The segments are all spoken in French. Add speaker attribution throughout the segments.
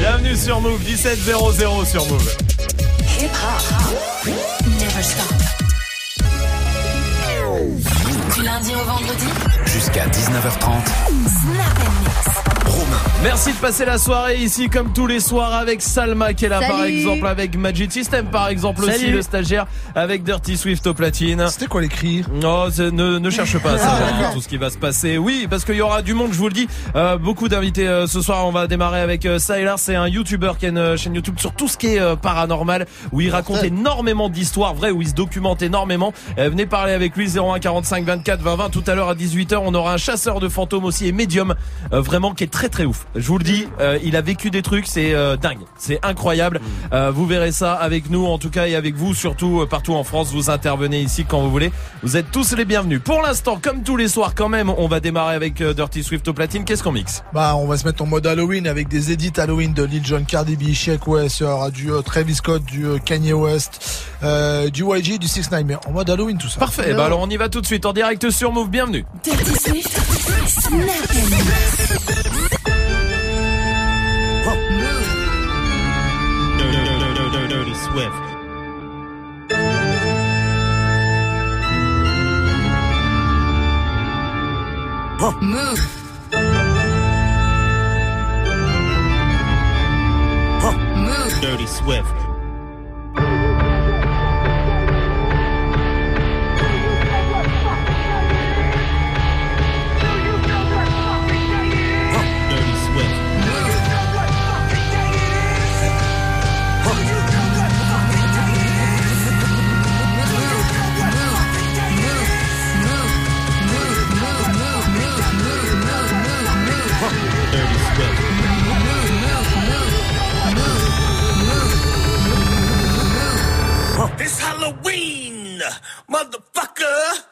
Speaker 1: Bienvenue sur Move 1700 sur Move.
Speaker 2: Hip hop. Never stop. Du lundi au vendredi.
Speaker 3: Jusqu'à 19h30.
Speaker 2: Snap and mix.
Speaker 1: Merci de passer la soirée ici comme tous les soirs avec Salma qui est là par exemple, avec Magic System par exemple aussi, le stagiaire, avec Dirty Swift au platine.
Speaker 4: C'était quoi les cris
Speaker 1: Non, c'est- ne, ne cherche pas ça,
Speaker 4: Ah,
Speaker 1: tout ce qui va se passer. Oui, parce qu'il y aura du monde, je vous le dis. Euh, beaucoup d'invités euh, ce soir. On va démarrer avec euh, Sylar. C'est un YouTuber qui a une euh, chaîne YouTube sur tout ce qui est euh, paranormal, où il raconte énormément d'histoires vraies, où il se documente énormément. Euh, venez parler avec lui 01 45 24 20 20. Tout à l'heure à 18h, on aura un chasseur de fantômes aussi et médium, euh, vraiment qui est très très ouf. Je vous le dis, euh, il a vécu des trucs, c'est euh, dingue, c'est incroyable. Euh, vous verrez ça avec nous, en tout cas, et avec vous, surtout euh, partout en France. Vous intervenez ici quand vous voulez. Vous êtes tous les bienvenus. Pour l'instant, comme tous les soirs, quand même, on va démarrer avec euh, Dirty Swift au platine. Qu'est-ce qu'on mixe?
Speaker 4: Bah, on va se mettre en mode Halloween avec des edits Halloween de Lil Jon, Cardi B, Sheik West, il y aura du euh, Travis Scott, du euh, Kanye West, euh, du YG, du 6 9 mais en mode Halloween tout ça.
Speaker 1: Parfait. Bah alors, on y va tout de suite en direct sur Move. Bienvenue.
Speaker 2: Dirty Swift. Snap and mix.
Speaker 5: Dirty Swift.
Speaker 2: Move. Move.
Speaker 5: Dirty Swift.
Speaker 6: It's Halloween, motherfucker.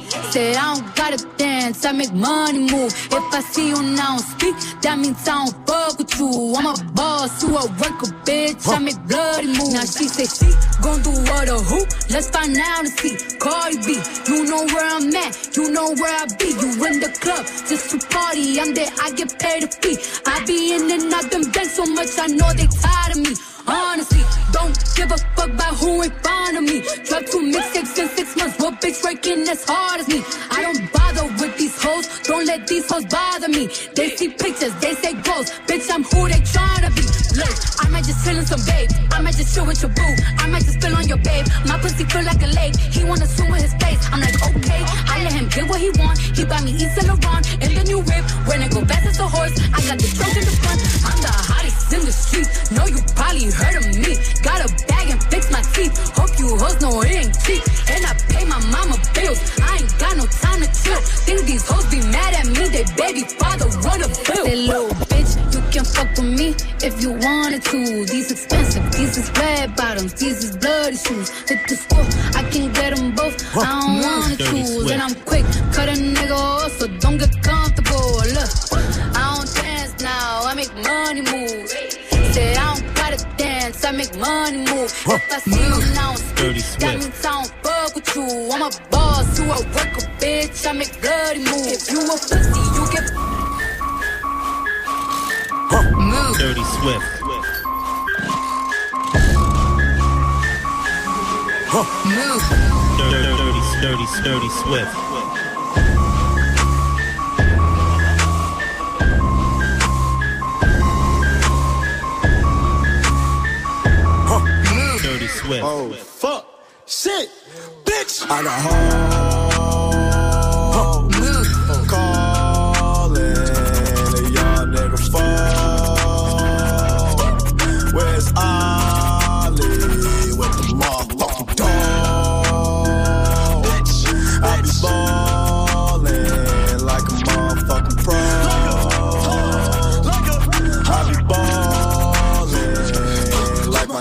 Speaker 7: I don't gotta dance, I make money move. If I see you now I speak, that means I don't fuck with you. I'm a boss, you a worker, bitch. I make bloody move. Now she say she gon' do what or who? Let's find out and see. Cardi B, you know where I'm at, you know where I be. You in the club just to party. I'm there, I get paid a fee. I be in and out them banks so much, I know they tired of me. Honestly, don't give a fuck about who in front of me. Drop two mixtapes in six months. What bitch working as hard as me? I don't these hoes. Don't let these hoes bother me. They see pictures, they say ghosts. Bitch, I'm who they tryna be. Look, I might just chill in some babe. I might just chill with your boo. I might just spill on your babe. My pussy feel like a lake. He wanna swim with his face. I'm like, okay. I let him get what he want. He buy me East and Laurent in the new whip. When it go fast as a horse, I got the trunk in the front. I'm the hottest in the street. Know you probably heard of me. Got a bag and fix my teeth. Hope you hoes know it ain't cheap. And I pay my mama bills. I ain't got no time to chill. Think these hoes be mad at me. They baby father run a bill. That little bitch, you can fuck with me if you wanted to. These expensive, these is red bottoms, these is bloody shoes. Hit the school, I can get them both. I don't wanna
Speaker 5: Dirty
Speaker 7: choose.
Speaker 5: Swift.
Speaker 7: And I'm quick, cut a nigga off, so don't get comfortable. Look, I don't dance now, I make money move. Say I don't gotta dance, I make money move. If I see you now
Speaker 5: Dirty
Speaker 7: speak, that
Speaker 5: Swift.
Speaker 7: means I don't fuck with you. I'm a boss, you a worker, bitch. I make bloody moves. If you a pussy, you get
Speaker 5: Dirty Swift.
Speaker 2: Move.
Speaker 5: Dirty, dirty, dirty, dirty Swift. Dirty Swift.
Speaker 6: Oh, fuck. Shit. Bitch.
Speaker 8: I got home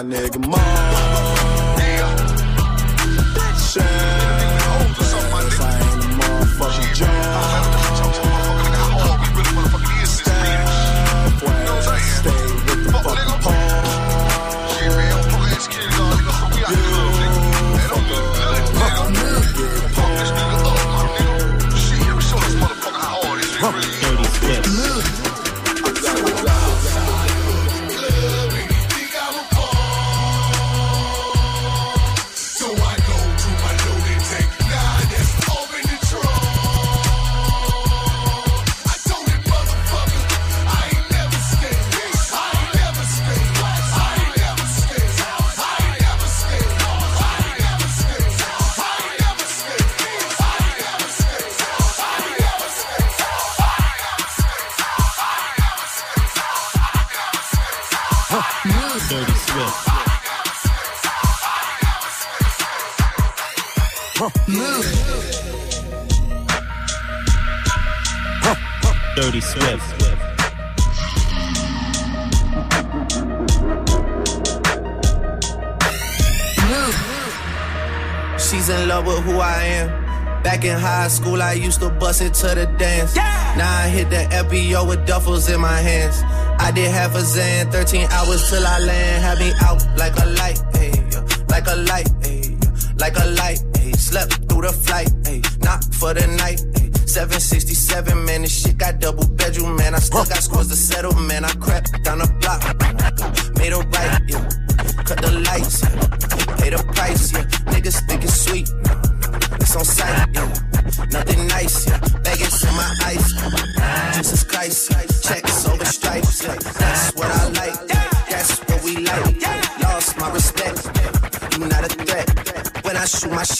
Speaker 8: nigga. Mom. To bust it to the dance. Now I hit the FBO with duffels in my hands. I did half a Zan, 13 hours till I land. Had me out like a light, ayy, like a light, ayy, like a light, ayy. Slept through the flight, ayy, not for the night, ayy. 767, man, this shit got double bedroom, man. I still got scores to settle, man. I crept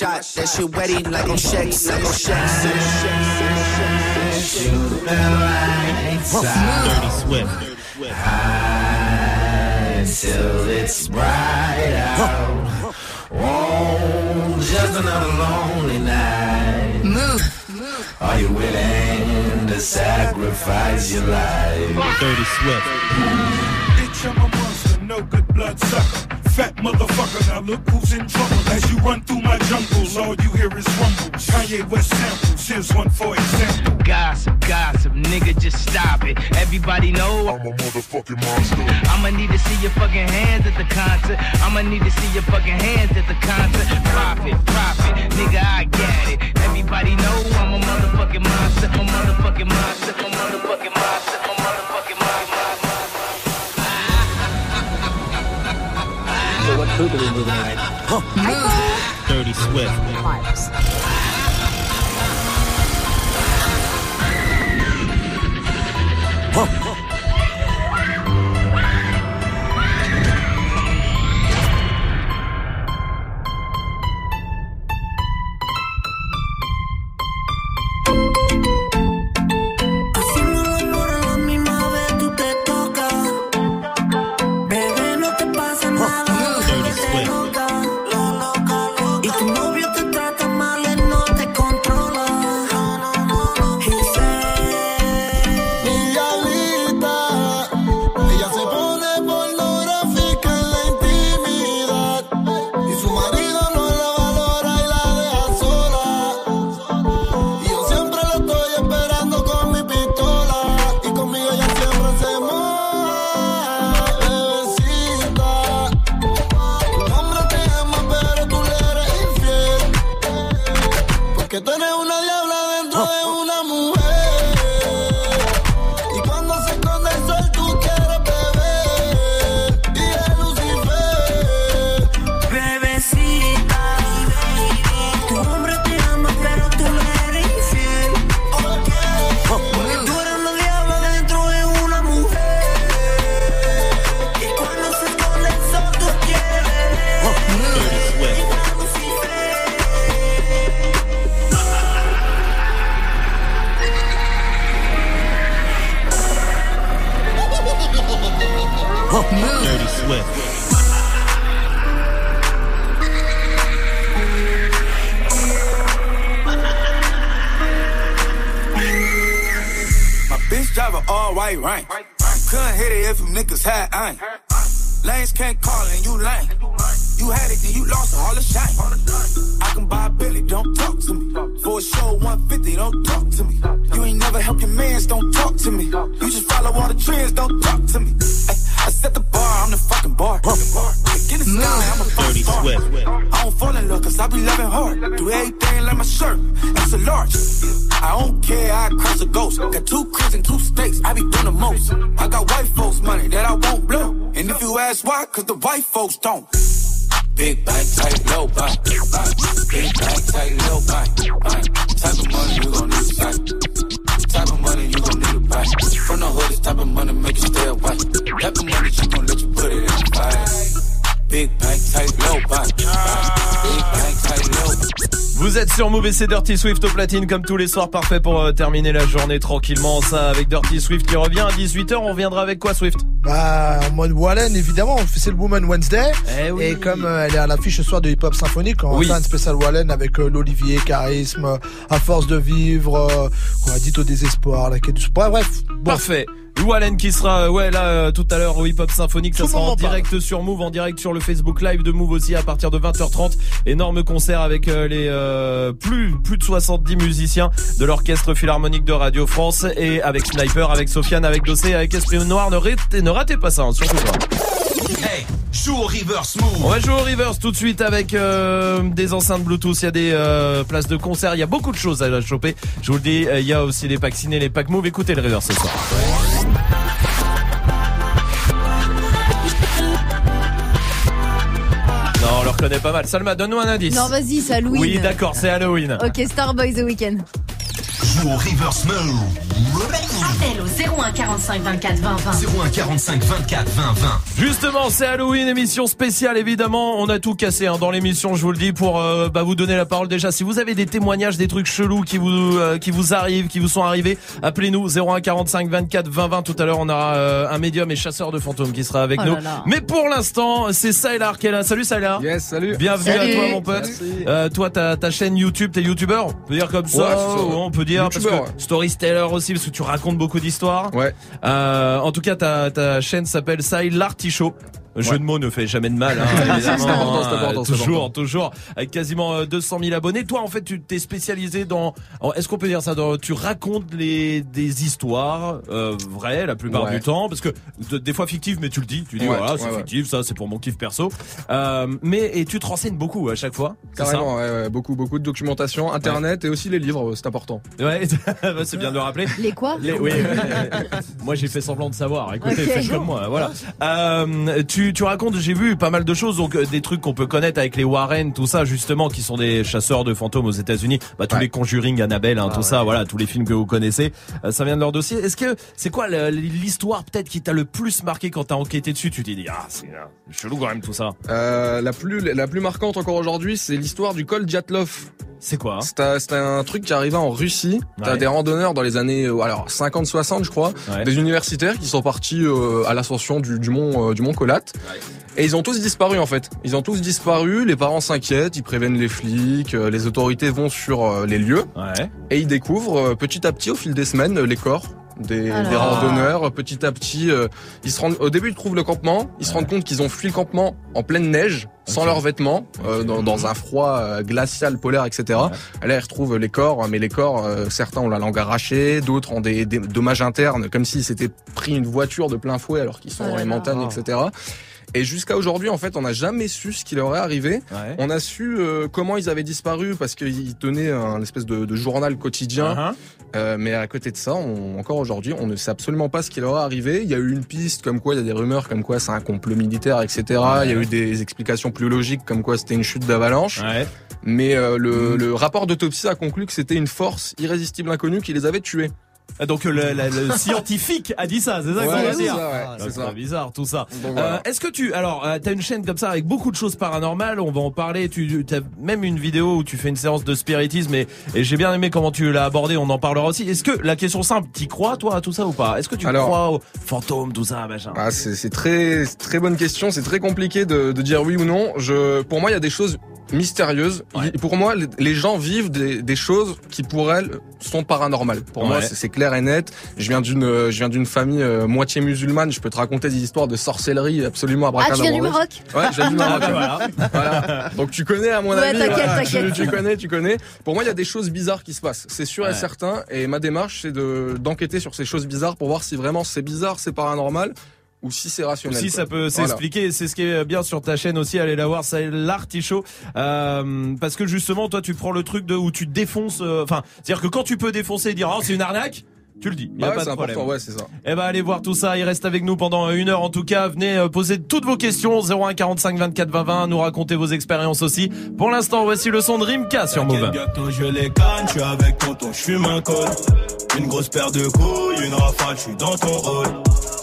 Speaker 8: shot, that shit wetty like on Shaq, like on Shaq.
Speaker 5: Dirty Swift.
Speaker 3: Till it's bright out. Oh, just another lonely night.
Speaker 2: Move.
Speaker 3: Are you willing to sacrifice your life?
Speaker 5: Dirty Swift.
Speaker 9: Bitch, I'm a monster, no good blood sucker. Fat motherfucker, now look who's in trouble. As you run through my jungle, all you hear is rumble. Kanye West samples, here's one for example.
Speaker 10: Gossip, gossip, nigga, just stop it. Everybody know
Speaker 9: I'm a motherfucking monster.
Speaker 10: I'ma need to see your fucking hands at the concert. I'ma need to see your fucking hands at the concert. Profit, profit, nigga, I get it. Everybody know I'm a motherfucking monster. I'm a motherfucking monster. I'm a motherfucking monster. Completely
Speaker 5: Dirty Swift.
Speaker 1: Huh. C'est Dirty Swift au platine comme tous les soirs, parfait pour euh, terminer la journée tranquillement. Ça avec Dirty Swift qui revient à 18h. On reviendra avec quoi Swift?
Speaker 4: Bah, en mode Wallen, évidemment, c'est le Woman Wednesday.
Speaker 1: Eh oui.
Speaker 4: Et comme euh, elle est à l'affiche ce soir de Hip Hop Symphonique, on
Speaker 1: Oui.
Speaker 4: va faire un spécial Wallen avec euh, l'Olivier, Charisme, À Force de Vivre, qu'on a dit au désespoir, la quête du sport. Bref, bon.
Speaker 1: Parfait. Wallen qui sera ouais là euh, tout à l'heure au Hip Hop Symphonique, ça
Speaker 4: Tout
Speaker 1: sera en
Speaker 4: parle.
Speaker 1: direct sur Move, en direct sur le Facebook Live de Move aussi à partir de 20h30. Énorme concert avec euh, les euh, plus plus de 70 musiciens de l'orchestre philharmonique de Radio France et avec Sniper, avec Sofiane, avec Dossé, avec Esprit Noir. Ne ratez, ne ratez pas ça, hein, surtout pas.
Speaker 3: Hey, joue au reverse move.
Speaker 1: On va jouer au reverse tout de suite avec euh, des enceintes Bluetooth. Il y a des euh, places de concert. Il y a beaucoup de choses à choper. Je vous le dis. euh, Il y a aussi les packs ciné, les packs move. Écoutez le reverse ce soir. Pas mal. Salma, donne-nous un indice.
Speaker 11: Non, vas-y, c'est Halloween.
Speaker 1: Oui, d'accord, c'est Halloween.
Speaker 11: Ok, Starboy The Weeknd.
Speaker 3: Joue au reverse.
Speaker 12: Appel au 01 45 24 20 20.
Speaker 3: 01 45 24 20 20.
Speaker 1: Justement, c'est Halloween, émission spéciale évidemment. On a tout cassé hein, dans l'émission, je vous le dis, pour euh, bah, vous donner la parole déjà. Si vous avez des témoignages, des trucs chelous qui vous euh, qui vous arrivent, qui vous sont arrivés, appelez-nous 01 45 24 20 20. Tout à l'heure, on aura euh, un médium et chasseur de fantômes qui sera avec
Speaker 11: Oh
Speaker 1: nous.
Speaker 11: là là.
Speaker 1: Mais pour l'instant, c'est Saïlar qui est là. Salut Saïlar.
Speaker 13: Yes, salut.
Speaker 1: Bienvenue
Speaker 11: Salut.
Speaker 1: à toi mon pote. Euh, toi, ta, ta chaîne YouTube, t'es youtubeur? On peut dire comme ça,
Speaker 13: Ouais,
Speaker 1: on peut dire parce que
Speaker 13: ouais.
Speaker 1: storyteller aussi parce que tu racontes beaucoup d'histoires.
Speaker 13: Ouais.
Speaker 1: Euh, en tout cas, ta, ta chaîne s'appelle Sai l'Artichaut. Jeu
Speaker 13: Ouais.
Speaker 1: de mots ne fait jamais de mal, hein,
Speaker 13: important, c'est
Speaker 1: hein,
Speaker 13: important, c'est
Speaker 1: toujours,
Speaker 13: important.
Speaker 1: toujours, avec quasiment euh, 200 000 abonnés. Toi, en fait, tu t'es spécialisé dans. Est-ce qu'on peut dire ça dans, Tu racontes les des histoires euh, vraies la plupart
Speaker 13: Ouais.
Speaker 1: du temps, parce que de- des fois fictives, mais tu le dis, tu dis
Speaker 13: Ouais,
Speaker 1: voilà, c'est
Speaker 13: ouais, ouais.
Speaker 1: fictif, ça, c'est pour mon kiff perso. Euh, mais et tu te renseignes beaucoup à chaque fois. c'est ça?
Speaker 13: Carrément, ouais, ouais, beaucoup, beaucoup de documentation, internet et aussi les livres, c'est important.
Speaker 1: Ouais, c'est bien de le rappeler.
Speaker 11: Les quoi?
Speaker 1: Les- oui, moi j'ai fait semblant de savoir. Écoutez,
Speaker 11: Ok.
Speaker 1: faites comme moi. Voilà. Euh, tu, tu racontes, j'ai vu pas mal de choses, donc euh, des trucs qu'on peut connaître avec les Warren, tout ça, justement, qui sont des chasseurs de fantômes aux États-Unis. Bah, tous
Speaker 13: Ouais.
Speaker 1: les Conjuring, Annabelle, hein,
Speaker 13: Ah
Speaker 1: tout
Speaker 13: ouais.
Speaker 1: ça, voilà, tous les films que vous connaissez, euh, ça vient de leur dossier. Est-ce que c'est quoi l'histoire peut-être qui t'a le plus marqué quand t'as enquêté dessus? Tu t'es dit ah c'est euh, chelou quand même tout ça.
Speaker 13: Euh, la plus, la plus marquante encore aujourd'hui, c'est l'histoire du col Dyatlov.
Speaker 1: C'est quoi?
Speaker 13: C'est un- truc qui arriva en Russie. T'as des randonneurs dans les années, euh, alors 50-60 je crois, des universitaires qui sont partis euh, à l'ascension du, du mont, du mont Colat. Et ils ont tous disparu en fait. Ils ont tous disparu. Les parents s'inquiètent, ils préviennent les flics, euh, les autorités vont sur euh, les lieux
Speaker 1: Ouais.
Speaker 13: et ils découvrent euh, petit à petit au fil des semaines les corps. Des,
Speaker 11: Ah là
Speaker 13: des randonneurs, petit à petit, euh, ils se rendent. Au début, ils trouvent le campement. Ils se rendent compte qu'ils ont fui le campement en pleine neige, sans leurs vêtements, euh, dans, dans un froid euh, glacial, polaire, etc.
Speaker 1: Ouais.
Speaker 13: Là, ils retrouvent les corps, mais les corps, euh, certains ont la langue arrachée, d'autres ont des, des dommages internes, comme s'ils s'étaient pris une voiture de plein fouet alors qu'ils sont
Speaker 11: Oh
Speaker 13: dans les montagnes, etc. Et jusqu'à aujourd'hui, en fait, on n'a jamais su ce qui leur est arrivé.
Speaker 1: Ouais.
Speaker 13: On a su euh, comment ils avaient disparu parce qu'ils tenaient un espèce de, de journal quotidien.
Speaker 1: Uh-huh.
Speaker 13: Euh, mais à côté de ça, on, encore aujourd'hui, on ne sait absolument pas ce qui leur est arrivé. Il y a eu une piste comme quoi, il y a des rumeurs comme quoi c'est un complot militaire, etc. Il y a eu des explications plus logiques comme quoi c'était une chute d'avalanche.
Speaker 1: Ouais.
Speaker 13: Mais euh, le,
Speaker 1: Mhm.
Speaker 13: le rapport d'autopsie a conclu que c'était une force irrésistible inconnue qui les avait tués.
Speaker 1: Ah, Donc le, le- le scientifique a dit ça, c'est ça qu'on
Speaker 13: Ouais, c'est
Speaker 1: dire.
Speaker 13: ouais,
Speaker 1: Ah,
Speaker 13: c'est ça.
Speaker 1: bizarre tout ça.
Speaker 13: Voilà.
Speaker 1: Euh, Est-ce que tu, alors, euh, t'as une chaîne comme ça avec beaucoup de choses paranormales, on va en parler. Tu as même une vidéo où tu fais une séance de spiritisme et, et j'ai bien aimé comment tu l'as abordé. On en parlera aussi. Est-ce que la question simple, t'y crois toi à tout ça ou pas? Est-ce que tu
Speaker 13: Alors-
Speaker 1: crois aux fantômes, tout ça, machin?
Speaker 13: Ah, c'est c'est très très bonne question. C'est très compliqué de, de dire oui ou non. Je, pour moi, il y a des choses mystérieuses. Il- Pour moi, les, les gens vivent des, des choses qui pour elles sont paranormales. Pour moi,
Speaker 1: Ouais.
Speaker 13: c'est c'est clair et net. Je viens d'une euh, je viens d'une famille euh, moitié musulmane. Je peux te raconter des histoires de sorcellerie absolument
Speaker 11: Ah, tu viens du Maroc
Speaker 13: Ouais, je viens du Maroc.
Speaker 1: voilà.
Speaker 13: Voilà. Donc tu connais à mon
Speaker 11: Ouais,
Speaker 13: avis.
Speaker 11: t'inquiète,
Speaker 13: voilà,
Speaker 11: t'inquiète.
Speaker 13: Tu, tu connais, tu connais. Pour moi, il y a des choses bizarres qui se passent. C'est sûr
Speaker 1: Ouais.
Speaker 13: et certain. Et ma démarche, c'est de d'enquêter sur ces choses bizarres pour voir si vraiment c'est bizarre, c'est paranormal ou si c'est rationnel.
Speaker 1: Si
Speaker 13: quoi.
Speaker 1: ça peut
Speaker 13: Voilà.
Speaker 1: s'expliquer, c'est ce qui est bien sur ta chaîne aussi, allez la voir, c'est l'artichaut. Euh, parce que justement, toi, tu prends le truc de où tu défonces. euh, Enfin, c'est-à-dire que quand tu peux défoncer et dire oh c'est une arnaque, tu le dis. Y a
Speaker 13: Ouais,
Speaker 1: pas
Speaker 13: c'est
Speaker 1: de problème.
Speaker 13: ouais, c'est ça.
Speaker 1: Eh ben allez voir tout ça, il reste avec nous pendant une heure en tout cas. Venez euh, poser toutes vos questions 01 45 24 20 20, nous raconter vos expériences aussi. Pour l'instant, voici le son de Rimka sur Move.
Speaker 14: Bientôt je les canne, je suis avec tonton, je fume un col. Une grosse paire de couilles, une rafale, je suis dans ton hall.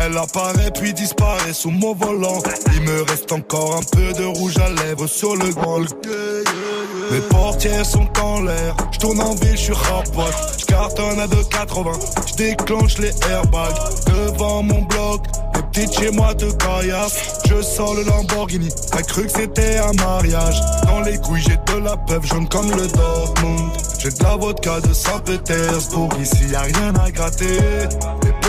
Speaker 15: Elle apparaît puis disparaît sous mon volant. Il me reste encore un peu de rouge à lèvres sur le grand. Mes portières sont en l'air. Je tourne en ville, je suis rapote. Je cartonne à 2,80. Je déclenche les airbags devant mon bloc. Les petites chez moi de caillasse. Je sors le Lamborghini. T'as cru que c'était un mariage. Dans les couilles, j'ai de la peuple jaune comme le Dortmund. J'ai de la vodka de Saint-Pétersbourg. Ici, y a rien à gratter.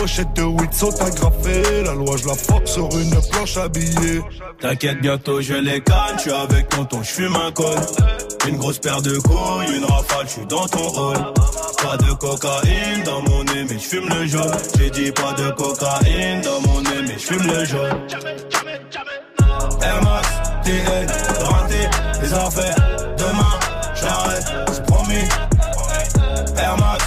Speaker 15: Les pochettes de weed agrafées. La loi, je la force sur une planche habillée.
Speaker 14: T'inquiète, bientôt je les canne, je suis avec tonton, je fume un col. Une grosse paire de couilles, une rafale, je suis dans ton hall. Pas de cocaïne dans mon nez, mais je fume le jaune. J'ai dit pas de cocaïne dans mon nez, mais je fume le jaune. Max, TN, renté, les affaires. Demain, j'arrête, c'est promis. Max,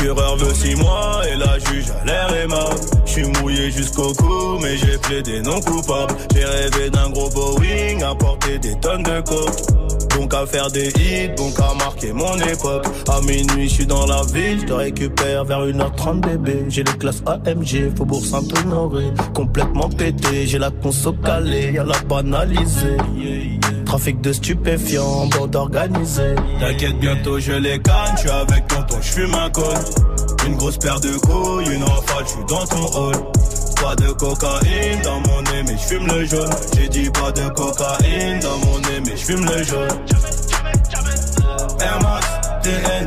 Speaker 14: procureur veut six mois et la juge a l'air aimable. Je suis mouillé jusqu'au cou, mais j'ai plaidé non coupable. J'ai rêvé d'un gros Boeing, à porter des tonnes de coke. Donc à faire des hits, donc à marquer mon époque. À minuit, je suis dans la ville, je te récupère vers 1h30 bébé. J'ai les classes AMG, Faubourg Saint-Honoré. Complètement pété, j'ai la conso calée, y'a la banalisée. Trafic de stupéfiants, bande organisée. T'inquiète, bientôt je les canne, je suis avec tonton, je fume un col. Une grosse paire de couilles, une rafale, je suis dans ton hall. Pas de cocaïne dans mon nez, mais je fume le jaune. J'ai dit pas de cocaïne dans mon nez, mais je fume le jaune. Air Max, TN,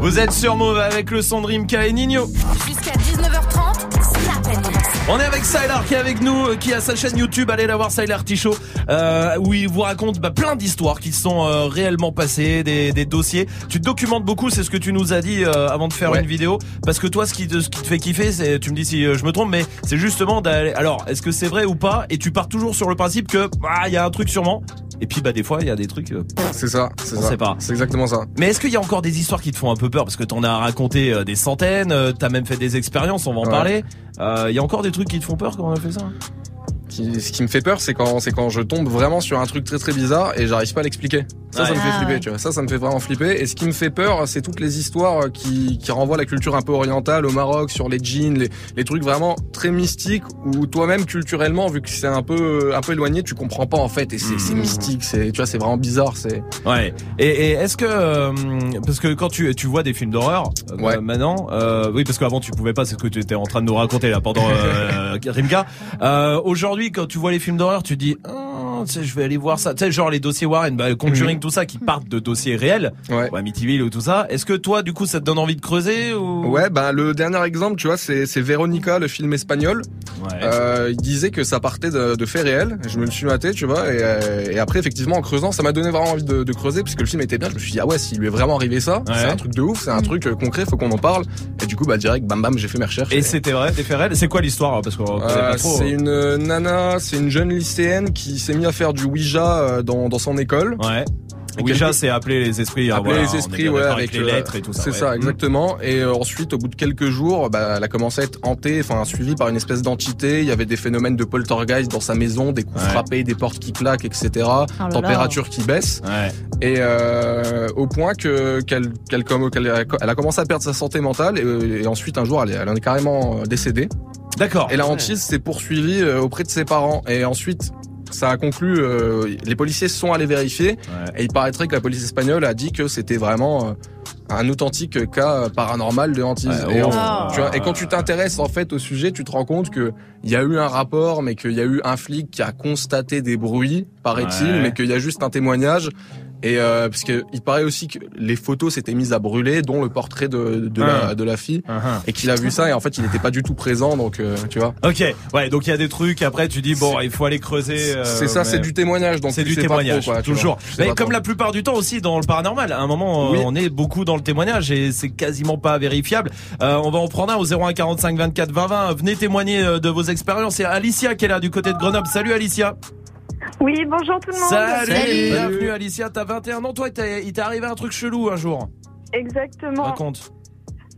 Speaker 1: Vous êtes sur Move avec le son de Rimka et Nino.
Speaker 12: Jusqu'à 19h30, Snap and Mix.
Speaker 1: On est avec Sylar qui est avec nous, euh, qui a sa chaîne YouTube, allez la voir Sylar Ticho, euh, où il vous raconte bah, plein d'histoires qui sont euh, réellement passées, des, des dossiers. Tu te documentes beaucoup, c'est ce que tu nous as dit euh, avant de faire
Speaker 13: Ouais.
Speaker 1: une vidéo, parce que toi, ce qui te, ce qui te fait kiffer, c'est, tu me dis si je me trompe, mais c'est justement d'aller. Alors, est-ce que c'est vrai ou pas? Et tu pars toujours sur le principe que ah, il y a un truc sûrement. Et puis bah des fois, il y a des trucs. euh,
Speaker 13: C'est ça, c'est
Speaker 1: On
Speaker 13: ça.
Speaker 1: sait pas.
Speaker 13: C'est exactement ça.
Speaker 1: Mais est-ce qu'il y a encore des histoires qui te font un peu peur? Parce que t'en as raconté euh, des centaines, euh, t'as même fait des expériences, on va en
Speaker 13: Ouais.
Speaker 1: parler. Il y a encore des trucs qui te font peur quand on a fait ça?
Speaker 13: Ce qui me fait peur, c'est quand, c'est quand je tombe vraiment sur un truc très très bizarre et j'arrive pas à l'expliquer. Ça, ça me fait
Speaker 1: Ah,
Speaker 13: flipper,
Speaker 1: ouais.
Speaker 13: tu vois. Ça, ça me fait vraiment flipper. Et ce qui me fait peur, c'est toutes les histoires qui, qui renvoient la culture un peu orientale au Maroc, sur les djinns, les, les trucs vraiment très mystiques où toi-même culturellement, vu que c'est un peu, un peu éloigné, tu comprends pas en fait. Et c'est, c'est mystique, c'est, tu vois, c'est vraiment bizarre. C'est.
Speaker 1: Ouais. Et, et est-ce que euh, parce que quand tu tu vois des films d'horreur euh, maintenant, euh, oui parce qu'avant tu pouvais pas, c'est ce que tu étais en train de nous raconter là pendant euh, Rimka. Euh, Aujourd'hui, quand tu vois les films d'horreur, tu dis, Je vais aller voir ça. Tu sais, genre les dossiers Warren, bah, Conjuring,
Speaker 13: Mhm.
Speaker 1: tout ça, qui partent de dossiers réels,
Speaker 13: ouais.
Speaker 1: ou Amityville ou tout ça. Est-ce que toi, du coup, ça te donne envie de creuser ou?
Speaker 13: Ouais, ben le dernier exemple, tu vois, c'est c'est Véronica, le film espagnol. Euh, il disait que ça partait de, de faits réels. Je me le suis maté, tu vois, et, euh, et après effectivement en creusant, ça m'a donné vraiment envie de, de creuser puisque le film était bien. Je me suis dit ah ouais, s'il lui est vraiment arrivé ça, c'est un truc de ouf, c'est un truc euh, concret, faut qu'on en parle. Et du coup bah direct, bam bam, j'ai fait mes recherches.
Speaker 1: Et c'était vrai, des faits réels? C'est quoi l'histoire Parce
Speaker 13: Euh,
Speaker 1: pas trop.
Speaker 13: c'est une nana, c'est une jeune lycéenne qui s'est mis à faire du Ouija euh, dans, dans son école.
Speaker 1: Ouais. Ouija,
Speaker 13: quelques-
Speaker 1: c'est appeler les esprits.
Speaker 13: Appeler
Speaker 1: voilà,
Speaker 13: les esprits, ouais, avec,
Speaker 1: les
Speaker 13: euh,
Speaker 1: lettres et tout ça.
Speaker 13: C'est
Speaker 1: ouais.
Speaker 13: ça, exactement. Et euh, ensuite, au bout de quelques jours, bah, elle a commencé à être hantée, enfin suivie par une espèce d'entité. Il y avait des phénomènes de poltergeist dans sa maison, des coups
Speaker 1: Ouais.
Speaker 13: frappés, des portes qui claquent, etc.
Speaker 1: là.
Speaker 13: Température qui baisse. Et euh, au point que qu'elle qu'elle elle a commencé à perdre sa santé mentale et, et ensuite un jour elle, est- elle en est carrément décédée.
Speaker 1: D'accord.
Speaker 13: Et la
Speaker 1: Ouais.
Speaker 13: hantise s'est poursuivie auprès de ses parents et ensuite ça a conclu. euh, les policiers sont allés vérifier et il paraîtrait que la police espagnole a dit que c'était vraiment euh, un authentique cas paranormal de hantise.
Speaker 1: Ouais,
Speaker 13: et,
Speaker 1: oh.
Speaker 13: en- tu vois, et quand tu t'intéresses en fait au sujet, tu te rends compte que il y a eu un rapport, mais qu'il y a eu un flic qui a constaté des bruits, paraît-il,
Speaker 1: Ouais.
Speaker 13: mais qu'il y a juste un témoignage. Et euh, parce que il paraît aussi que les photos s'étaient mises à brûler, dont le portrait de, de,
Speaker 1: Ah.
Speaker 13: la, de la fille,
Speaker 1: Ah.
Speaker 13: et qu'il a vu ça et en fait il n'était pas du tout présent, donc euh, tu vois.
Speaker 1: Ok, ouais, donc il y a des trucs. Après, tu dis bon, il faut aller creuser. euh,
Speaker 13: C'est ça,
Speaker 1: mais-
Speaker 13: c'est du témoignage, donc
Speaker 1: c'est du témoignage,
Speaker 13: trop, quoi,
Speaker 1: toujours. Mais comme
Speaker 13: trop.
Speaker 1: la plupart du temps aussi dans le paranormal, à un moment, euh,
Speaker 13: Oui.
Speaker 1: on est beaucoup dans le témoignage et c'est quasiment pas vérifiable. Euh, on va en prendre un au 01 45 24 20 20. Venez témoigner euh, de vos expériences. C'est Alicia qui est là du côté de Grenoble. Salut Alicia.
Speaker 16: Oui, bonjour tout le monde.
Speaker 1: Salut. Bienvenue Alicia. T'as 21 ans. Toi, t'es- il t'est arrivé un truc chelou un jour.
Speaker 16: Exactement.
Speaker 1: Raconte.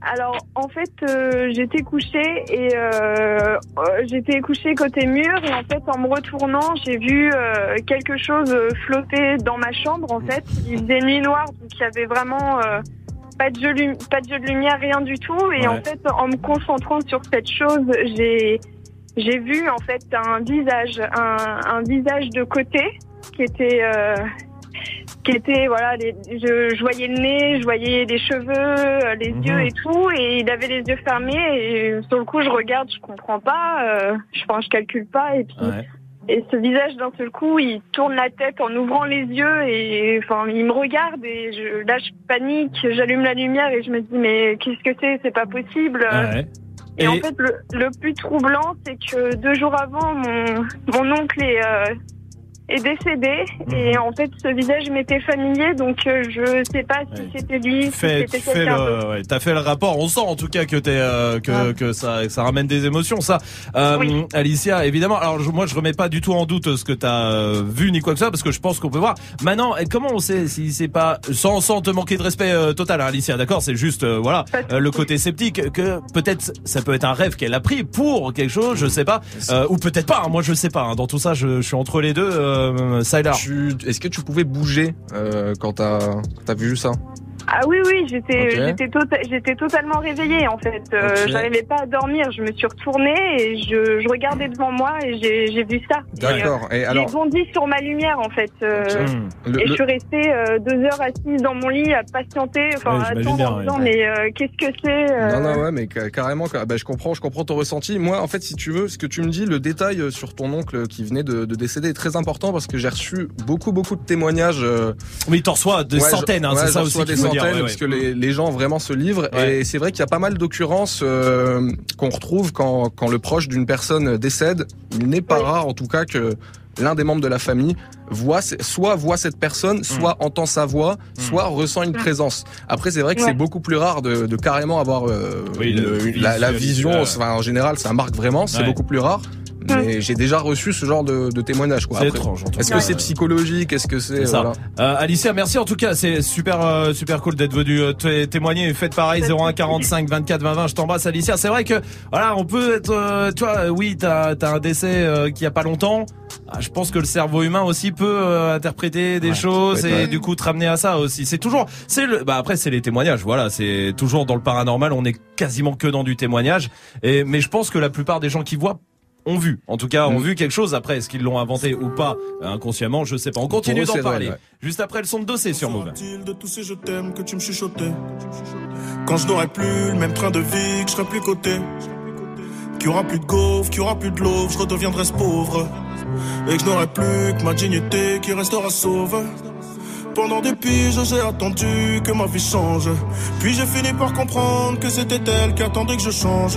Speaker 16: Alors, en fait, euh, j'étais couchée et euh, euh, j'étais couchée côté mur et en fait, en me retournant, j'ai vu euh, quelque chose flotter dans ma chambre. En fait, il faisait nuit noire, donc il y avait vraiment euh, pas de jeu, pas de jeu de lumière, rien du tout. Et
Speaker 17: Ouais.
Speaker 16: en fait, en me concentrant sur cette chose, j'ai j'ai vu en fait un visage, un, un visage de côté qui était euh, qui était voilà les- je, je voyais le nez je voyais les cheveux euh, les
Speaker 17: Mhm.
Speaker 16: yeux et tout et il avait les yeux fermés et sur le coup je regarde je comprends pas euh, je enfin, je calcule pas et puis et ce visage d'un seul coup il tourne la tête en ouvrant les yeux et enfin il me regarde et je là je panique j'allume la lumière et je me dis mais qu'est-ce que c'est? C'est pas possible
Speaker 1: Ouais.
Speaker 16: Et,
Speaker 1: Et-
Speaker 16: en fait, le, le plus troublant, c'est que deux jours avant, mon, mon oncle est, euh, est décédé.
Speaker 1: Mhm.
Speaker 16: Et en fait, ce visage m'était familier, donc euh, je sais pas si c'était lui, si
Speaker 1: Fais,
Speaker 16: c'était
Speaker 1: tu fais
Speaker 16: quelqu'un d'autre.
Speaker 1: le, ouais, t'as fait le rapport. On sent en tout cas que t'es, euh, que, que ça, que ça ramène des émotions, ça. Euh, Alicia, évidemment. Alors je- moi, je remets pas du tout en doute ce que t'as euh, vu ni quoi que ça, parce que je pense qu'on peut voir. Maintenant, comment on sait si c'est pas sans, sans te manquer de respect euh, total, hein, Alicia. D'accord, c'est juste euh, voilà euh, le côté sceptique que peut-être ça peut être un rêve qu'elle a pris pour quelque chose, je sais pas, euh, ou peut-être pas. hein, moi, je sais pas. hein. dans tout ça, je, je suis entre les deux. Euh,
Speaker 13: Est-ce que tu pouvais bouger euh, quand t'as as vu ça?
Speaker 16: Ah oui, oui, j'étais,
Speaker 13: Ok.
Speaker 16: j'étais, tota- j'étais totalement réveillée en fait. Euh. J'arrivais pas à dormir. Je me suis retournée et je, je regardais devant moi et j'ai, j'ai vu ça.
Speaker 13: D'accord.
Speaker 16: Et,
Speaker 13: Et
Speaker 16: euh,
Speaker 13: alors-
Speaker 16: J'ai bondi sur ma lumière en fait. euh.
Speaker 13: Le-
Speaker 16: et
Speaker 13: le-
Speaker 16: je suis restée euh, deux heures assise dans mon lit à patienter, enfin
Speaker 13: Ouais,
Speaker 16: à attendre en
Speaker 13: ouais.
Speaker 16: disant mais euh, qu'est-ce que c'est euh,
Speaker 13: Non, non, ouais, mais ca- carrément, ca- bah, je comprends, je comprends ton ressenti. Moi, en fait, si tu veux, ce que tu me dis, le détail sur ton oncle qui venait de, de décéder est très important parce que j'ai reçu beaucoup, beaucoup de témoignages. euh,
Speaker 1: Oui, t'en reçois des
Speaker 13: Ouais,
Speaker 1: centaines, hein,
Speaker 13: ouais,
Speaker 1: c'est ça aussi ouais,
Speaker 13: parce que les, les gens vraiment se livrent et c'est vrai qu'il y a pas mal d'occurrences euh, qu'on retrouve quand, quand le proche d'une personne décède. Il n'est pas rare en tout cas que l'un des membres de la famille voit soit voit cette personne, soit entend sa voix, soit ressent une présence. Après c'est vrai que
Speaker 17: Ouais.
Speaker 13: c'est beaucoup plus rare de, de carrément avoir euh,
Speaker 1: Oui,
Speaker 13: une-
Speaker 1: le
Speaker 13: une- la, vision. Enfin, en général ça marque vraiment, c'est
Speaker 1: Ouais.
Speaker 13: beaucoup plus rare. Mais j'ai déjà reçu ce genre de, de témoignage. quoi.
Speaker 1: C'est étrange,
Speaker 13: Est-ce que c'est psychologique? Est-ce que c'est
Speaker 1: ça.
Speaker 13: voilà.
Speaker 1: Euh, Alicia, merci en tout cas. C'est super, euh, super cool d'être venu euh, té- témoigner. Faites pareil, 01 45 24 20 20. Je t'embrasse, Alicia. C'est vrai que voilà, on peut être, euh, tu vois, euh, oui, t'as as un décès euh, qui a pas longtemps. Ah, je pense que le cerveau humain aussi peut euh, interpréter des choses et
Speaker 13: ouais.
Speaker 1: du coup te ramener à ça aussi. C'est toujours, c'est le, bah après c'est les témoignages. Voilà, c'est toujours dans le paranormal. On est quasiment que dans du témoignage. Et mais je pense que la plupart des gens qui voient ont vu, en tout cas, ont
Speaker 13: Mm.
Speaker 1: vu quelque chose. Après, est-ce qu'ils l'ont inventé ou pas euh, inconsciemment, je sais pas. On continue d'en parler.
Speaker 13: ouais.
Speaker 1: Juste après le son de dossier sur Move.
Speaker 15: Sera-t-il de tous ces je t'aime que tu me chuchotais Quand je n'aurai plus le même train de vie, que je serai plus coté Qu'il y aura plus de gaufres, qu'il y aura plus de l'eau, je redeviendrai ce pauvre Et que je n'aurai plus que ma dignité qui restera sauve pendant des piges, j'ai attendu que ma vie change. Puis j'ai fini par comprendre que c'était elle qui attendait que je change.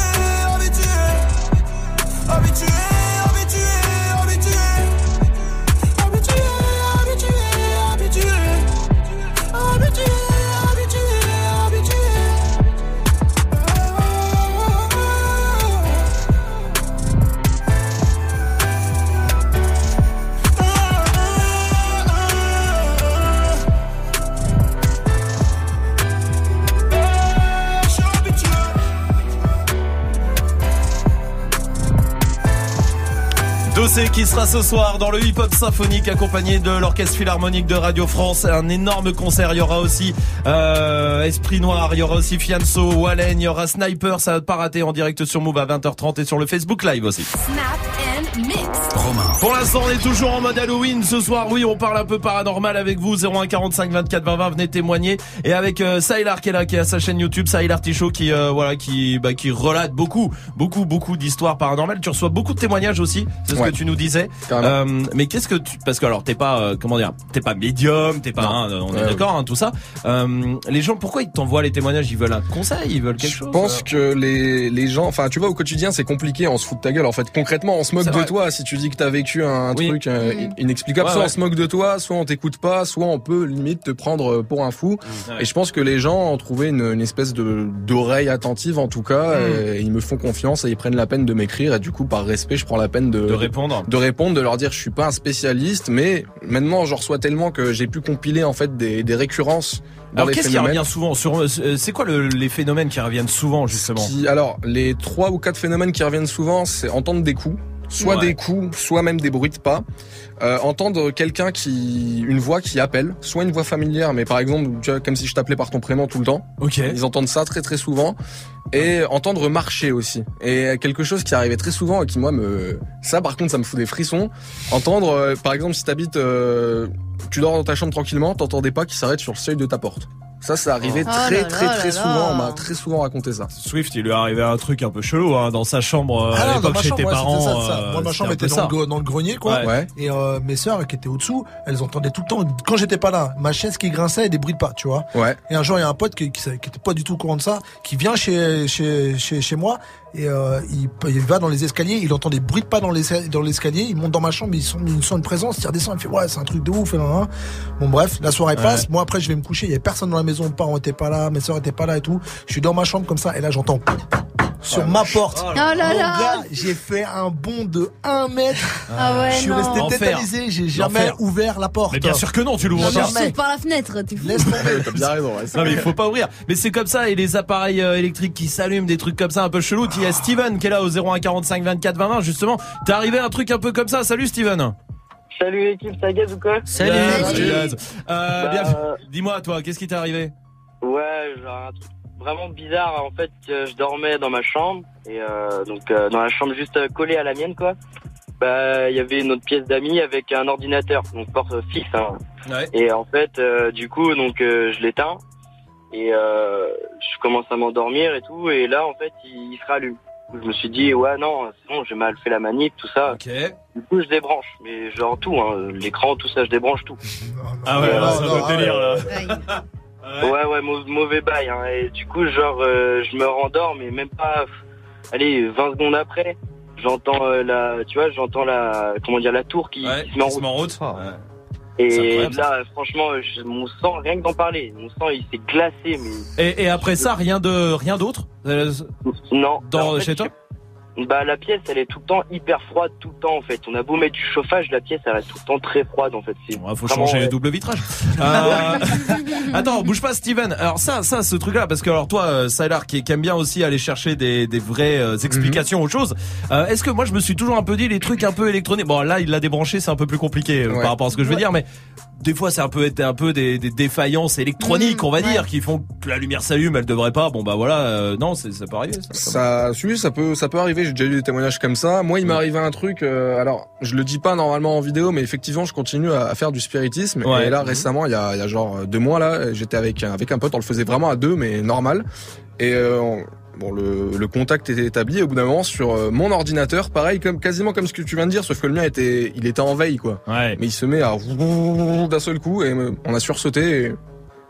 Speaker 1: Sera ce soir dans le hip-hop symphonique accompagné de l'orchestre philharmonique de Radio France. Un énorme concert. Il y aura aussi euh, Esprit Noir, il y aura aussi Fianso, Wallen, il y aura Sniper. Ça va pas rater en direct sur Move à 20h30 et sur le Facebook Live aussi.
Speaker 12: Snap
Speaker 1: Pour l'instant, on est toujours en mode Halloween. Ce soir, oui, on parle un peu paranormal avec vous. 01 45 24 20 20, venez témoigner. Et avec euh, Saïlar qui est là, qui a sa chaîne YouTube, Saïlar Ticho, qui euh, voilà, qui bah, qui relate beaucoup, beaucoup, beaucoup d'histoires paranormales. Tu reçois beaucoup de témoignages aussi. C'est ce
Speaker 13: Ouais.
Speaker 1: que tu nous disais. Euh, mais qu'est-ce que tu parce que alors t'es pas euh, comment dire, t'es pas médium, t'es pas, hein, on est d'accord, hein, tout ça. Euh, les gens, pourquoi ils t'envoient les témoignages? Ils veulent un conseil, ils veulent quelque
Speaker 13: Je
Speaker 1: chose?
Speaker 13: pense
Speaker 1: euh
Speaker 13: que les, les gens, enfin tu vois au quotidien c'est compliqué, on se fout de ta gueule en fait. Concrètement on se moque de toi si tu dis que t'as vécu un
Speaker 1: Oui.
Speaker 13: truc euh,
Speaker 1: Mhm.
Speaker 13: inexplicable.
Speaker 1: Ouais,
Speaker 13: soit
Speaker 1: ouais.
Speaker 13: on se moque de toi, soit on t'écoute pas, soit on peut limite te prendre pour un fou.
Speaker 1: Ouais.
Speaker 13: Et je pense que les gens ont trouvé une, une espèce de d'oreille attentive en tout cas.
Speaker 1: Mhm.
Speaker 13: Et ils me font confiance et ils prennent la peine de m'écrire. Et du coup par respect je prends la peine de,
Speaker 1: de répondre.
Speaker 13: de répondre, de leur dire je suis pas un spécialiste, mais maintenant j'en reçois tellement que j'ai pu compiler en fait des, des récurrences dans
Speaker 1: Alors qu'est-ce qui revient souvent sur euh, C'est quoi le- les phénomènes qui reviennent souvent justement?
Speaker 13: Qui- alors, les trois ou quatre phénomènes qui reviennent souvent, c'est entendre des coups. Soit
Speaker 1: Ouais.
Speaker 13: des coups, soit même des bruits de pas. Euh, entendre quelqu'un qui, une voix qui appelle, soit une voix familière, mais par exemple, tu vois, comme si je t'appelais par ton prénom tout le temps.
Speaker 1: Ok.
Speaker 13: Ils entendent ça très très souvent et entendre marcher aussi. Et quelque chose qui arrivait très souvent et qui moi me, ça par contre ça me fout des frissons. Entendre, euh, par exemple, si t'habites, euh, tu dors dans ta chambre tranquillement, t'entends des pas qui s'arrêtent sur le seuil de ta porte. Ça, c'est arrivé
Speaker 1: Oh.
Speaker 13: très
Speaker 1: Oh là
Speaker 13: très
Speaker 1: là
Speaker 13: très souvent.
Speaker 1: là.
Speaker 13: On m'a très souvent raconté ça.
Speaker 1: Swift, il lui est arrivé un truc un peu chelou hein, dans sa chambre euh,
Speaker 4: Ah
Speaker 1: à l'époque
Speaker 4: ma
Speaker 1: chez
Speaker 4: chambre,
Speaker 1: tes parents.
Speaker 4: ça, ça.
Speaker 1: euh,
Speaker 4: Moi, ma chambre
Speaker 1: un
Speaker 4: était dans
Speaker 1: ça.
Speaker 4: le, dans le grenier, quoi.
Speaker 1: Ouais. Ouais.
Speaker 4: Et euh, mes sœurs qui étaient au-dessous, elles entendaient tout le temps, quand j'étais pas là, ma chaise qui grinçait et des bruits de pas, tu vois.
Speaker 13: Ouais.
Speaker 4: Et un jour, il y a un pote qui, qui, qui était pas du tout au courant de ça, qui vient chez, chez, chez, chez moi et euh, il, il va dans les escaliers, il entend des bruits de pas dans les dans l'escalier, il monte dans ma chambre, il sent, il sent une présence, il redescend, il fait ouais, c'est un truc de ouf. Et nan, nan. Bon bref, la soirée
Speaker 1: Ouais.
Speaker 4: passe. Moi après, je vais me coucher, il y avait personne dans la maison, mes parents étaient pas là, mes sœurs étaient pas là et tout. Je suis dans ma chambre comme ça et là j'entends sur ma porte.
Speaker 11: Oh là
Speaker 4: Mon
Speaker 11: là.
Speaker 4: gars, j'ai fait un bond de 1 mètre.
Speaker 11: Ah ouais,
Speaker 4: je suis
Speaker 11: non.
Speaker 4: resté tétanisé, j'ai jamais
Speaker 1: L'enfer.
Speaker 4: ouvert la porte.
Speaker 1: Mais bien sûr que non, tu l'ouvres pas.
Speaker 11: je par la fenêtre, fou.
Speaker 4: Laisse tomber.
Speaker 13: T'as bien raison. ouais.
Speaker 1: Non mais il faut pas ouvrir. Mais c'est comme ça et les appareils euh, électriques qui s'allument, des trucs comme ça un peu chelou. Il y a Steven qui est là au 01 45 24 20 20 justement. T'es arrivé à un truc un peu comme ça. Salut Steven.
Speaker 17: Salut l'équipe, ça gaz ou quoi
Speaker 1: Salut. Gaz. Euh,
Speaker 17: Bah,
Speaker 1: bien- Dis-moi toi, qu'est-ce qui t'est arrivé?
Speaker 17: Ouais, genre un truc vraiment bizarre. En fait, euh, je dormais dans ma chambre et euh, donc euh, dans la chambre juste euh, collée à la mienne, quoi. Bah, il y avait une autre pièce d'amis avec un ordinateur, donc porte fixe. Hein.
Speaker 1: Ouais.
Speaker 17: Et en fait, euh, du coup, donc euh, je l'éteins et euh, je commence à m'endormir et tout. Et là, en fait, il, il se rallume. Je me suis dit ouais non, c'est bon, j'ai mal fait la manip, tout ça.
Speaker 1: Ok.
Speaker 17: Du coup, je débranche, mais genre tout, hein, l'écran, tout ça, je débranche tout.
Speaker 1: Ah ouais,
Speaker 17: Euh,
Speaker 1: là, c'est un autre délire là.
Speaker 17: Ouais, ouais, mau- mauvais bail. Hein. Et du coup, genre, euh, je me rendors, mais même pas. allez, 20 secondes après, j'entends euh, la, tu vois, j'entends la, comment dire, la tour qui,
Speaker 1: Ouais,
Speaker 17: qui se met en route.
Speaker 1: route. Ouais.
Speaker 17: Et là, franchement, je- mon sang, rien que d'en parler, mon sang, il s'est glacé, mais
Speaker 1: Et, et après ça, rien de rien d'autre Euh,
Speaker 17: non.
Speaker 1: Dans
Speaker 17: Alors, en fait,
Speaker 1: chez toi?
Speaker 17: Bah, la pièce, elle est tout le temps hyper froide, tout le temps, en fait. On a beau mettre du chauffage, la pièce, elle reste tout le temps très froide, en fait.
Speaker 1: Ouais, faut changer les
Speaker 17: ouais.
Speaker 1: doubles vitrages. Euh, Attends, bouge pas, Steven. Alors ça, ça, ce truc-là, parce que alors toi, euh, Sylar, qui, qui aime bien aussi aller chercher des, des vraies euh, explications aux choses. euh, Est-ce que moi, je me suis toujours un peu dit les trucs un peu électroniques? Bon, là, il l'a débranché, c'est un peu plus compliqué
Speaker 13: Ouais.
Speaker 1: par rapport à ce que je veux dire, mais des fois, c'est un peu un peu des, des défaillances électroniques,
Speaker 11: Mmh,
Speaker 1: on va
Speaker 11: ouais.
Speaker 1: dire, qui font que la lumière s'allume, elle devrait pas. Bon bah voilà, euh, non, c'est ça peut arriver. Ça,
Speaker 13: Ça, oui, ça peut, ça peut arriver. J'ai déjà eu des témoignages comme ça. Moi, il m'est arrivé un truc. euh, alors, je le dis pas normalement en vidéo, mais effectivement, je continue à, à faire du spiritisme.
Speaker 1: Ouais.
Speaker 13: Et là,
Speaker 1: Mhm.
Speaker 13: récemment, il y a, il y a genre deux mois là, j'étais avec un- avec un pote. On le faisait vraiment à deux, mais normal. Et euh, on- bon, le, le contact était établi. Et au bout d'un moment, sur euh, mon ordinateur, pareil, comme quasiment comme ce que tu viens de dire, sauf que le mien était, il était en veille, quoi.
Speaker 1: Ouais.
Speaker 13: Mais il se met à d'un seul coup et on a sursauté. Et...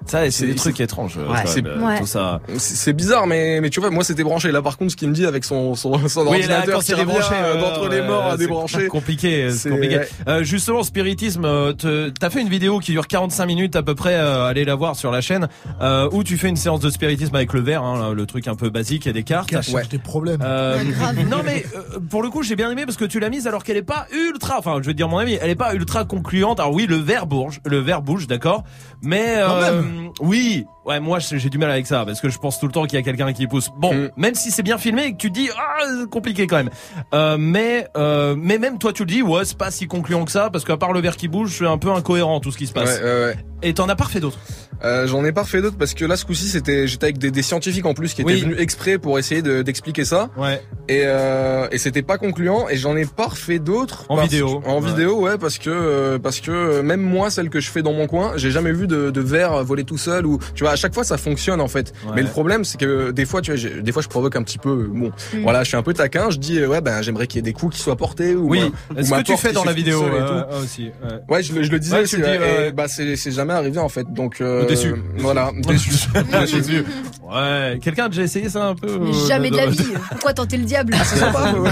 Speaker 1: Ça, c'est des trucs étranges. euh,
Speaker 13: Ouais, c'est-
Speaker 1: euh,
Speaker 11: Ouais.
Speaker 1: tout ça.
Speaker 13: C'est bizarre, mais mais tu vois, moi c'était branché. Là, par contre, ce qu'il me dit avec son son, son
Speaker 1: Oui,
Speaker 13: ordinateur qui
Speaker 1: c'est
Speaker 13: revient,
Speaker 1: débranché,
Speaker 13: euh,
Speaker 1: euh,
Speaker 13: d'entre les morts à
Speaker 1: c'est
Speaker 13: débrancher.
Speaker 1: compliqué, c'est compliqué.
Speaker 13: ouais.
Speaker 1: Euh, justement, spiritisme, euh, t'as fait une vidéo qui dure 45 minutes à peu près, euh, allez la voir sur la chaîne, euh, où tu fais une séance de spiritisme avec le verre, hein, le truc un peu basique et des cartes.
Speaker 4: Cherche des problèmes.
Speaker 1: Euh,
Speaker 11: Ouais,
Speaker 1: non mais euh, pour le coup j'ai bien aimé parce que tu l'as mise alors qu'elle est pas ultra enfin je veux dire mon ami elle est pas ultra concluante alors oui le verre bouge le verre bouge d'accord mais
Speaker 4: Quand
Speaker 1: euh, oui ouais moi j'ai du mal avec ça parce que je pense tout le temps qu'il y a quelqu'un qui pousse bon
Speaker 13: Mm.
Speaker 1: même si c'est bien filmé et que tu te dis ah compliqué quand même euh, mais euh, mais même toi tu le dis ouais c'est pas si concluant que ça parce qu'à part le verre qui bouge c'est un peu incohérent tout ce qui se
Speaker 13: Ouais,
Speaker 1: passe
Speaker 13: ouais, ouais.
Speaker 1: et t'en as pas refait d'autres
Speaker 13: Euh, J'en ai pas refait d'autres parce que là, ce coup-ci, c'était, j'étais avec des, des scientifiques en plus qui étaient
Speaker 1: Oui.
Speaker 13: venus exprès pour essayer de- d'expliquer ça.
Speaker 1: ouais
Speaker 13: Et, euh, et c'était pas concluant. Et j'en ai pas refait d'autres.
Speaker 1: En
Speaker 13: parce-
Speaker 1: vidéo.
Speaker 13: En
Speaker 1: Ouais.
Speaker 13: vidéo, ouais, parce que euh, parce que euh, même moi, celle que je fais dans mon coin, j'ai jamais vu de, de verre voler tout seul ou tu vois. À chaque fois, ça fonctionne en fait.
Speaker 1: Ouais.
Speaker 13: Mais le problème, c'est que des fois, tu vois, des fois, je provoque un petit peu. euh, Bon,
Speaker 11: Mm.
Speaker 13: voilà, je suis un peu taquin. Je dis, euh, ouais, ben, j'aimerais qu'il y ait des coups qui soient portés ou
Speaker 1: oui est-ce que tu fais dans la vidéo euh,
Speaker 13: tout.
Speaker 1: euh, aussi ouais.
Speaker 13: Ouais, je, le- je le disais
Speaker 1: Ouais,
Speaker 13: aussi.
Speaker 1: tu le dis,
Speaker 13: ouais,
Speaker 1: ouais.
Speaker 13: et bah, c'est c'est jamais arrivé en fait. Donc euh,
Speaker 1: Déçu.
Speaker 13: Voilà, déçu.
Speaker 1: Déçu. Ouais, quelqu'un a déjà essayé ça un peu euh,
Speaker 11: Jamais de la vie. Pourquoi tenter le diable?
Speaker 13: C'est sympa.
Speaker 1: Oh,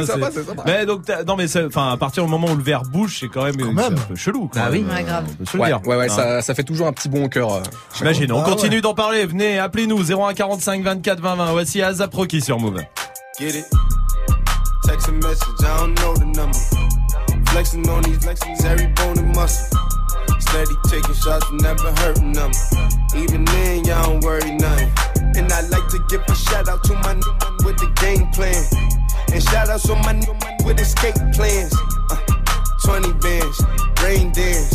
Speaker 13: c'est
Speaker 1: c'est-
Speaker 13: sympa, c'est sympa.
Speaker 1: Mais donc, non mais c'est- enfin, à partir du moment où le verre bouge, c'est quand même, c'est
Speaker 4: même.
Speaker 1: un peu chelou.
Speaker 13: Ah oui.
Speaker 11: Grave.
Speaker 13: Ouais, ouais, ouais,
Speaker 1: Hein.
Speaker 13: ça, ça fait toujours un petit bon au cœur. euh.
Speaker 1: J'imagine. On
Speaker 4: Ah,
Speaker 1: continue d'en parler. Venez, appelez-nous 01 45 24 20 20. Voici Azapro qui sur Move.
Speaker 18: Get it? Text a message, I don't know the number. Flexing on these flexing every bone and muscle. Steady taking shots, never hurting them. Even then, y'all don't worry nothing. And I like to give a shout out to my with the game plan.
Speaker 19: And shout outs on my n- with escape plans. Uh, 20 bands, rain dance.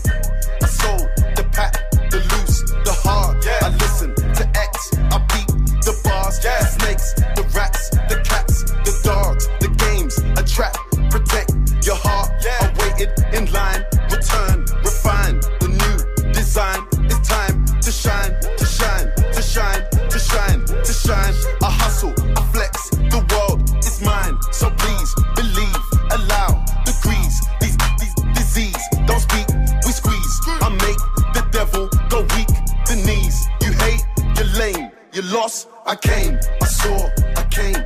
Speaker 20: trap, protect your heart. Yeah, I waited in line, return, refine the new design. It's time to shine, to shine, to shine, to shine, to shine. I hustle, I flex, the world is mine. So please believe, allow degrees. These, these disease don't speak, we squeeze. I make the devil go weak, the knees. You hate, you're lame, you lost. I came, I saw, I came,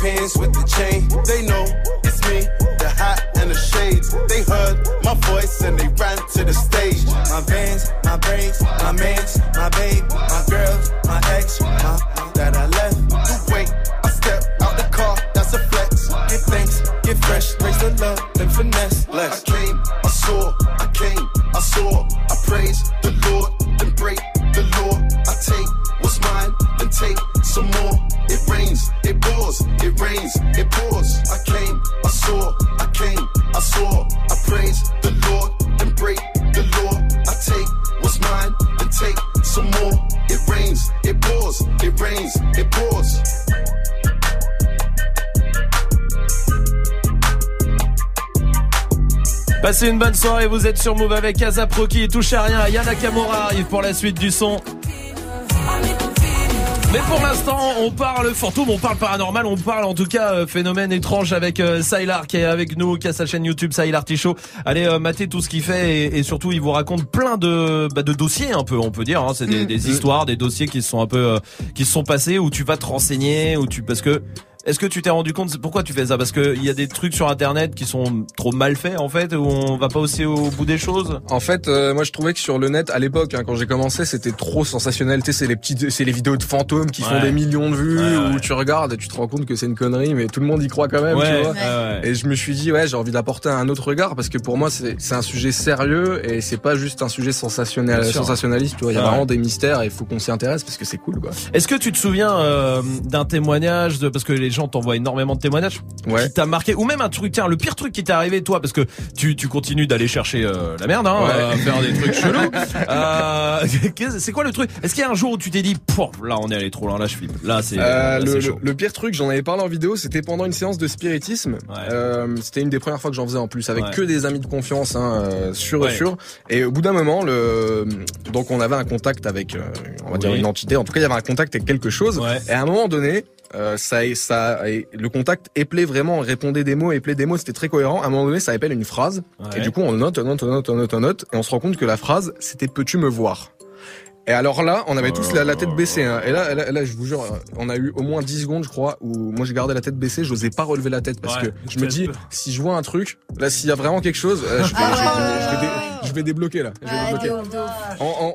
Speaker 19: pants, with the chain. They know it's me, the hat and the shades. They heard my voice and they ran to the stage. My vans, my braids, my mans, my babe, my girls,
Speaker 1: Passez une bonne soirée, vous êtes sur Move avec Azapro qui touche à rien. Yana Kamura arrive pour la suite du son. Mais pour l'instant, on parle fantôme, on parle paranormal, on parle en tout cas euh, phénomène étrange avec euh, Sylar qui est avec nous, qui a sa chaîne YouTube Sylar Ticho. Allez euh, mater tout ce qu'il fait et, et surtout il vous raconte plein de bah, de dossiers un peu, on peut dire. Hein. C'est des, des histoires, des dossiers qui se sont un peu euh, qui se sont passés où tu vas te renseigner, où tu parce que est-ce que tu t'es rendu compte pourquoi tu fais ça? Parce que il y a des trucs sur internet qui sont trop mal faits en fait, où on va pas aussi au bout des choses?
Speaker 13: En fait, euh, moi je trouvais que sur le net à l'époque, hein, quand j'ai commencé, c'était trop sensationnel. Tu sais, c'est les petites, c'est les vidéos de fantômes qui font des millions de vues,
Speaker 1: Ouais, ouais.
Speaker 13: où tu regardes et tu te rends compte que c'est une connerie, mais tout le monde y croit quand même. Tu vois
Speaker 1: ouais, ouais.
Speaker 13: Et je me suis dit, ouais, j'ai envie d'apporter un autre regard parce que pour moi, c'est c'est un sujet sérieux et c'est pas juste un sujet sensationnel, sensationnaliste. Tu vois, il y a vraiment des mystères et il faut qu'on s'y intéresse parce que c'est cool, quoi.
Speaker 1: Est-ce que tu te souviens euh, d'un témoignage de parce que les gens t'envoient énormément de témoignages
Speaker 13: Ouais.
Speaker 1: qui t'a marqué ou même un truc tiens le pire truc qui t'est arrivé toi parce que tu tu continues d'aller chercher euh, la merde hein,
Speaker 13: Ouais.
Speaker 1: euh, faire des trucs chelous. Euh, c'est quoi le truc? Est-ce qu'il y a un jour où tu t'es dit là on est allé trop loin là je flippe. Là c'est
Speaker 13: le, pire truc, j'en avais parlé en vidéo, c'était pendant une séance de spiritisme. C'était une des premières fois que j'en faisais en plus, avec que des amis de confiance, hein, sûr sûr. Et au bout d'un moment, le, donc on avait un contact avec, on va dire une entité. En tout cas, il y avait un contact avec quelque chose. Et à un moment donné. Euh, ça, ça, et le contact épelait vraiment, répondait des mots, épelait des mots, c'était très cohérent. À un moment donné, ça appelle une phrase.
Speaker 1: Ouais.
Speaker 13: Et du coup, on note, on note, on note, on note, on note, et on se rend compte que la phrase, c'était peux-tu me voir? Et alors là, on avait tous la, la tête baissée. Hein. Et là, là, là, je vous jure, on a eu au moins 10 secondes, je crois, où moi j'ai gardé la tête baissée, j'osais pas relever la tête parce
Speaker 1: Ouais,
Speaker 13: que je me dis, si je vois un truc, là, s'il y a vraiment quelque chose, euh, je, vais,
Speaker 11: Ah
Speaker 13: je, vais,
Speaker 11: ouais,
Speaker 13: je vais dé- je vais débloquer là. Je vais
Speaker 11: Ouais,
Speaker 13: débloquer.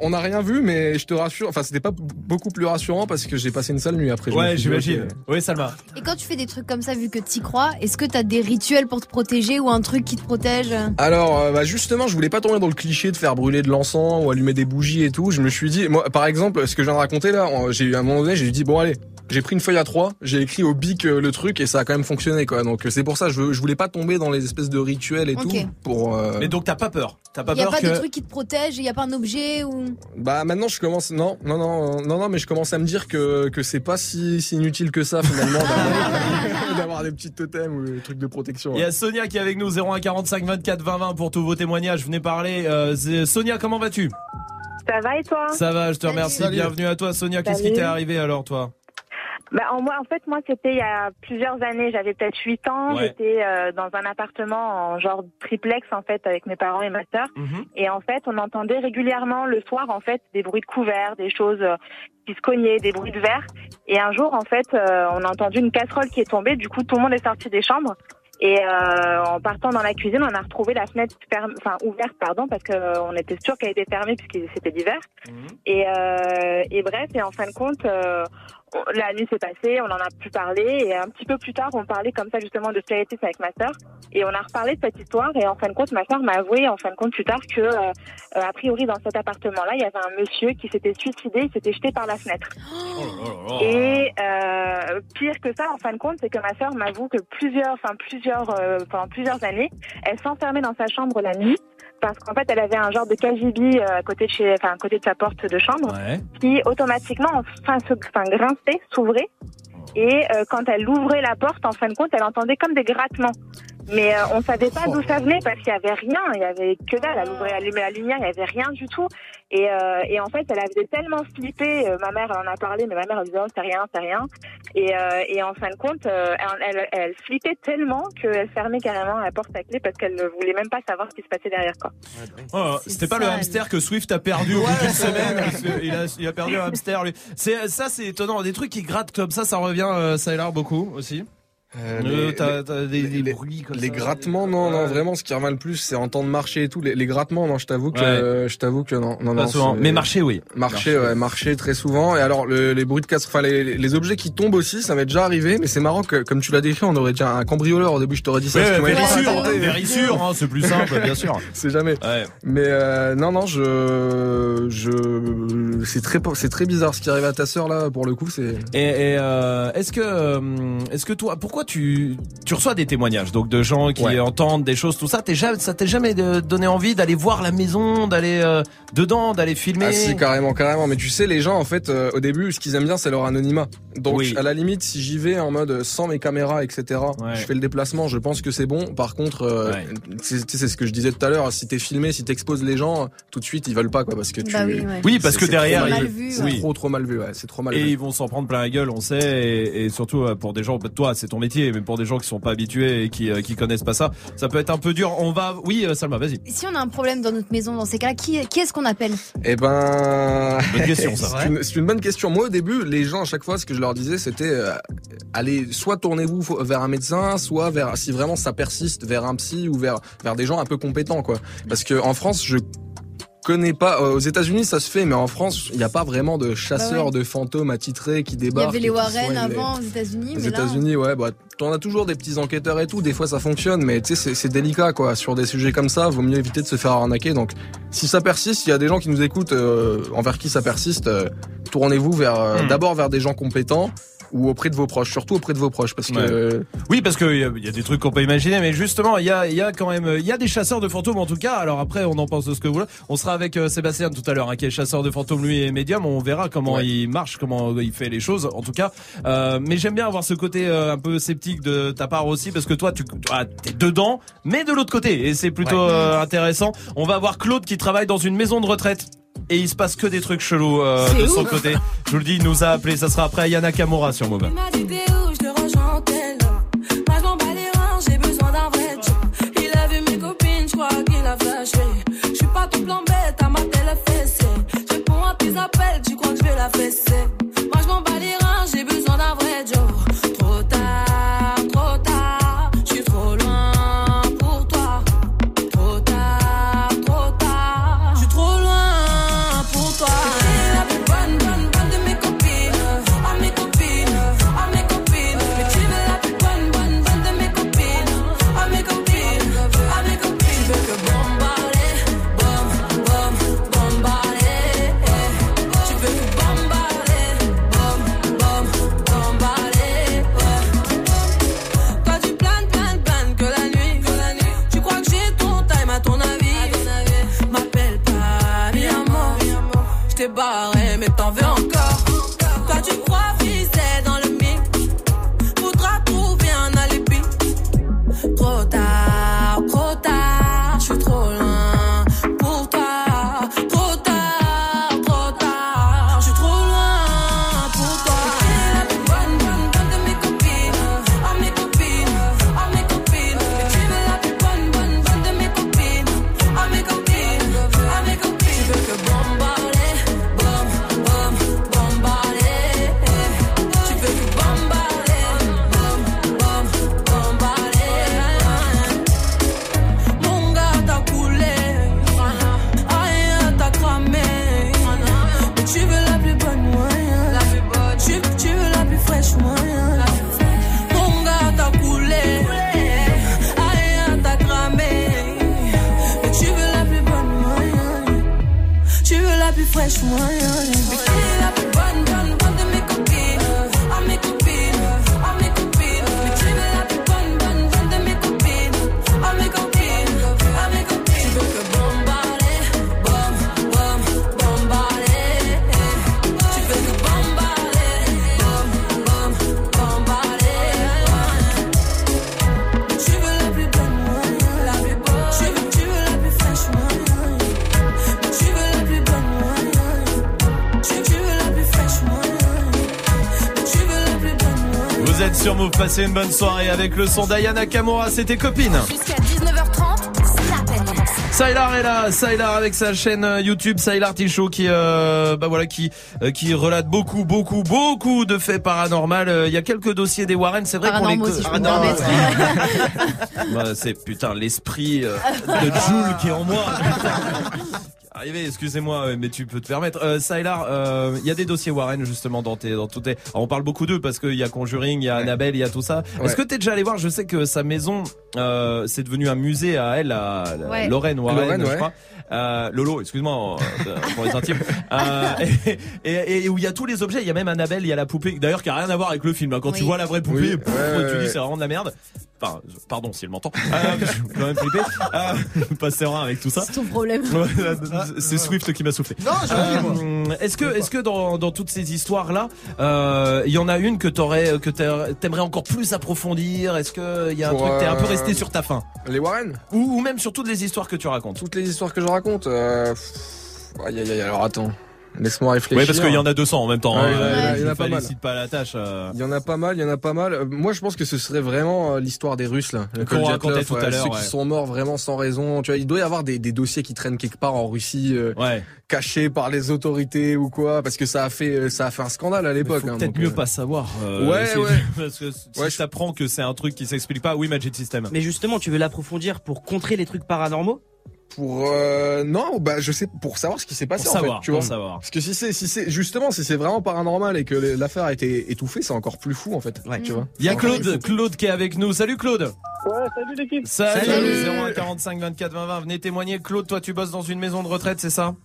Speaker 13: On- n'a rien vu, mais je te rassure, enfin, c'était pas beaucoup plus rassurant parce que j'ai passé une sale nuit après.
Speaker 1: Ouais j'imagine.
Speaker 13: ok.
Speaker 1: Oui Salma.
Speaker 11: Et quand tu fais des trucs comme ça, vu que t'y crois, est-ce que t'as des rituels pour te protéger ou un truc qui te protège?
Speaker 13: Alors, euh, bah justement, je voulais pas tomber dans le cliché de faire brûler de l'encens ou allumer des bougies et tout. Je me suis dit, moi, par exemple, ce que je viens de raconter là, j'ai eu à un moment donné, j'ai dit bon allez, j'ai pris une feuille à trois, j'ai écrit au bic euh, le truc et ça a quand même fonctionné quoi. Donc euh, c'est pour ça je, je voulais pas tomber dans les espèces de rituels et
Speaker 11: Ok.
Speaker 13: tout pour. euh,
Speaker 1: Mais donc t'as pas peur? T'as pas
Speaker 11: Il y a
Speaker 1: peur
Speaker 11: pas
Speaker 1: que.
Speaker 11: de truc qui te protège, il y a pas un objet ou.
Speaker 13: Bah maintenant je commence non non non non non mais je commence à me dire que que c'est pas si, si inutile que ça finalement d'avoir- des petits totems ou des trucs de protection.
Speaker 1: Il y a Sonia qui est avec nous 01 45 24 20 20 pour tous vos témoignages. Venez parler. Euh, Sonia, comment vas-tu?
Speaker 21: Ça va et toi?
Speaker 1: Ça va, je te remercie.
Speaker 21: Salut.
Speaker 1: Bienvenue à toi, Sonia. Qu'est-ce qui t'est arrivé alors, toi?
Speaker 21: Bah, en, moi, en fait, moi, c'était il y a plusieurs années. J'avais peut-être 8 ans.
Speaker 1: Ouais.
Speaker 21: J'étais euh, dans un appartement en genre triplex, en fait, avec mes parents et ma sœur.
Speaker 1: Mhm.
Speaker 21: Et en fait, on entendait régulièrement le soir, en fait, des bruits de couverts, des choses euh, qui se cognaient, des bruits de verre. Et un jour, en fait, euh, on a entendu une casserole qui est tombée. Du coup, tout le monde est sorti des chambres. Et euh, en partant dans la cuisine, on a retrouvé la fenêtre ferme, enfin ouverte, pardon, parce qu'on était sûr qu'elle était fermée puisque c'était l'hiver. Et, euh, et bref, et en fin de compte, euh, la nuit s'est passée, on en a plus parlé, et un petit peu plus tard, on parlait comme ça justement de spiritisme avec ma sœur, et on a reparlé de cette histoire, et en fin de compte, ma sœur m'a avoué, en fin de compte, plus tard, que euh, a priori dans cet appartement-là, il y avait un monsieur qui s'était suicidé, il s'était jeté par la fenêtre. Et euh, pire que ça, en fin de compte, c'est que ma sœur m'avoue que plusieurs, enfin plusieurs, euh, pendant plusieurs années, elle s'enfermait dans sa chambre la nuit parce qu'en fait, elle avait un genre de KGB euh, à côté de chez, enfin à côté de sa porte de chambre, qui automatiquement, enfin, se, enfin grinçait, s'ouvrait. Et euh, quand elle ouvrait la porte, en fin de compte, elle entendait comme des grattements. Mais euh, on savait pas d'où ça venait parce qu'il y avait rien, il y avait que dalle. Elle ouvrait, allumait la lumière, il y avait rien du tout. Et, euh, et en fait, elle avait tellement flippé. euh, ma mère elle en a parlé, mais ma mère elle disait oh, c'est rien, c'est rien. Et, euh, et en fin de compte, euh, elle, elle, elle flippait tellement qu'elle fermait carrément la porte à clé parce qu'elle ne voulait même pas savoir ce qui se passait derrière quoi.
Speaker 1: Oh, C'était pas le hamster que Swift a perdu au bout d'une semaine. Il a, il a perdu un hamster. Lui. C'est ça, c'est étonnant. Des trucs qui grattent comme ça, ça revient. Euh, ça a l'air beaucoup aussi.
Speaker 13: Euh,
Speaker 1: Euh,
Speaker 13: les-
Speaker 1: t'as- t'as des, des bruits comme
Speaker 13: Les
Speaker 1: ça.
Speaker 13: grattements, non, non, vraiment, ce qui revient le plus, c'est entendre marcher et tout. Les, les grattements, non, je t'avoue que,
Speaker 1: Ouais.
Speaker 13: euh, je t'avoue que non, non,
Speaker 1: Pas
Speaker 13: non.
Speaker 1: souvent. Mais marcher, oui.
Speaker 13: Marcher, ouais, marcher très souvent. Et alors, le- les bruits de casse, enfin, les, les objets qui tombent aussi, ça m'est déjà arrivé. Mais c'est marrant que, comme tu l'as décrit, on aurait dit un cambrioleur au début. Je t'aurais dit ça.
Speaker 1: Ouais, vérissure, vérissure, hein, c'est plus simple, bien sûr.
Speaker 13: C'est jamais. Mais euh, non, non, je, je, c'est très, c'est très bizarre ce qui arrive à ta sœur là. Pour le coup, c'est.
Speaker 1: Et, et, euh, est-ce que, euh, est-ce que toi, pourquoi tu, tu reçois des témoignages, donc de gens qui
Speaker 13: Ouais.
Speaker 1: entendent des choses, tout ça, t'es jamais, ça t'est jamais de- donné envie d'aller voir la maison, d'aller euh, dedans, d'aller filmer?
Speaker 13: Ah si carrément carrément. Mais tu sais les gens en fait euh, au début ce qu'ils aiment bien c'est leur anonymat. Donc
Speaker 1: Oui.
Speaker 13: à la limite si j'y vais en mode sans mes caméras etc je fais le déplacement je pense que c'est bon. Par contre euh, c'est ce que je disais tout à l'heure. Si t'es filmé si t'exposes les gens tout de suite ils veulent pas quoi parce que tu
Speaker 1: Bah oui, ouais. Oui, parce que
Speaker 13: c'est
Speaker 1: derrière,
Speaker 13: c'est trop trop mal vu ouais. C'est trop mal
Speaker 1: Et
Speaker 13: vu.
Speaker 1: ils vont s'en prendre plein la gueule, on sait, et, et surtout euh, pour des gens, bah, toi c'est ton métier, mais pour des gens qui sont pas habitués et qui, euh, qui connaissent pas ça, ça peut être un peu dur. On va, oui, euh, Salma, vas-y.
Speaker 11: Si on a un problème dans notre maison, dans ces cas-là, qui, qui est-ce qu'on appelle?
Speaker 13: Eh ben,
Speaker 1: Bonne question, ça.
Speaker 13: c'est une, c'est une bonne question. Moi, au début, les gens, à chaque fois, ce que je leur disais, c'était euh, allez, soit tournez-vous vers un médecin, soit vers, si vraiment ça persiste, vers un psy ou vers vers des gens un peu compétents, quoi. Parce que en France, je connais pas. euh, aux États-Unis, ça se fait, mais en France, il n'y a pas vraiment de chasseurs
Speaker 11: Bah ouais.
Speaker 13: de fantômes attitrés qui
Speaker 11: Il y
Speaker 13: débarquent.
Speaker 11: avait les Warren
Speaker 13: soignent les-
Speaker 11: avant aux États-Unis,
Speaker 13: aux
Speaker 11: là.
Speaker 13: États-Unis, ouais, bah, t'en as toujours des petits enquêteurs et tout. Des fois, ça fonctionne, mais tu sais, c'est- c'est délicat, quoi. Sur des sujets comme ça, vaut mieux éviter de se faire arnaquer. Donc, si ça persiste, il y a des gens qui nous écoutent, euh, envers qui ça persiste, euh, tournez-vous vers, euh,
Speaker 1: Hmm.
Speaker 13: d'abord vers des gens compétents ou auprès de vos proches, surtout auprès de vos proches, parce que.
Speaker 1: Ouais. Oui, parce a- il y a des trucs qu'on peut imaginer, mais justement, il y a, il y a quand même, il y a des chasseurs de fantômes en tout cas. Alors après, on en pense de ce que vous voulez. On sera avec euh, Sébastien tout à l'heure, hein, qui est chasseur de fantômes, lui et médium. On verra comment
Speaker 13: Ouais.
Speaker 1: il marche, comment il fait les choses, en tout cas. Euh, mais j'aime bien avoir ce côté euh, un peu sceptique de ta part aussi, parce que toi, tu ah, t'es dedans, mais de l'autre côté, et c'est plutôt
Speaker 13: Ouais.
Speaker 1: euh, intéressant. On va voir Claude qui travaille dans une maison de retraite. Et il se passe que des trucs chelous euh, de son
Speaker 22: ouf.
Speaker 1: côté. Je vous le dis, il nous a appelé. Ça sera après Yana Kamura sur Move.
Speaker 22: Je suis pas tout plan bête, à ma télé fessée Je réponds à tes appels, tu crois que je vais la fesser Moi je m'en bats les reins, j'ai besoin d'un vrai job mais t'en veux veux la plus
Speaker 1: sur Move, passez une bonne soirée avec le son d'Ayana Kamura, c'était copine.
Speaker 12: Jusqu'à 19h30, Snap Mix.
Speaker 1: Sylar est là, Sylar avec sa chaîne euh, YouTube Sylar Tichot qui euh, bah voilà qui euh, qui relate beaucoup beaucoup beaucoup de faits paranormaux. Euh, Il y a quelques dossiers des Warren, c'est vrai qu'on les
Speaker 11: Paranormaux, si je peux me
Speaker 1: Ah, non. Bah, c'est putain l'esprit euh, de Jules qui est en moi. Arrivé, excusez-moi, euh, mais tu peux te permettre. Euh, Sylar, euh, il y a des dossiers Warren justement dans tes, dans tout tes. Alors, on parle beaucoup d'eux parce qu'il y a Conjuring, il y a Annabelle, il y a tout ça.
Speaker 13: Ouais.
Speaker 1: Est-ce que t'es déjà allé voir Je sais que sa maison, euh, c'est devenu un musée à elle, à, à
Speaker 11: Ouais.
Speaker 1: Lorraine Warren,
Speaker 13: Lorraine,
Speaker 1: je
Speaker 13: ouais.
Speaker 1: crois. Euh, Lolo, excuse-moi euh, pour les intimes. Euh, et, et- et où il y a tous les objets, il y a même Annabelle, il y a la poupée, d'ailleurs qui a rien à voir avec le film. hein. Quand tu vois la vraie poupée,
Speaker 13: Oui,
Speaker 1: pff,
Speaker 13: ouais,
Speaker 1: tu
Speaker 13: ouais,
Speaker 1: dis c'est vraiment de la merde. Enfin, pardon si elle m'entend. Euh, je suis quand même flippé. Euh, pas serein avec tout ça.
Speaker 11: C'est ton problème.
Speaker 1: C'est Swift qui m'a soufflé.
Speaker 4: Non.
Speaker 1: Euh, Est-ce que, est-ce que dans, dans toutes ces histoires là, il y en a une que t'aurais, que t'aimerais encore plus approfondir? Est-ce que il y a un
Speaker 13: Pour,
Speaker 1: truc t'es un peu
Speaker 13: euh,
Speaker 1: resté sur ta faim?
Speaker 13: Les Warren?
Speaker 1: Ou, ou même sur toutes les histoires que tu racontes
Speaker 13: Toutes les histoires que je raconte. Euh... pff, Aïe aïe aïe, alors attends. Laisse-moi réfléchir.
Speaker 1: Oui, parce qu'il y en a 200 en même temps.
Speaker 13: Ouais,
Speaker 1: hein.
Speaker 13: il y en a- pas mal.
Speaker 1: pas la tâche. euh.
Speaker 13: Il y en a pas mal, il y en a pas mal. Euh, Moi, je pense que ce serait vraiment euh, l'histoire des Russes là. Le
Speaker 1: Qu'on
Speaker 13: Koldiatlov,
Speaker 1: racontait tout à
Speaker 13: Ceux
Speaker 1: ouais.
Speaker 13: qui sont morts vraiment sans raison. Tu vois, il doit y avoir des, des dossiers qui traînent quelque part en Russie, euh,
Speaker 1: Ouais.
Speaker 13: cachés par les autorités ou quoi, parce que ça a fait, euh, ça a fait un scandale à l'époque. hein,
Speaker 1: peut-être mieux
Speaker 13: euh,
Speaker 1: pas savoir. euh,
Speaker 13: Ouais, ouais.
Speaker 1: Parce que si
Speaker 13: Ouais,
Speaker 1: je t'apprends que c'est un truc qui s'explique pas, oui, Magic System.
Speaker 23: Mais justement, tu veux l'approfondir pour contrer les trucs paranormaux?
Speaker 13: Pour euh, non, bah je sais pour savoir ce qui s'est passé
Speaker 1: Pour
Speaker 13: en
Speaker 1: savoir,
Speaker 13: fait, tu
Speaker 1: pour
Speaker 13: vois.
Speaker 1: savoir.
Speaker 13: Parce que si c'est si c'est justement si c'est vraiment paranormal et que l'affaire a été étouffée, c'est encore plus fou en fait.
Speaker 23: Ouais.
Speaker 13: tu vois.
Speaker 1: Il y a Claude, Claude qui est avec nous. Salut Claude.
Speaker 24: Ouais, salut l'équipe.
Speaker 1: Salut.
Speaker 23: Salut.
Speaker 1: 01 45 24 20 20. Venez témoigner. Claude, toi tu bosses dans une maison de retraite, c'est ça?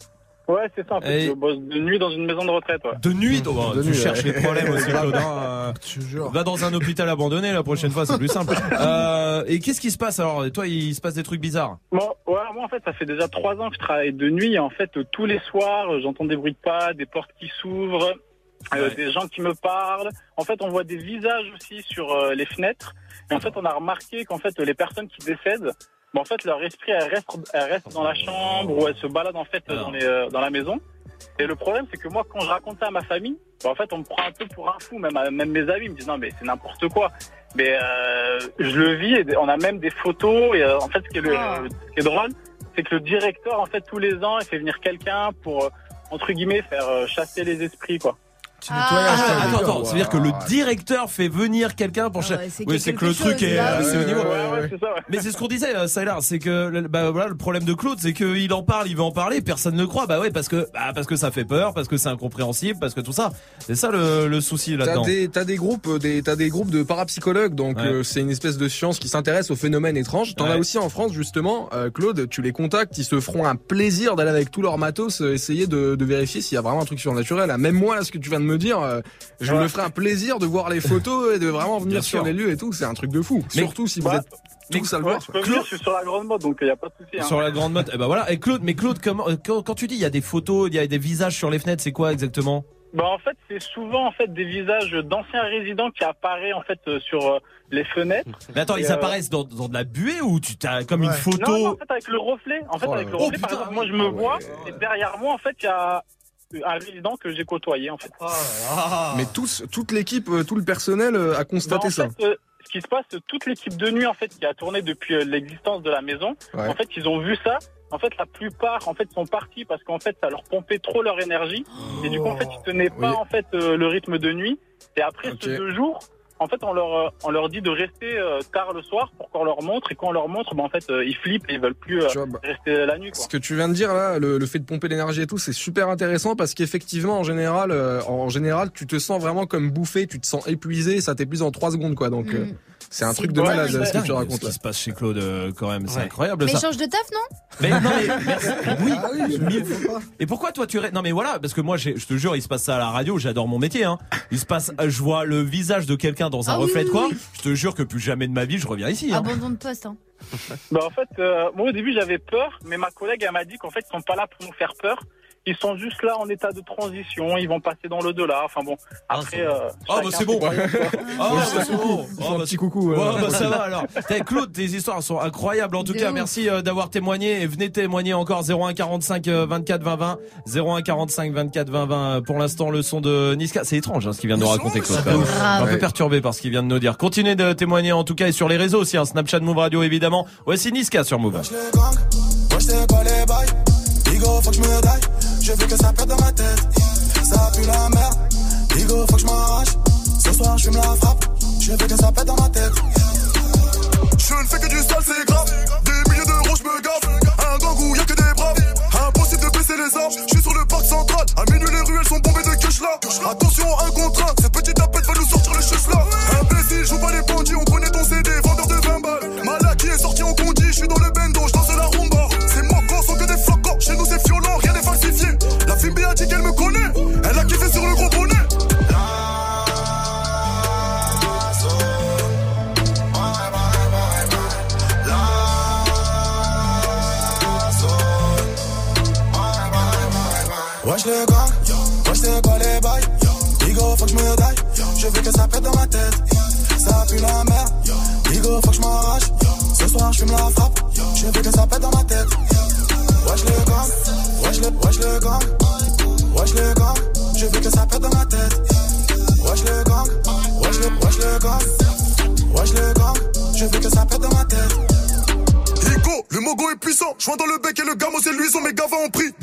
Speaker 24: Ouais, c'est ça. En fait,
Speaker 1: Et-
Speaker 24: je bosse de nuit dans une maison de retraite. Ouais.
Speaker 1: De nuit, oh,
Speaker 13: De
Speaker 1: tu
Speaker 13: nuit,
Speaker 1: cherches
Speaker 13: ouais.
Speaker 1: les problèmes aussi, Claude. hein, euh,
Speaker 4: jure.
Speaker 1: Va dans un hôpital abandonné la prochaine fois, c'est plus simple. Euh, et qu'est-ce qui se passe alors Toi, il se passe des trucs bizarres?
Speaker 24: Bon, ouais, moi en fait, ça fait déjà trois ans que je travaille de nuit. Et en fait, tous les soirs, j'entends des bruits de pas, des portes qui s'ouvrent, euh,
Speaker 1: Ouais.
Speaker 24: des gens qui me parlent. En fait, on voit des visages aussi sur euh, les fenêtres. Et en fait, on a remarqué qu'en fait, les personnes qui décèdent, bah, en fait, leur esprit, elle reste, elle reste dans la chambre ou elle se balade en fait
Speaker 1: Alors.
Speaker 24: dans, les, euh, dans la maison. Et le problème, c'est que moi, quand je raconte ça à ma famille, bah, en fait, on me prend un peu pour un fou. Même, même mes amis me disent non, mais c'est n'importe quoi. Mais euh, je le vis et on a même des photos. Et euh, en fait, ce qui est, le,
Speaker 11: Ah.
Speaker 24: ce qui est drôle, c'est que le directeur, en fait, tous les ans, il fait venir quelqu'un pour, entre guillemets, faire euh, chasser les esprits, quoi.
Speaker 4: Petit nettoyage.
Speaker 1: Ah,
Speaker 4: t'as
Speaker 1: attends,
Speaker 4: dit.
Speaker 1: attends, c'est-à-dire que le directeur fait venir quelqu'un pour
Speaker 11: Ah ouais, c'est
Speaker 1: Oui, c'est que le truc est
Speaker 11: là,
Speaker 1: assez
Speaker 11: oui.
Speaker 1: haut niveau.
Speaker 24: Ça.
Speaker 1: Mais c'est ce qu'on disait, euh, Saïlar, c'est que le- bah, voilà, le problème de Claude, c'est qu'il en parle, il veut en parler, personne ne croit. Bah ouais, parce que bah, parce que ça fait peur, parce que c'est incompréhensible, parce que tout ça. C'est ça le, le souci
Speaker 13: T'as
Speaker 1: là-dedans.
Speaker 13: des, t'as des groupes, euh, des, t'as des groupes de parapsychologues, donc
Speaker 1: Ouais.
Speaker 13: euh, c'est une espèce de science qui s'intéresse aux phénomènes étranges. T'en
Speaker 1: Ouais.
Speaker 13: as aussi en France justement, euh, Claude. Tu les contactes, ils se feront un plaisir d'aller avec tout leur matos, euh, essayer de, de vérifier s'il y a vraiment un truc surnaturel. Ah, Même moi, là, ce que tu viens de me dire, euh, je
Speaker 24: Ouais.
Speaker 13: me ferai un plaisir de voir les photos et de vraiment venir
Speaker 1: Bien
Speaker 13: sur
Speaker 1: sûr.
Speaker 13: les lieux et tout. C'est un truc de fou.
Speaker 24: Mais-
Speaker 13: Surtout si vous êtes tous à le voir.
Speaker 24: je peux venir, je suis sur la grande mode, donc il n'y a pas de souci. hein.
Speaker 1: Sur la grande mode. Eh ben voilà. Et Claude, mais Claude, comment, euh, quand, quand tu dis il y a des photos, il y a des visages sur les fenêtres, c'est quoi exactement?
Speaker 24: Bah en fait c'est souvent en fait des visages d'anciens résidents qui apparaissent en fait euh, sur euh, les fenêtres.
Speaker 1: Mais attends,
Speaker 24: Et,
Speaker 1: ils
Speaker 24: euh,
Speaker 1: apparaissent dans, dans de la buée ou tu t'as comme une photo
Speaker 24: non, en fait avec le reflet. En fait
Speaker 1: Oh
Speaker 24: avec le reflet,
Speaker 1: Oh,
Speaker 24: par
Speaker 1: putain,
Speaker 24: exemple, moi je me vois et derrière moi en fait il y a un résident que j'ai côtoyé en fait.
Speaker 13: Mais tous, toute l'équipe, euh, tout le personnel euh, a
Speaker 24: Bah,
Speaker 13: constaté
Speaker 24: en
Speaker 13: ça.
Speaker 24: euh, ce qui se passe, toute l'équipe de nuit en fait qui a tourné depuis l'existence de la maison,
Speaker 13: Ouais.
Speaker 24: en fait ils ont vu ça. En fait, la plupart en fait sont partis parce qu'en fait ça leur pompait trop leur énergie et du coup en fait ils tenaient pas
Speaker 13: Oui.
Speaker 24: en fait euh, le rythme de nuit. Et après
Speaker 13: Ok.
Speaker 24: ce deux jours, en fait on leur euh, on leur dit de rester euh, tard le soir pour qu'on leur montre et quand on leur montre, bah, en fait euh, ils flippent et ils veulent plus euh,
Speaker 13: vois, bah,
Speaker 24: rester la nuit. Quoi.
Speaker 13: Ce que tu viens de dire là, le, le fait de pomper l'énergie et tout, c'est super intéressant parce qu'effectivement, en général, euh, en général, tu te sens vraiment comme bouffé, tu te sens épuisé, ça t'épuise en trois secondes, quoi. Donc, euh, c'est un truc de malade
Speaker 1: C'est
Speaker 13: ce que tu racontes
Speaker 1: Ce qui se passe chez Claude, euh, quand même, c'est incroyable
Speaker 11: Mais
Speaker 1: ça.
Speaker 11: change de taf, non?
Speaker 1: Mais non, mais merci. Oui,
Speaker 4: Ah oui, pas.
Speaker 1: Et pourquoi toi tu Non mais voilà, parce que moi je te jure, il se passe ça à la radio, j'adore mon métier. Hein. Il se passe, je vois le visage de quelqu'un dans un
Speaker 11: Ah
Speaker 1: reflet de
Speaker 11: oui,
Speaker 1: quoi.
Speaker 11: oui.
Speaker 1: Je te jure que plus jamais de ma vie je reviens ici. Hein.
Speaker 11: Abandon de poste. Hein.
Speaker 24: Bah en fait, euh, moi au début j'avais peur, mais ma collègue elle m'a dit qu'en fait ils sont pas là pour nous faire peur. Ils sont juste là en état de transition, ils vont passer dans l'au-delà. Enfin bon, après. euh,
Speaker 1: Ah bah
Speaker 24: chacun
Speaker 1: c'est bon. Ah
Speaker 13: Bon,
Speaker 1: bah, c'est bon. Ah,
Speaker 13: un
Speaker 1: bah,
Speaker 13: petit coucou.
Speaker 1: Ouais, bah ça va alors. Claude, tes histoires sont incroyables. En tout cas,
Speaker 11: ouf.
Speaker 1: merci euh, d'avoir témoigné et venez témoigner encore 01 45 euh, 24 20 20 01 45 24 20 20. Pour l'instant, le son de Niska, c'est étrange hein, ce qu'il vient de nous raconter Claude. Un peu perturbé par ce qu'il vient de nous dire. Continuez de témoigner en tout cas et sur les réseaux aussi, hein, Snapchat Move Radio évidemment. Voici Niska sur Move.
Speaker 25: Bigo faut que je me daille, je veux que ça pète dans ma tête. Ça pue la merde, Bigo faut que je m'arrache. Ce soir je fume la frappe, je veux que ça pète dans ma tête. Je ne fais que du sale c'est grave, des milliers d'euros je me gave Un gang où y'a que des braves, impossible de baisser les armes. Je suis sur le parc central, à minuit les ruelles sont bombées de cash là. Attention un contre un, cette petite tapette va nous sortir le chus là. Imbécile, joue pas les bandits, on connaît ton CD, vendeur de 20 balles. Malak qui est sorti en condi, je suis dans le bendo, Wesh les gars, wesh c'est quoi les bails Bigo faut que je me daille, je veux que ça pète dans ma tête. Ça pue la merde, Bigo faut que je m'arrache Ce soir je fume la frappe, je veux que ça pète dans ma tête. Wesh les gars, wesh les, wesh les gars Wesh les gars, je veux que ça pète dans ma tête. Wesh les gars, wesh les, wesh les gars Wesh les gars, je veux que ça pète dans ma tête. Higo, le mogo est puissant. Joint dans le bec et le gamo c'est luisant. Mes gavas ont pris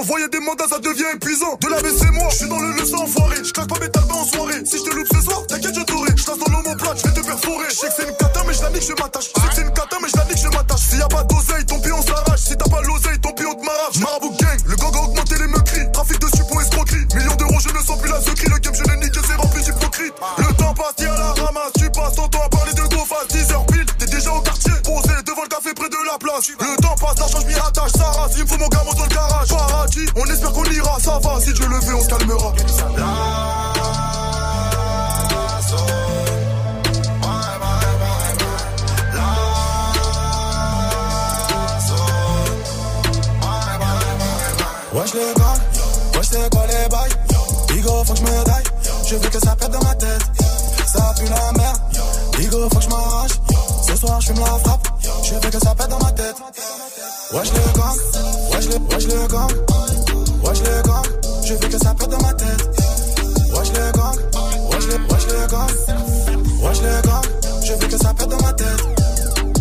Speaker 25: Envoyer des mandats, ça devient épuisant. De la c'est moi, je suis dans le leçon enfoiré. Je claque pas mes talbans en soirée. Si je te loupe ce soir, t'inquiète, je t'aurai. Je dans l'homoplate, je vais te perforer. Je sais que c'est une cata, mais je la nique, je m'attache. Je que c'est une cata, mais je la nique, je m'attache. S'il y a pas d'oseille, ton pion s'arrache. Le temps passe, l'argent, je m'y attache. Ça rase, il mon gamin dans le garage. On espère qu'on ira. Ça va, si Dieu le veut, on se calmera. Wesh les gars, wesh c'est quoi les bails Bigo faut que je me daille, je veux que ça pète Wesh les gars, wesh les, wesh les gars Wesh les gars, je veux que ça pète dans ma tête. Wesh les gars, wesh les, wesh les gars Wesh les gars, je veux que ça pète dans ma tête.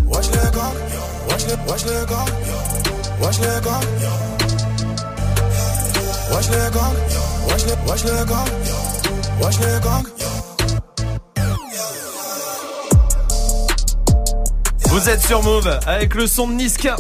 Speaker 25: Wesh les gars, wesh les, wesh les gars Wesh les gars Wesh les gangs, wesh les, wesh les gangs, wesh les gangs.
Speaker 1: Vous êtes sur Move avec le son de Niska.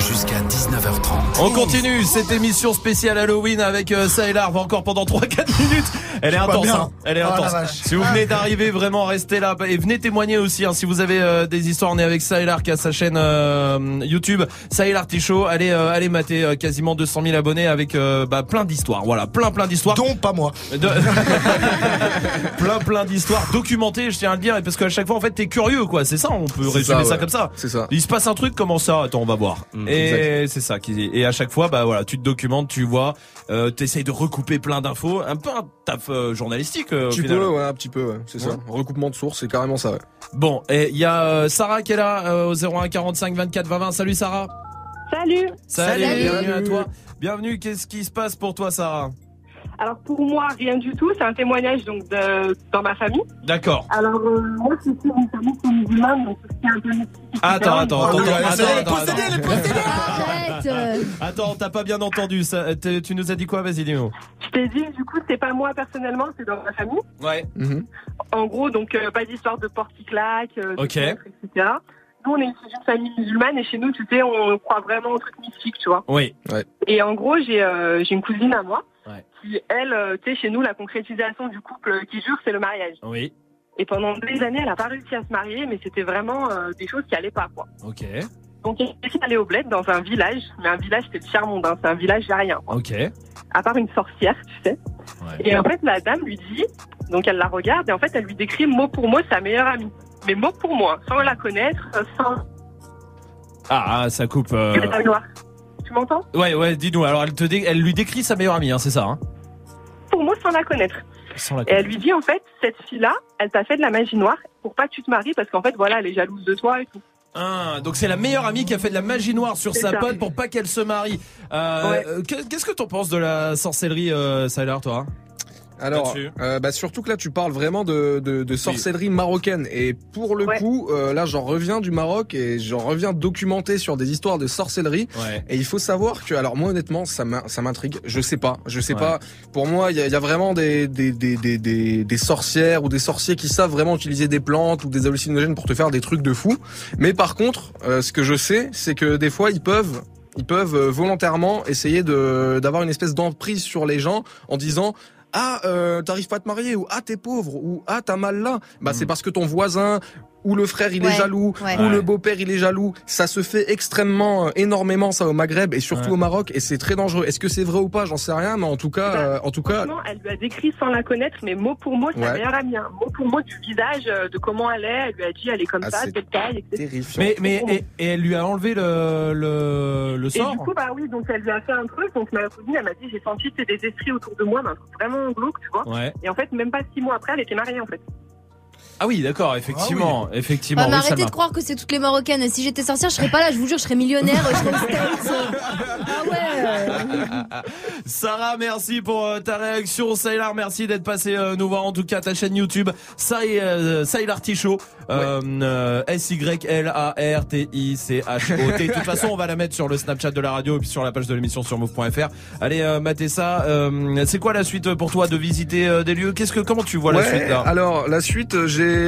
Speaker 26: Jusqu'à 19h30.
Speaker 1: On continue cette émission spéciale Halloween avec euh, ça et Larve encore pendant 3-4 minutes Elle est intense, hein. Elle est
Speaker 4: Oh,
Speaker 1: intense. Si vous venez d'arriver, vraiment restez là et venez témoigner aussi. Hein, si vous avez euh, des histoires, on est avec Saïlar qui a sa chaîne euh, YouTube, Saïlar Ticho. Allez, euh, allez mater euh, quasiment 200 000 abonnés avec euh, bah, plein d'histoires. Voilà, plein plein d'histoires.
Speaker 4: Dont pas moi.
Speaker 1: De- plein plein d'histoires documentées, je tiens à le dire, et parce qu'à chaque fois en fait t'es curieux quoi. C'est ça, on peut résumer
Speaker 13: ça,
Speaker 1: ça
Speaker 13: ouais.
Speaker 1: comme ça.
Speaker 13: C'est ça.
Speaker 1: Il se passe un truc, comment ça? Attends, on va voir.
Speaker 13: Mm,
Speaker 1: et c'est ça qui et à chaque fois bah voilà, tu te documentes, tu vois, euh, t'essayes de recouper plein d'infos, un peu un taf euh, journalistique euh,
Speaker 13: Un petit peu, ouais, un petit peu, ouais, c'est ça. Recoupement de sources, c'est carrément ça, ouais.
Speaker 1: Bon, et il y a euh, Sarah qui est là euh, au 01 45 24 20 20. Salut Sarah.
Speaker 27: Salut
Speaker 1: Salut, bienvenue à toi. Bienvenue, qu'est-ce qui se passe pour toi Sarah?
Speaker 27: Alors pour moi, rien du tout. C'est un témoignage donc de, dans ma famille.
Speaker 1: D'accord.
Speaker 27: Alors euh, moi, c'est sur une famille qui est musulmane, donc tout ce qui est un peu mystique, etc.
Speaker 1: Attends, attends, attends,
Speaker 27: oui,
Speaker 1: attends, attends, attends. Attends, t'as pas bien entendu ça. Tu nous as dit quoi? Vas-y, dis-nous.
Speaker 27: Je t'ai dit, du coup, c'est pas moi personnellement, c'est dans ma famille.
Speaker 1: Ouais.
Speaker 27: En gros, donc euh, pas d'histoire de porte qui claque, euh, de
Speaker 1: Ok.
Speaker 27: etc. Nous, on est d'une famille musulmane et chez nous, tu sais, on croit vraiment aux trucs mystiques, tu vois.
Speaker 1: Oui.
Speaker 13: Ouais.
Speaker 27: Et en gros, j'ai euh, j'ai une cousine à moi
Speaker 1: Ouais.
Speaker 27: qui, elle, euh, tu sais, chez nous, la concrétisation du couple qui jure, c'est le mariage.
Speaker 1: Oui.
Speaker 27: Et pendant des années, elle a pas réussi à se marier, mais c'était vraiment euh, des choses qui allaient pas, quoi.
Speaker 1: Ok.
Speaker 27: Donc, elle est allée au bled dans un village, mais un village, c'est le tiers-monde, hein, c'est un village rien, quoi.
Speaker 1: Ok.
Speaker 27: À part une sorcière, tu sais. Et en fait, la dame lui dit, donc elle la regarde, et en fait, elle lui décrit mot pour mot sa meilleure amie. Mais mot pour mot, hein, sans la connaître, euh, sans
Speaker 1: Ah, ah, ça coupe. euh.
Speaker 27: Tu m'entends
Speaker 1: Ouais, ouais, dis-nous. Alors, elle te dé- elle lui décrit sa meilleure amie, hein, c'est ça, hein
Speaker 27: Pour mot, sans la connaître.
Speaker 1: Sans la
Speaker 27: Et elle lui dit, en fait, cette fille-là, elle t'a fait de la magie noire pour pas que tu te maries, parce qu'en fait, voilà, elle est jalouse de toi et tout.
Speaker 1: Ah, donc c'est la meilleure amie qui a fait de la magie noire sur sa
Speaker 27: ça.
Speaker 1: pote pour pas qu'elle se marie. Euh,
Speaker 27: Ouais.
Speaker 1: Qu'est-ce que t'en penses de la sorcellerie, euh, Sailor, toi?
Speaker 13: Alors, euh, bah surtout que là, tu parles vraiment de, de, de sorcellerie marocaine. Et pour le coup, euh, là, j'en reviens du Maroc et j'en reviens documenté sur des histoires de sorcellerie.
Speaker 1: Ouais.
Speaker 13: Et il faut savoir que, alors moi, honnêtement, ça m'in- ça m'intrigue. Je sais pas, je sais
Speaker 1: Ouais.
Speaker 13: pas. Pour moi, il y a, il y a vraiment des, des, des, des, des, des sorcières ou des sorciers qui savent vraiment utiliser des plantes ou des hallucinogènes pour te faire des trucs de fou. Mais par contre, euh, ce que je sais, c'est que des fois, ils peuvent ils peuvent euh, volontairement essayer de d'avoir une espèce d'emprise sur les gens en disant ah euh, t'arrives pas à te marier ou ah t'es pauvre ou ah t'as mal là bah c'est parce que ton voisin ou le frère il
Speaker 11: Ouais,
Speaker 13: est jaloux
Speaker 11: ouais.
Speaker 13: ou
Speaker 1: Ouais.
Speaker 13: le beau-père il est jaloux ça se fait extrêmement euh, énormément ça au Maghreb et surtout
Speaker 1: Ouais.
Speaker 13: au Maroc et c'est très dangereux est-ce que c'est vrai ou pas? J'en sais rien mais en tout cas euh, en tout cas
Speaker 27: elle lui a décrit sans la connaître, mais mot pour mot, sa
Speaker 13: Ouais.
Speaker 27: meilleure amie. hein. Mot pour mot du visage, euh, de comment elle est. Elle lui a dit, elle est comme
Speaker 13: Ah,
Speaker 27: ça,
Speaker 13: c'est
Speaker 27: telle taille, etc.
Speaker 13: terrifiant
Speaker 1: Mais, mais et, et elle lui a enlevé le, le, le
Speaker 27: Et
Speaker 1: sort?
Speaker 27: du coup, bah oui, donc elle lui a fait un truc. Donc ma cousine, elle m'a dit, j'ai senti c'est des esprits autour de moi, mais un truc vraiment glauque, tu vois.
Speaker 1: Ouais.
Speaker 27: Et en fait, même pas six mois après, elle était mariée, en fait.
Speaker 1: Ah oui, d'accord, effectivement, effectivement.
Speaker 11: Ouais, mais
Speaker 1: oui,
Speaker 11: arrêtez de croire que c'est toutes les Marocaines. Si j'étais sorcière, je serais pas là, je vous jure, je serais millionnaire, je serais. Ah ouais.
Speaker 1: Sarah, merci pour euh, ta réaction. Sailor, merci d'être passé euh, nous voir en tout cas ta chaîne YouTube. Sai, euh, Sailor T-Show. Euh, euh, S-Y-L-A-R-T-I-C-H-O-T. De toute façon, on va la mettre sur le Snapchat de la radio et puis sur la page de l'émission sur move.fr. Allez, euh, matez ça. Euh, c'est quoi la suite pour toi de visiter euh, des lieux? Qu'est-ce que, comment tu vois la suite là?
Speaker 13: Alors la suite, euh,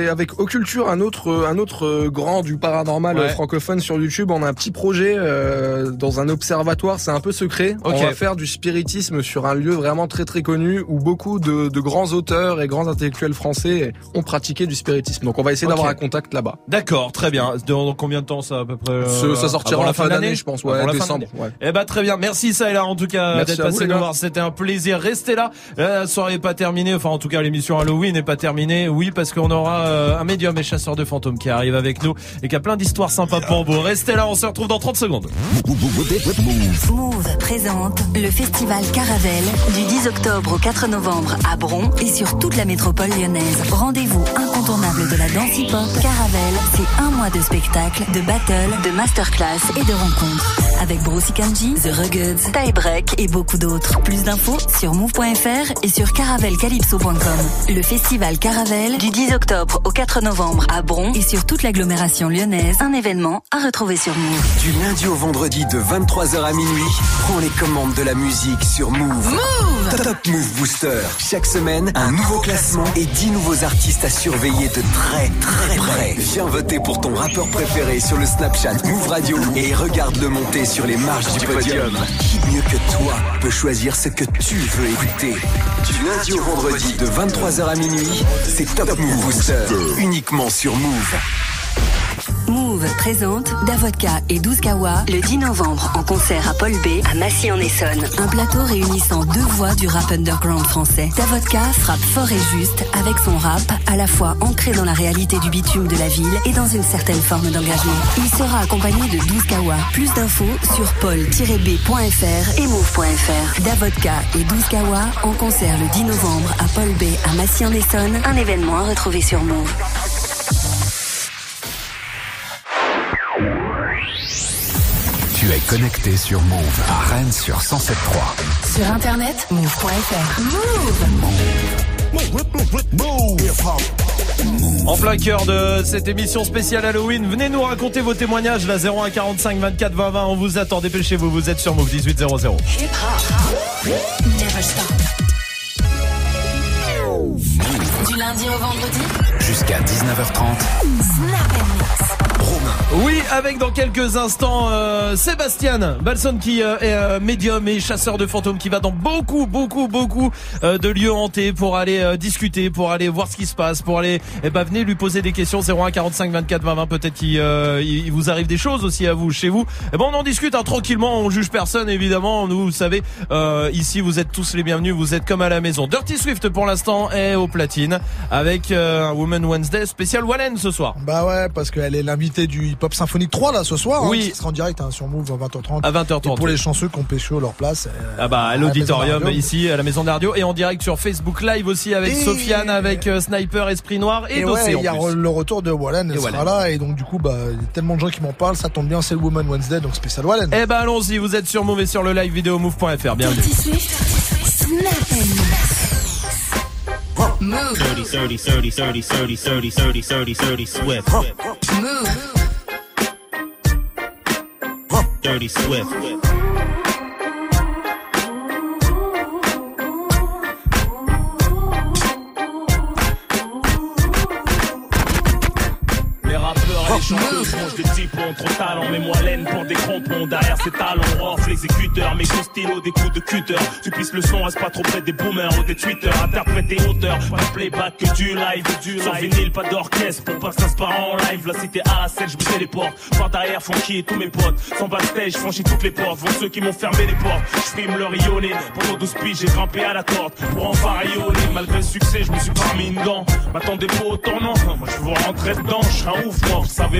Speaker 13: avec Occulture un autre un autre euh, grand du paranormal
Speaker 1: Ouais.
Speaker 13: euh, francophone sur YouTube. On a un petit projet euh, dans un observatoire, c'est un peu secret.
Speaker 1: Ok.
Speaker 13: On va faire du spiritisme sur un lieu vraiment très très connu où beaucoup de, de grands auteurs et grands intellectuels français ont pratiqué du spiritisme. Donc on va essayer d'avoir un contact là-bas.
Speaker 1: D'accord, très bien. Dans combien de temps ça à peu près euh,
Speaker 13: ça sortira en fin d'année, je pense, ouais,
Speaker 1: Avant la fin
Speaker 13: décembre, ouais.
Speaker 1: Eh bah très bien, merci Saïla en tout cas d'être passé nous voir, c'était un plaisir. Restez là, la soirée n'est pas terminée, enfin en tout cas l'émission Halloween n'est pas terminée. Oui, parce qu'on aura euh, un médium et chasseur de fantômes qui arrive avec nous et qui a plein d'histoires sympas pour vous. Restez là, on se retrouve dans 30 secondes.
Speaker 28: Move présente le festival Caravelle du 10 octobre au 4 novembre à Bron et sur toute la métropole lyonnaise. Rendez-vous incontournable de la danse hip-hop. Caravelle, c'est un mois de spectacles, de battles, de masterclass et de rencontres. Avec Brucey Kanji, The Ruggeds, Tie Break et beaucoup d'autres. Plus d'infos sur move.fr et sur caravelcalypso.com. Le festival Caravelle du 10 octobre octobre au 4 novembre à Bron et sur toute l'agglomération lyonnaise, un événement à retrouver sur Move.
Speaker 29: Du lundi au vendredi de 23h à minuit, prends les commandes de la musique sur Move.
Speaker 28: Move
Speaker 29: Top Move Booster. Chaque semaine, un nouveau classement et 10 nouveaux artistes à surveiller de très très près. Viens voter pour ton rappeur préféré sur le Snapchat Move Radio et regarde-le monter sur les marches du podium. Qui mieux que toi peut choisir ce que tu veux écouter? Du lundi au vendredi de 23h à minuit, c'est Top Move Booster. Uniquement sur Move.
Speaker 28: Move présente Davodka et 12 Kawa le 10 novembre en concert à Paul B à Massy-en-Essonne. Un plateau réunissant deux voix du rap underground français. Davodka frappe fort et juste avec son rap à la fois ancré dans la réalité du bitume de la ville et dans une certaine forme d'engagement. Il sera accompagné de 12 Kawa. Plus d'infos sur paul-b.fr et move.fr. Davodka et 12 Kawa en concert le 10 novembre à Paul B à Massy-en-Essonne. Un événement à retrouver sur Move.
Speaker 26: Tu es connecté sur Move à Rennes sur 107.3.
Speaker 28: Sur internet, move.fr. Move
Speaker 1: En plein cœur de cette émission spéciale Halloween, venez nous raconter vos témoignages, la 01 45 24 20 20, on vous attend, dépêchez-vous, vous êtes sur Move 1800.
Speaker 28: Never stop. Du lundi au vendredi,
Speaker 26: Jusqu'à 19h30.
Speaker 28: Snap
Speaker 1: Oui, avec dans quelques instants euh, Sébastien Balson qui euh, est euh, médium et chasseur de fantômes qui va dans beaucoup, beaucoup, beaucoup euh, de lieux hantés pour aller euh, discuter, pour aller voir ce qui se passe, pour aller, eh ben venez lui poser des questions 01 45 24 20 20. Peut-être qu'il euh, il vous arrive des choses aussi à vous, chez vous. Eh ben on en discute hein, tranquillement, on juge personne évidemment. Nous, vous savez, euh, ici vous êtes tous les bienvenus, vous êtes comme à la maison. Dirty Swift pour l'instant est au platine avec euh, un Woman Wednesday spécial Wallen ce soir.
Speaker 4: Bah ouais, parce qu'elle est l'invitée du Hip Hop Symphonique 3 là ce soir.
Speaker 1: Oui.
Speaker 4: Hein, qui sera en direct hein, sur Move à 20h30.
Speaker 1: À 20h30.
Speaker 4: Et pour les chanceux qui ont pécho leur place. euh,
Speaker 1: Ah bah à
Speaker 4: la
Speaker 1: l'auditorium
Speaker 4: la
Speaker 1: ici à la maison de la radio et en direct sur Facebook Live aussi avec
Speaker 4: Et-
Speaker 1: Sofiane avec euh, Sniper Esprit Noir et,
Speaker 4: Et
Speaker 1: Dossé
Speaker 4: ouais,
Speaker 1: en
Speaker 4: il y a
Speaker 1: plus.
Speaker 4: le retour de Wallen,
Speaker 1: Et
Speaker 4: sera
Speaker 1: Wallen.
Speaker 4: là et donc du coup bah il y a tellement de gens qui m'en parlent, ça tombe bien, c'est le Woman Wednesday donc spécial Wallen.
Speaker 1: Eh ben allons-y, vous êtes sur Move et sur le live vidéo move.fr. Bienvenue.
Speaker 28: Move.
Speaker 5: 30, 30, 30, 30, 30, 30, 30, 30, 30, Swift.
Speaker 28: Move.
Speaker 5: Dirty Swift.
Speaker 30: Chanteurs font des types ont trop talent Mais moi laine pour des crampons Derrière ces talons off l'exécuteur Mes coups stylo des coups de cutter. Tu pisses le son reste pas trop près des boomers ou des tweeters. Interpréter auteur Pas de playback que du live du Sur vinyle pas d'orchestre Pour pas que ça se part en live. La cité à la scène je les portes. Par derrière et tous mes potes. Sans backstage franchis toutes les portes. Vont ceux qui m'ont fermé les portes. Je filme leur rayonner Pendant 12 piges j'ai grimpé à la corde Pour enfin rayonner Malgré le succès je me suis pas mis une dent M'attendez pas au tournant Moi je veux rentrer dedans. Je serai un ouf moi vous savez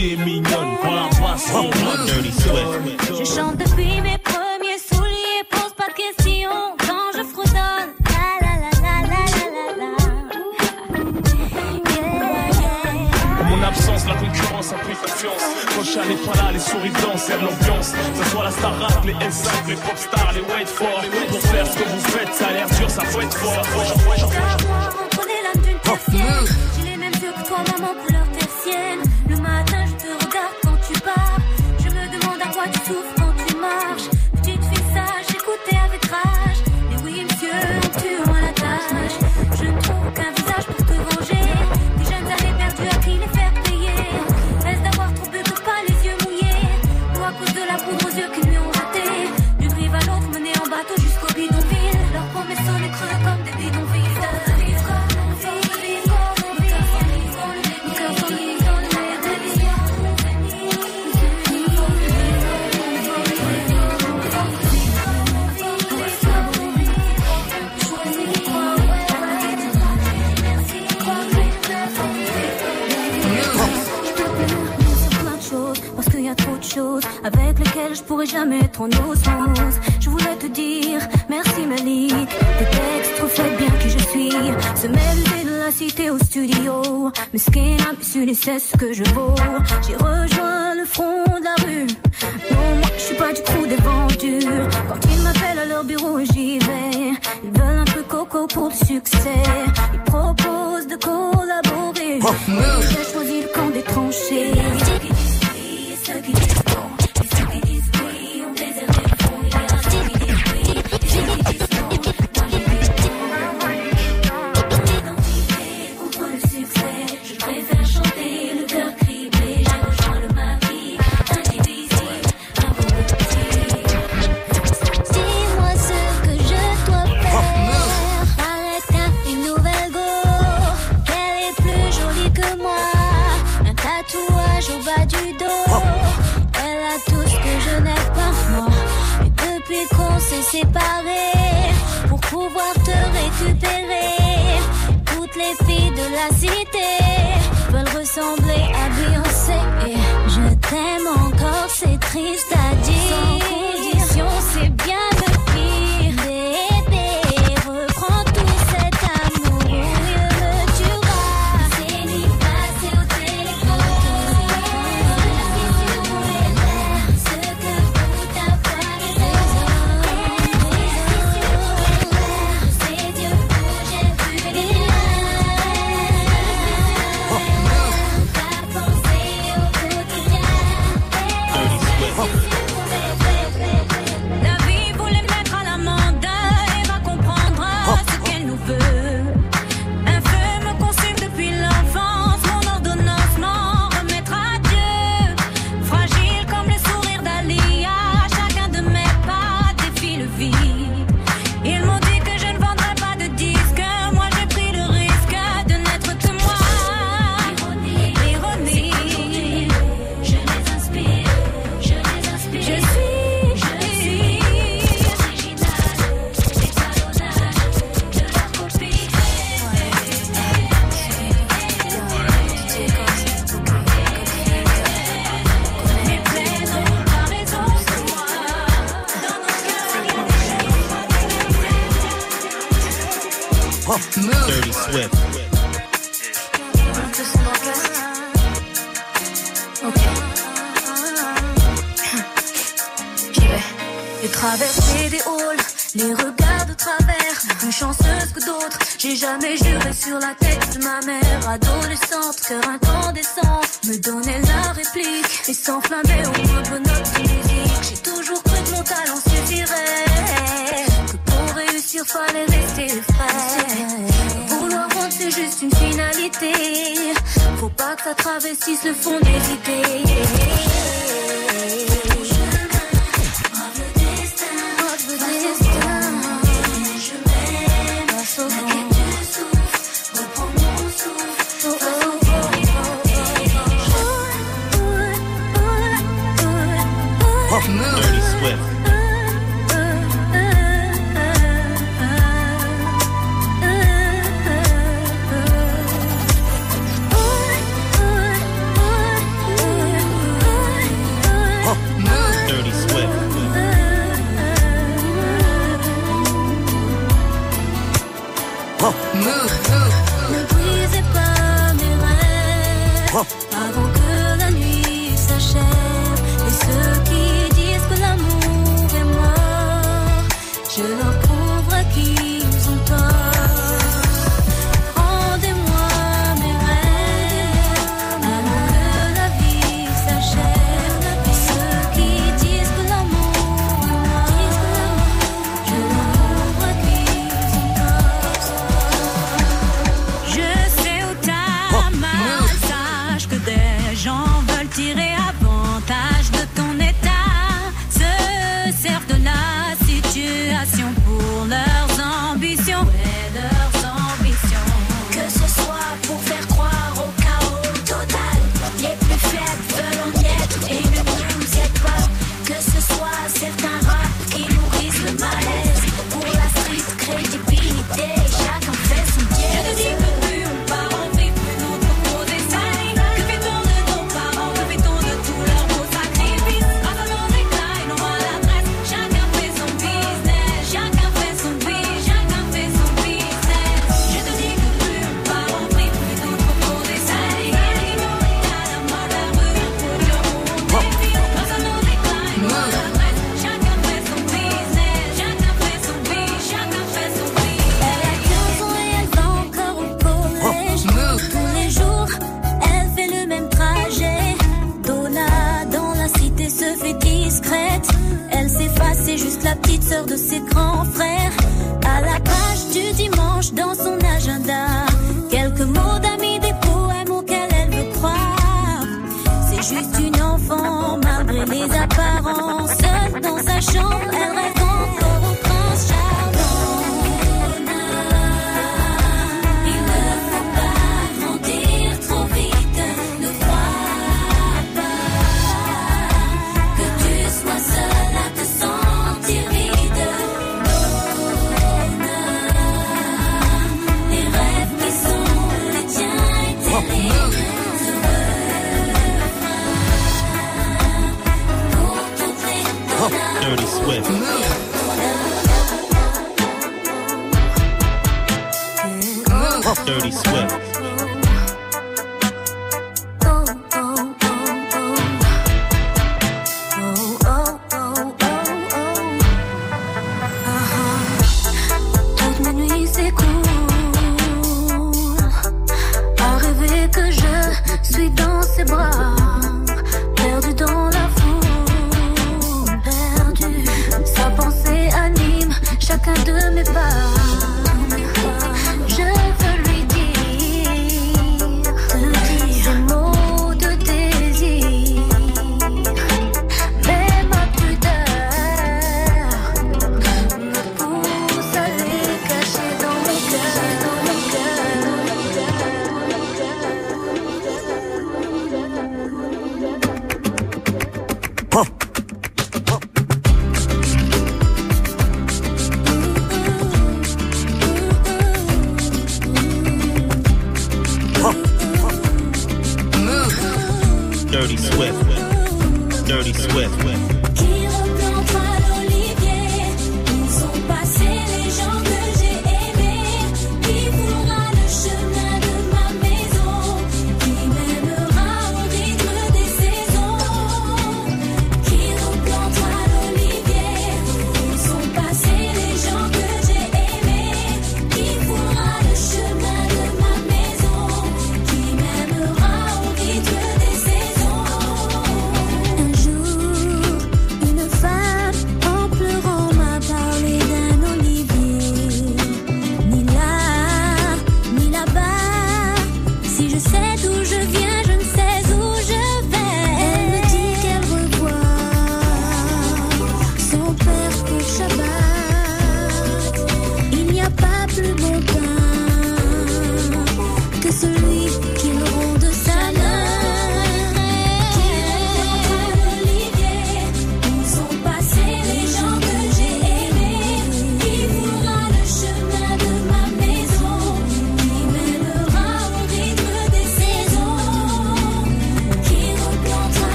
Speaker 30: Est mignonne Quand la basse ronronne Dirty Swift
Speaker 31: Je chante depuis mes premiers souliers, pose pas de questions quand je fredonne. La la la la la la la la. Yeah, yeah.
Speaker 30: Mon absence, la concurrence a pris confiance. Quand je n'est pas là, les souris dansent, c'est l'ambiance. Que ce soit la star rap, les L5, les pop stars, les wait for. Pour faire ce que vous faites, ça a l'air dur, ça faut être fort.
Speaker 31: Savoir on connaît l'âme d'une persienne. J'ai les mêmes yeux que toi, maman, couleur tertienne. avec lesquels je
Speaker 22: pourrais jamais être en osmose. Je voulais te dire merci Malik, tes textes reflètent bien qui je suis. Se mêler de la cité au studio, mais ce qui n'a plus c'est ce que je vaux. J'ai rejoint le front de la rue. Non, moi je suis pas du crew des. Quand ils m'appellent à leur bureau, j'y vais. Ils veulent un peu coco pour le succès. Ils proposent de collaborer. Oh. J'ai choisi le camp des tranchées.
Speaker 31: séparer pour pouvoir te récupérer. Toutes les filles de la cité veulent ressembler à Beyoncé. Je t'aime encore, c'est triste à dire.
Speaker 22: ça traversisse le fond des idées.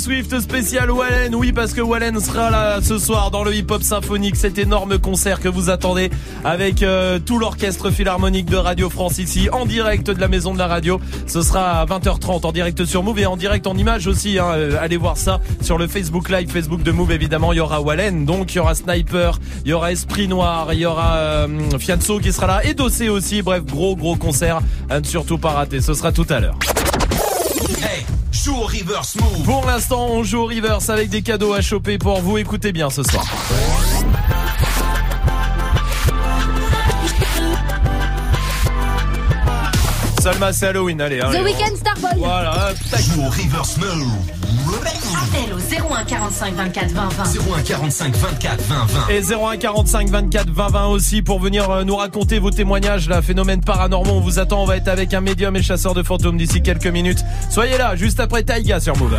Speaker 5: Swift
Speaker 1: spécial Wallen. Oui, parce que Wallen sera là ce soir dans le Hip Hop Symphonique, cet énorme concert que vous attendez avec euh, tout l'orchestre philharmonique de Radio France ici en direct de la maison de la radio. Ce sera à 20h30 en direct sur Move et en direct en image aussi. Hein. Euh, allez voir ça sur le Facebook Live, Facebook de Move évidemment. Il y aura Wallen, donc il y aura Sniper, il y aura Esprit Noir, il y aura euh, qui sera là et Dossé aussi. Bref, gros gros concert à ne surtout pas rater. Ce sera tout à l'heure. Pour l'instant, on joue au reverse avec des cadeaux à choper pour vous. Écoutez bien ce soir. Salma, c'est Halloween, allez.
Speaker 11: Hein,
Speaker 1: allez
Speaker 11: The Weekend Starboy.
Speaker 1: Voilà, tac.
Speaker 12: Joue au Reverse Move.
Speaker 32: Appel au 01 45 24 20 20.
Speaker 12: 01 45 24 20 20.
Speaker 1: Et 01 45 24 20 20 aussi pour venir euh, nous raconter vos témoignages là, phénomènes paranormaux. On vous attend, on va être avec un médium et chasseur de fantômes d'ici quelques minutes. Soyez là, juste après Taïga sur Move.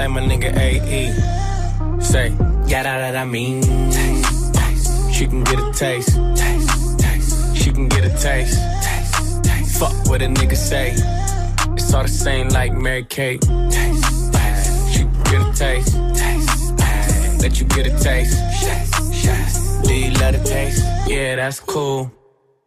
Speaker 33: like my nigga AE. Say, yeah, that, that I mean. Taste, taste. She can get a taste. Taste, taste. She can get a taste. Taste, taste. Fuck what a nigga say. It's all the same like Mary Kate. Taste, taste. She can get a taste. Taste, taste. Let you get a taste. Taste, taste. Do you love the taste? Yeah, that's cool.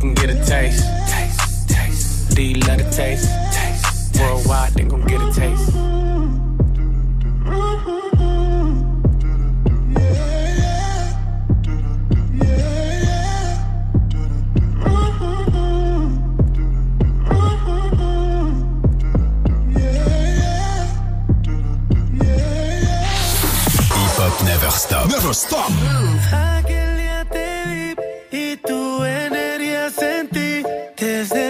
Speaker 33: Taste. She can get a taste. Taste, taste. D you love the taste? Taste. Worldwide, they gon' get a taste.
Speaker 26: Hip Hop Never Stop.
Speaker 12: Never stop.
Speaker 34: Aquel día te vi y pensar desde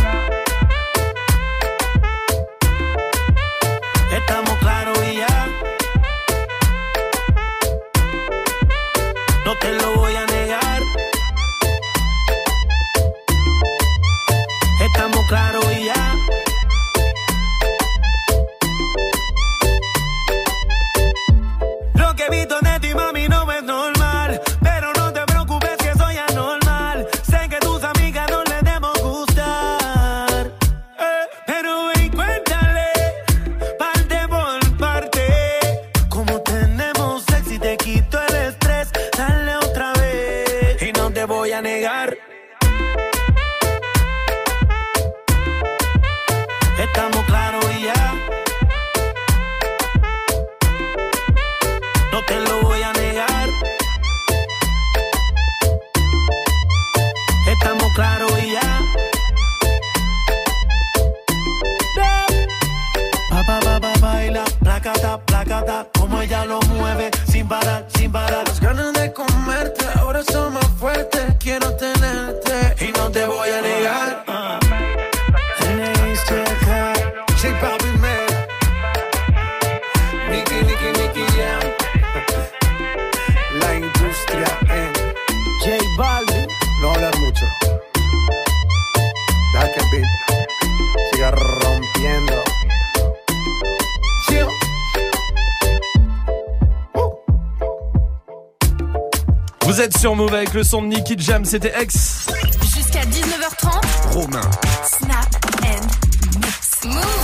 Speaker 1: Avec le son de Nicky Jam, c'était X.
Speaker 7: Jusqu'à 19h30.
Speaker 1: Romain.
Speaker 7: Snap and mix.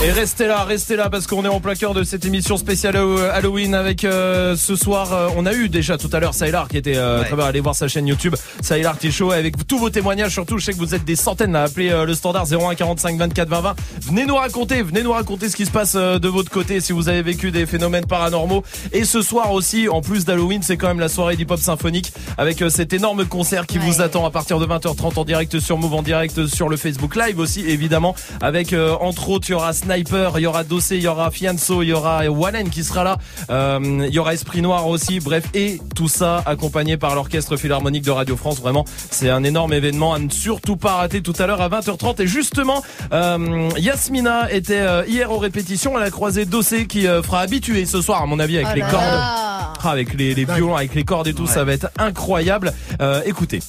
Speaker 1: Et restez là, restez là parce qu'on est en plein cœur de cette émission spéciale Halloween avec euh, ce soir. euh, on a eu déjà tout à l'heure Sailor qui était euh, très bien. Allez voir sa chaîne YouTube Sailor T-Show avec tous vos témoignages. Surtout, je sais que vous êtes des centaines à appeler euh, le standard 01 45 24 20 20. Venez nous raconter, venez nous raconter ce qui se passe euh, de votre côté si vous avez vécu des phénomènes paranormaux. Et ce soir aussi, en plus d'Halloween, c'est quand même la soirée d'hip-hop symphonique avec euh, cet énorme concert qui vous attend à partir de 20h30 en direct sur Move, en direct sur le Facebook Live aussi évidemment avec entre autres il y aura Sniper, il y aura Dossé, il y aura Fianso, il y aura Wallen qui sera là, il y aura Esprit Noir aussi, bref et tout ça accompagné par l'orchestre philharmonique de Radio France. Vraiment, c'est un énorme événement à ne surtout pas rater tout à l'heure à 20h30 et justement euh, Yasmina était euh, hier aux répétitions, elle a croisé Dossé qui euh, fera habituer ce soir à mon avis avec
Speaker 11: Oh
Speaker 1: les cordes. Ah, avec les, les violons, avec les cordes et tout, ça va être incroyable. Euh, écoutez.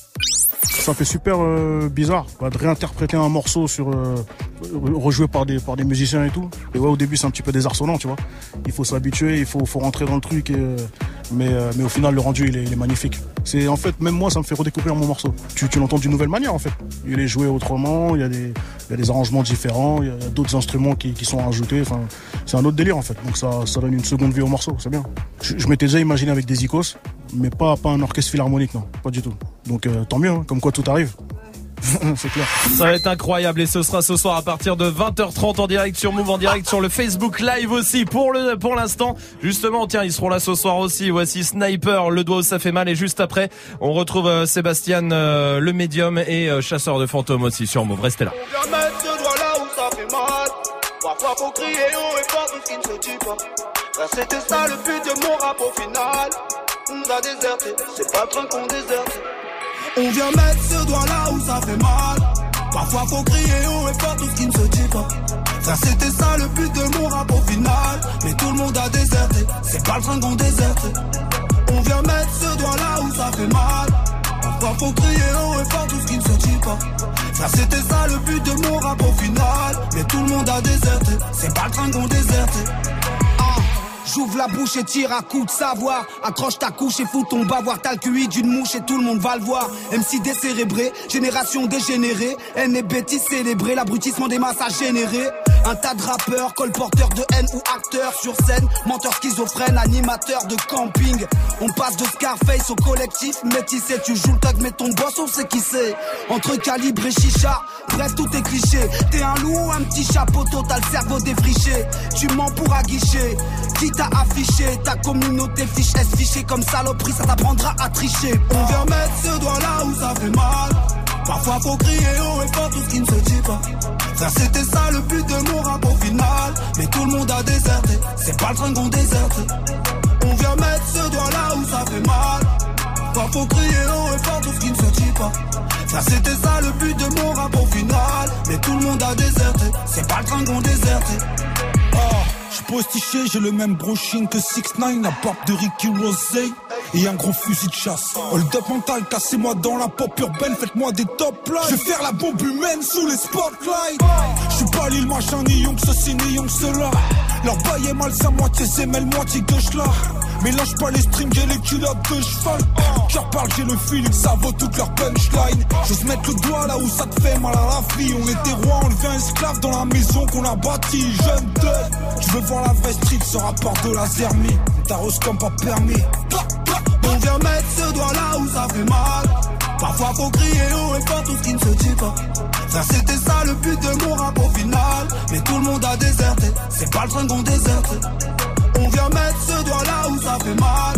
Speaker 35: Ça fait super euh, bizarre bah, de réinterpréter un morceau sur euh, rejoué par des par des musiciens et tout. Et ouais, au début c'est un petit peu désarçonnant, tu vois. Il faut s'habituer, il faut faut rentrer dans le truc. Euh, mais euh, mais au final le rendu il est, magnifique. C'est en fait même moi ça me fait redécouvrir mon morceau. Tu, l'entends d'une nouvelle manière en fait. Il est joué autrement, il y a des arrangements différents, il y a d'autres instruments qui, sont rajoutés. Enfin c'est un autre délire en fait. Donc ça donne une seconde vie au morceau, c'est bien. Je, m'étais déjà imaginé avec des icos, mais pas pas un orchestre philharmonique non, pas du tout. Donc euh, tant mieux, hein, comme quoi tout arrive. c'est clair.
Speaker 1: Ça va être incroyable et ce sera ce soir à partir de 20h30 en direct sur Move, en direct sur le Facebook Live aussi. Pour le pour l'instant, justement, tiens, ils seront là ce soir aussi. Voici Sniper, le doigt où ça fait mal et juste après, on retrouve euh, Sébastien, euh, le médium et euh, chasseur de fantômes aussi sur Move. Restez là.
Speaker 36: Viens mettre ce doigt là où ça fait mal. Parfois faut crier haut et fort tout ce qui ne se dit pas. Ça c'était ça le but de mon rap au final. On a déserté, c'est pas le train qu'on déserte. On vient mettre ce doigt là où ça fait mal. Parfois faut crier haut et fort tout ce qui ne se dit pas. Ça c'était ça le but de mon rap au final. Mais tout le monde a déserté, c'est pas le train qu'on déserte. On vient mettre ce doigt là où ça fait mal. Parfois faut crier haut et fort tout ce qui ne se dit pas. Ça c'était ça le but de mon rap au final. Mais tout le monde a déserté, c'est pas le train qu'on déserte.
Speaker 37: J'ouvre la bouche et tire à coup de savoir. Accroche ta couche et fous ton bavoir. T'as le QI d'une mouche et tout le monde va le voir. MC décérébré, génération dégénérée. Haine et bêtises célébrées, l'abrutissement des masses généré. Un tas de rappeurs, colporteurs de haine ou acteurs sur scène. Menteurs schizophrènes, animateurs de camping. On passe de Scarface au collectif métissé. Tu joues le tag, mais ton boss, on sait qui c'est. Entre calibre et chicha, bref, tout est cliché. T'es un loup ou un petit chapeau, le cerveau défriché. Tu mens pour aguicher. Qui t'a affiché? Ta communauté fiche S fiché comme saloperie, ça t'apprendra à tricher.
Speaker 36: On vient mettre ce doigt là où ça fait mal. Parfois faut crier haut et fort tout ce qui ne se dit pas. Ça c'était ça le but de mon rap au final. Mais tout le monde a déserté, c'est pas le train qu'on déserte. On vient mettre ce doigt là où ça fait mal. Parfois faut crier haut et fort tout ce qui ne se dit pas. Ça c'était ça le but de mon rap au final. Mais tout le monde a déserté, c'est pas le train qu'on déserte.
Speaker 38: Ah, J'suis postiché, j'ai le même brushing que 6 9 la barbe de Ricky Rosé et un gros fusil de chasse. Hold up mental, cassez-moi dans la pop urbaine, faites-moi des top lines. Je vais faire la bombe humaine sous les spotlights. Je suis pas l'île machin, ni young ceci, ni young cela. Leur bail est malsain, moitié semelle, moitié gauche là. Mélange pas les strings et les culottes de cheval. Car parle, j'ai le feeling, ça vaut toute leur punchline. J'ose mettre le doigt là où ça te fait mal à la vie. On était rois, on devient esclave dans la maison qu'on a bâtie. Jeune de, tu veux voir la vraie street, ce rapport de la zermie. T'arroses comme pas permis.
Speaker 36: On vient mettre ce doigt là où ça fait mal. Parfois faut crier haut et fort tout ce qui ne se dit pas. Ça c'était ça le but de mon rap au final. Mais tout le monde a déserté, c'est pas le train qu'on déserte. Vient mettre ce doigt là où ça fait mal.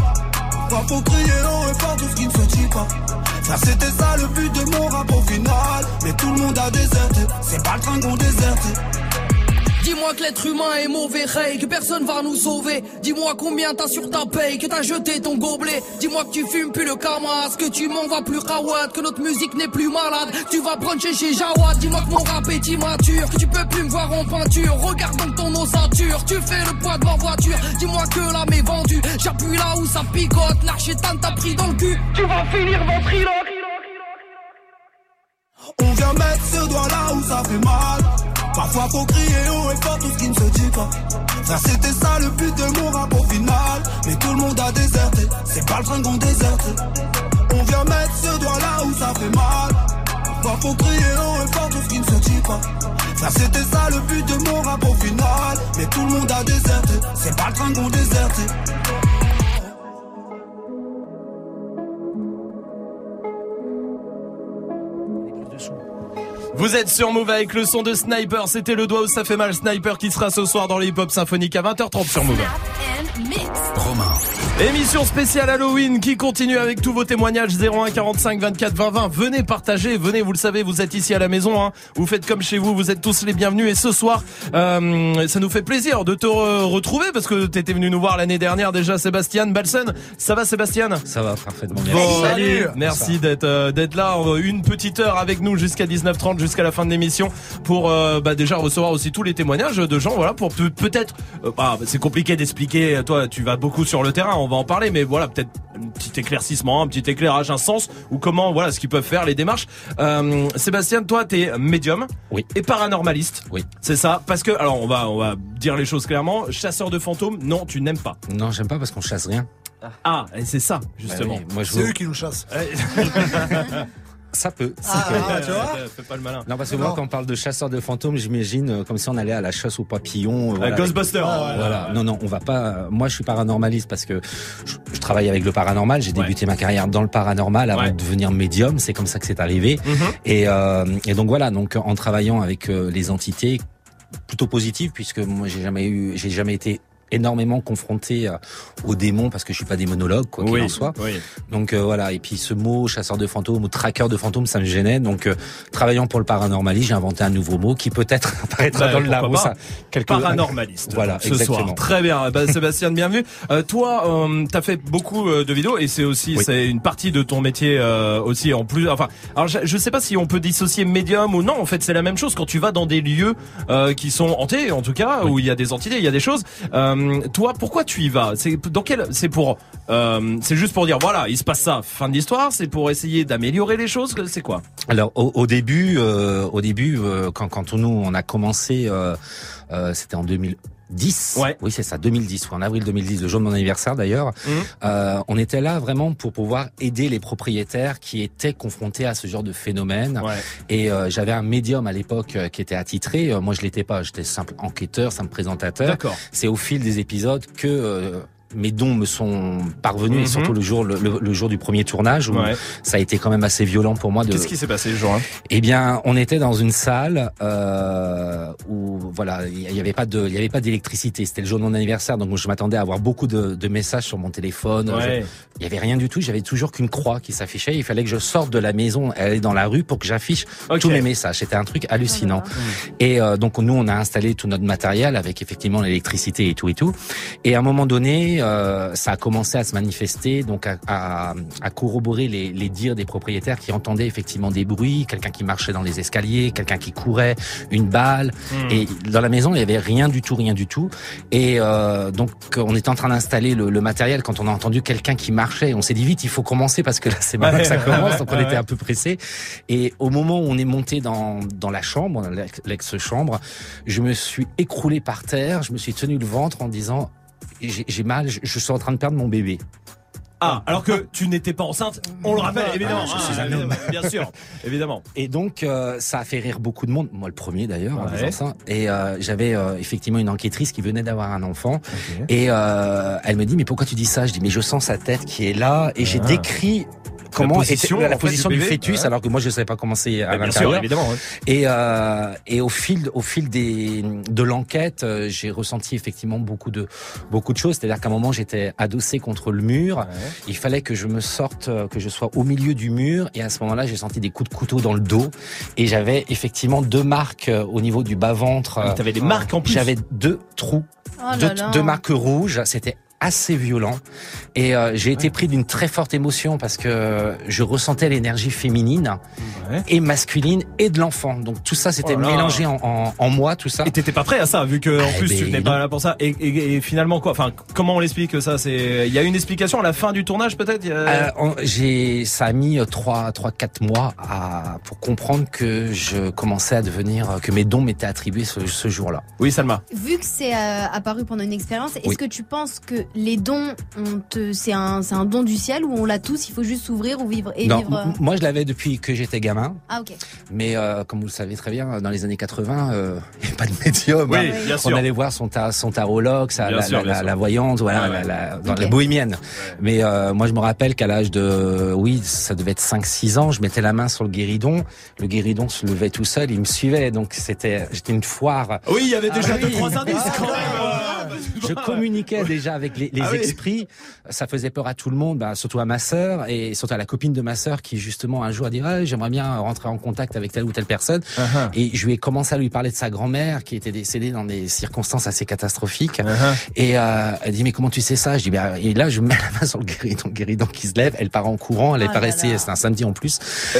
Speaker 36: Parfois faut crier haut et fort tout ce qui ne se dit pas. Ça c'était ça le but de mon rap au final. Mais tout le monde a déserté, c'est pas le train qu'on déserte.
Speaker 39: Dis-moi que l'être humain est mauvais, Ray, que personne va nous sauver. Dis-moi combien t'as sur ta paye, que t'as jeté ton gobelet. Dis-moi que tu fumes plus le camas, que tu m'en vas plus rawad, que notre musique n'est plus malade. Tu vas bruncher chez Jawad. Dis-moi que mon rap est immature, que tu peux plus me voir en peinture. Regarde donc ton ossature, tu fais le poids de ma voiture. Dis-moi que l'âme est vendue, j'appuie là où ça picote. L'archétane t'a pris dans le cul, tu vas finir ventriloque.
Speaker 36: On vient mettre ce doigt là où ça fait mal. Parfois faut crier haut et fort tout ce qui ne se dit pas. Ça c'était ça le but de mon rap au final. Mais tout le monde a déserté, c'est pas le train qu'on déserte. On vient mettre ce doigt là où ça fait mal. Parfois faut crier haut et fort tout ce qui ne se dit pas. Ça c'était ça le but de mon rap au final. Mais tout le monde a déserté, c'est pas le train qu'on
Speaker 1: Vous êtes sur Move avec le son de Sniper. C'était le doigt où ça fait mal. Sniper qui sera ce soir dans le hip-hop symphonique à 20h30 sur Move.
Speaker 26: Romain.
Speaker 1: Émission spéciale Halloween qui continue avec tous vos témoignages 01 45 24 20 20. Venez partager, venez, vous le savez, vous êtes ici à la maison. Hein. Vous faites comme chez vous, vous êtes tous les bienvenus. Et ce soir, euh, ça nous fait plaisir de te re- retrouver parce que t'étais venu nous voir l'année dernière déjà, Sébastien Balsen. Ça va, Sébastien?
Speaker 40: Ça va parfaitement bien.
Speaker 1: Bon, Merci d'être euh, d'être là euh, une petite heure avec nous jusqu'à 19h30 jusqu'à la fin de l'émission pour euh, bah, déjà recevoir aussi tous les témoignages de gens voilà pour peut- peut-être euh, bah, c'est compliqué d'expliquer toi tu vas beaucoup sur le terrain on va en parler mais voilà peut-être un petit éclaircissement un petit éclairage un sens ou comment voilà ce qu'ils peuvent faire les démarches Euh, Sébastien toi t'es médium
Speaker 40: oui.
Speaker 1: et paranormaliste
Speaker 40: Oui.
Speaker 1: c'est ça parce que alors on va on va dire les choses clairement chasseur de fantômes non tu n'aimes pas
Speaker 40: Non, j'aime pas parce qu'on chasse rien.
Speaker 1: ah et c'est ça justement
Speaker 40: Bah oui, moi, je
Speaker 4: C'est eux qui nous chassent.
Speaker 40: Ça peut.
Speaker 4: Ah, ah, tu vois
Speaker 1: Fais pas le malin.
Speaker 40: Non, parce que
Speaker 4: Non.
Speaker 40: moi, quand on parle de chasseur de fantômes, j'imagine euh, comme si on allait à la chasse aux papillons. euh, voilà,
Speaker 1: Ah, ouais,
Speaker 40: voilà.
Speaker 1: ouais.
Speaker 40: Non, non, on va pas. euh, Moi, je suis paranormaliste parce que je, je travaille avec le paranormal. J'ai débuté ma carrière dans le paranormal avant
Speaker 1: Ouais.
Speaker 40: de devenir médium. C'est comme ça que c'est arrivé.
Speaker 1: Mhm.
Speaker 40: Et, euh, et donc voilà. Donc en travaillant avec euh, les entités plutôt positives, puisque moi, j'ai jamais eu, j'ai jamais été énormément confronté euh, aux démons parce que je suis pas démonologue quoi qu'il
Speaker 1: Oui,
Speaker 40: en soit.
Speaker 1: oui.
Speaker 40: Donc euh, voilà, et puis ce mot chasseur de fantômes ou traqueur de fantômes, ça me gênait. Donc euh, travaillant pour le paranormalisme, j'ai inventé un nouveau mot qui peut-être apparaîtra
Speaker 1: Bah,
Speaker 40: dans le Larousse.
Speaker 1: pas?
Speaker 40: Quelques...
Speaker 1: Paranormaliste.
Speaker 40: Voilà,
Speaker 1: ce
Speaker 40: exactement.
Speaker 1: soir. Très bien. Bah, Sébastien, bienvenue. Euh, toi, euh, t'as fait beaucoup euh, de vidéos et c'est aussi
Speaker 40: Oui.
Speaker 1: c'est une partie de ton métier euh, aussi en plus. Enfin, alors je, je sais pas si on peut dissocier médium ou non. En fait, c'est la même chose quand tu vas dans des lieux euh, qui sont hantés, en tout cas, où il y a des entités, il y a des choses. Euh, toi, pourquoi tu y vas C'est C'est pour euh, C'est juste pour dire voilà, il se passe ça. Fin de l'histoire. C'est pour essayer d'améliorer les choses. C'est quoi
Speaker 40: Alors au, début, euh, au début, euh, quand, quand nous on a commencé, euh, euh, c'était en 2010.
Speaker 1: Ouais.
Speaker 40: Oui, c'est ça, 2010, ou en avril 2010, le jour de mon anniversaire d'ailleurs.
Speaker 1: Mhm.
Speaker 40: Euh, on était là vraiment pour pouvoir aider les propriétaires qui étaient confrontés à ce genre de phénomène.
Speaker 1: Ouais.
Speaker 40: Et euh, j'avais un médium à l'époque euh, qui était attitré. Moi, je l'étais pas. J'étais simple enquêteur, simple présentateur. C'est au fil des épisodes que euh, mes dons me sont parvenus,
Speaker 1: Mhm.
Speaker 40: et surtout le jour, le, le- le jour du premier tournage où
Speaker 1: Ouais.
Speaker 40: ça a été quand même assez violent pour moi. De...
Speaker 1: Qu'est-ce qui s'est passé le jour hein
Speaker 40: Eh bien, on était dans une salle euh, où voilà, il y avait pas de, il y avait pas d'électricité. C'était le jour de mon anniversaire, donc je m'attendais à avoir beaucoup de, de messages sur mon téléphone.
Speaker 1: Ouais.
Speaker 40: Il y avait rien du tout. J'avais toujours qu'une croix qui s'affichait. Il fallait que je sorte de la maison, aller dans la rue pour que j'affiche tous mes messages. C'était un truc hallucinant. Et euh, donc nous, on a installé tout notre matériel avec effectivement l'électricité et tout et tout. Et à un moment donné, euh, ça a commencé à se manifester, donc à, à, à corroborer les, les dires des propriétaires qui entendaient effectivement des bruits, quelqu'un qui marchait dans les escaliers, quelqu'un qui courait, une balle.
Speaker 1: Hmm.
Speaker 40: Et dans la maison, il y avait rien du tout, rien du tout. Et euh, donc on était en train d'installer le, le matériel quand on a entendu quelqu'un qui marchait. On s'est dit vite, il faut commencer parce que là c'est maintenant que ça commence. Donc on était un peu pressé. Et au moment où on est monté dans dans la chambre, l'ex-chambre, je me suis écroulé par terre. Je me suis tenu le ventre en disant j'ai mal, je, je suis en train de perdre mon bébé.
Speaker 1: Ah, alors que tu n'étais pas enceinte, on le rappelle évidemment.
Speaker 40: Ah, je suis
Speaker 1: Ah,
Speaker 40: un homme.
Speaker 1: Bien sûr, évidemment.
Speaker 40: Et donc euh, ça a fait rire beaucoup de monde, moi le premier d'ailleurs en
Speaker 1: Ouais.
Speaker 40: disant ça. Et euh, j'avais euh, effectivement une enquêtrice qui venait d'avoir un enfant et elle me dit mais pourquoi tu dis ça? Je dis mais je sens sa tête qui est là et j'ai
Speaker 1: Ah.
Speaker 40: décrit comment
Speaker 1: position,
Speaker 40: était la position
Speaker 1: du
Speaker 40: du fœtus,
Speaker 1: Ouais.
Speaker 40: alors que moi je ne savais pas comment c'est à l'intérieur.
Speaker 1: évidemment, ouais.
Speaker 40: Et euh, et au fil au fil des de l'enquête, euh, j'ai ressenti effectivement beaucoup de beaucoup de choses. C'est-à-dire qu'à un moment j'étais adossé contre le mur. Il fallait que je me sorte, euh, que je sois au milieu du mur. Et à ce moment-là, j'ai senti des coups de couteau dans le dos. Et j'avais effectivement deux marques euh, au niveau du bas ventre.
Speaker 1: Ah, t'avais des marques en plus.
Speaker 40: J'avais deux trous,
Speaker 11: Oh là
Speaker 40: deux,
Speaker 11: là.
Speaker 40: deux marques rouges. C'était assez violent et euh, j'ai été pris d'une très forte émotion parce que je ressentais l'énergie féminine et masculine et de l'enfant donc tout ça s'était
Speaker 1: Oh
Speaker 40: mélangé en, en, en moi tout ça
Speaker 1: Et t'étais pas prêt à ça, vu que en
Speaker 40: Eh
Speaker 1: plus
Speaker 40: ben,
Speaker 1: tu venais
Speaker 40: non.
Speaker 1: pas là pour ça. Et, et- et finalement quoi? Enfin, comment on l'explique que ça? C'est, il y a une explication à la fin du tournage peut-être? A-
Speaker 40: Euh, j'ai, ça a mis euh, trois, trois, quatre mois à, pour comprendre que je commençais à devenir, euh, que mes dons m'étaient attribués ce, ce jour-là.
Speaker 1: Oui, Salma.
Speaker 11: Vu que c'est euh, apparu pendant une expérience, est-ce
Speaker 40: Oui.
Speaker 11: que tu penses que les dons, on te, c'est un, c'est un don du ciel ou on l'a tous, il faut juste s'ouvrir ou vivre et
Speaker 40: non,
Speaker 11: vivre. euh,
Speaker 40: moi je l'avais depuis que j'étais gamin.
Speaker 11: Ah ok.
Speaker 40: Mais euh, comme vous le savez très bien, dans les années 80, euh, il n'y avait pas de médium.
Speaker 1: Oui,
Speaker 40: hein.
Speaker 1: bien sûr.
Speaker 40: On allait voir son, ta- son tarologue, sa, la,
Speaker 1: sûr,
Speaker 40: la-
Speaker 1: bien
Speaker 40: la-
Speaker 1: sûr.
Speaker 40: la voyante, voilà,
Speaker 1: Ouais,
Speaker 40: la,
Speaker 1: ouais.
Speaker 40: la- dans
Speaker 11: Ok.
Speaker 40: la bohémienne. Mais euh, moi, je me rappelle qu'à l'âge de, oui, ça devait être 5-6 ans, je mettais la main sur le guéridon. Le guéridon se levait tout seul, il me suivait. Donc c'était, j'étais une foire.
Speaker 1: Oui, il y avait déjà
Speaker 40: Ah
Speaker 1: deux
Speaker 40: oui.
Speaker 1: trois indices quand même.
Speaker 40: Je communiquais déjà avec les, les
Speaker 1: Ah oui.
Speaker 40: esprits. Ça faisait peur à tout le monde, bah, surtout à ma sœur et surtout à la copine de ma sœur qui justement un jour a dit Ah, j'aimerais bien rentrer en contact avec telle ou telle personne.
Speaker 1: Uh-huh.
Speaker 40: Et je lui ai commencé à lui parler de sa grand-mère qui était décédée dans des circonstances assez catastrophiques. Et euh, elle dit mais comment tu sais ça? Je dis bah, et là je mets la main sur le guéridon, le guéridon qui se lève. Elle part en courant. Elle est
Speaker 11: Oh
Speaker 40: pas restée. C'est un samedi en plus.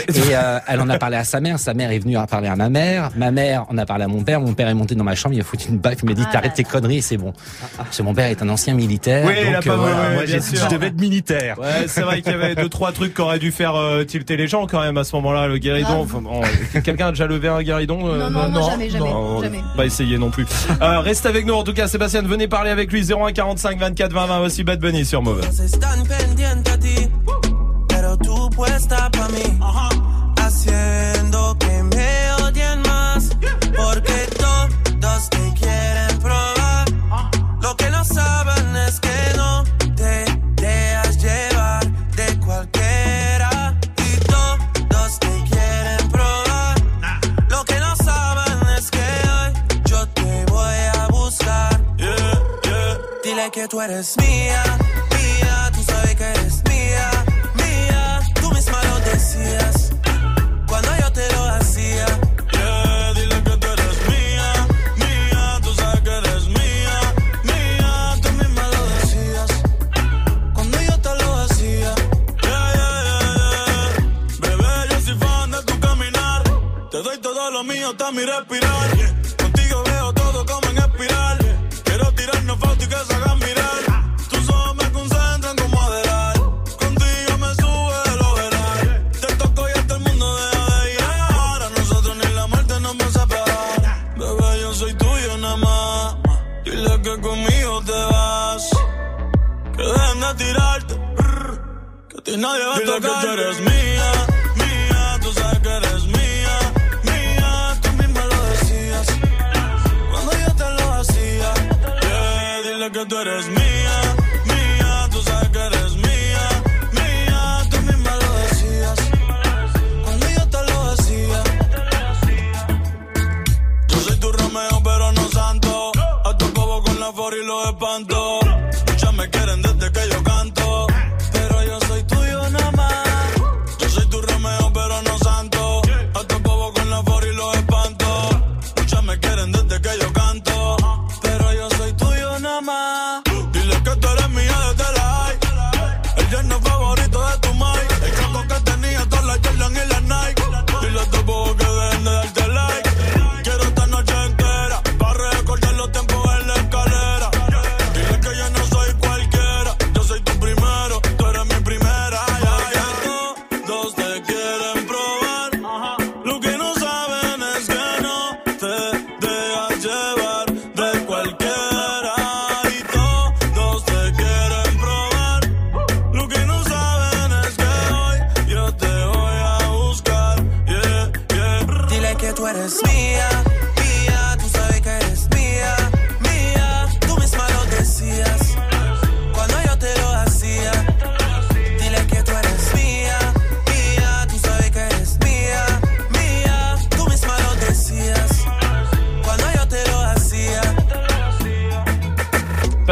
Speaker 40: Et euh, elle en a parlé à sa mère. Sa mère est venue en parler à ma mère. Ma mère en a parlé à mon père. Mon père est monté dans ma chambre. Il a foutu une baffe. Il m'a dit
Speaker 11: Ah
Speaker 40: t'arrêtes tes conneries, c'est bon. Parce que mon père est un ancien militaire.
Speaker 1: Oui, il a
Speaker 40: donc
Speaker 1: pas-
Speaker 40: euh, voilà,
Speaker 1: ouais,
Speaker 40: moi
Speaker 1: bien
Speaker 40: j'ai-
Speaker 1: sûr.
Speaker 40: je devais être militaire.
Speaker 1: Ouais, c'est vrai qu'il y avait deux trois trucs qui auraient dû faire euh, tilter les gens quand même à ce moment-là. Le guéridon. Enfin, bon, Quelqu'un a déjà levé un guéridon euh,
Speaker 11: Non, non, jamais, jamais,
Speaker 1: Non,
Speaker 11: jamais.
Speaker 1: Pas essayé non plus. Euh, reste avec nous en tout cas, Sébastien. Venez parler avec lui 01 45 24 20 20 aussi Bad Bunny sur Move.
Speaker 19: están pendientes a ti, pero tú puesta pa' mí, Que tú eres mía, mía, tú sabes que eres mía, mía. Tú misma lo decías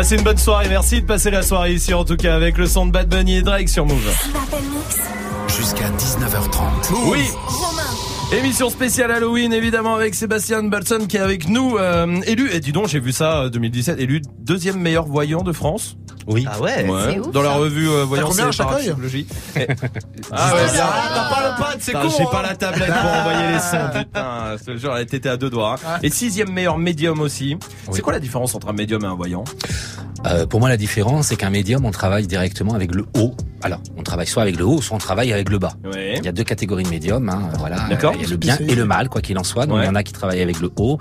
Speaker 1: Passez une bonne soirée. Merci de passer la soirée ici, en tout cas, avec le son de Bad Bunny et Drake sur Move.
Speaker 29: Jusqu'à 19h30.
Speaker 1: Oui. Émission spéciale Halloween, évidemment, avec Sébastien Balson qui est avec nous, euh, élu, et dis donc, j'ai vu ça, euh, 2017, élu deuxième meilleur voyant de France.
Speaker 40: Oui.
Speaker 39: Ah ouais.
Speaker 11: Ouf,
Speaker 1: Dans la revue euh, Voyance
Speaker 4: combien chaque œil
Speaker 1: Ah ouais, bien.
Speaker 4: t'en parles pas, c'est con,
Speaker 1: J'ai
Speaker 4: hein.
Speaker 1: pas la tablette pour envoyer les sons, putain. Ce jour, elle était à deux doigts. hein. Et sixième meilleur médium aussi. C'est quoi la différence entre un médium et un voyant?
Speaker 40: Euh, pour moi, la différence, c'est qu'un médium, on travaille directement avec le haut. Alors, on travaille soit avec le haut, soit on travaille avec le bas.
Speaker 1: Ouais.
Speaker 40: Il y a deux catégories de médiums, hein, voilà.
Speaker 1: D'accord.
Speaker 40: Il y a le bien et le mal, quoi qu'il en soit. Donc,
Speaker 1: Ouais.
Speaker 40: il y en a qui travaillent avec le haut.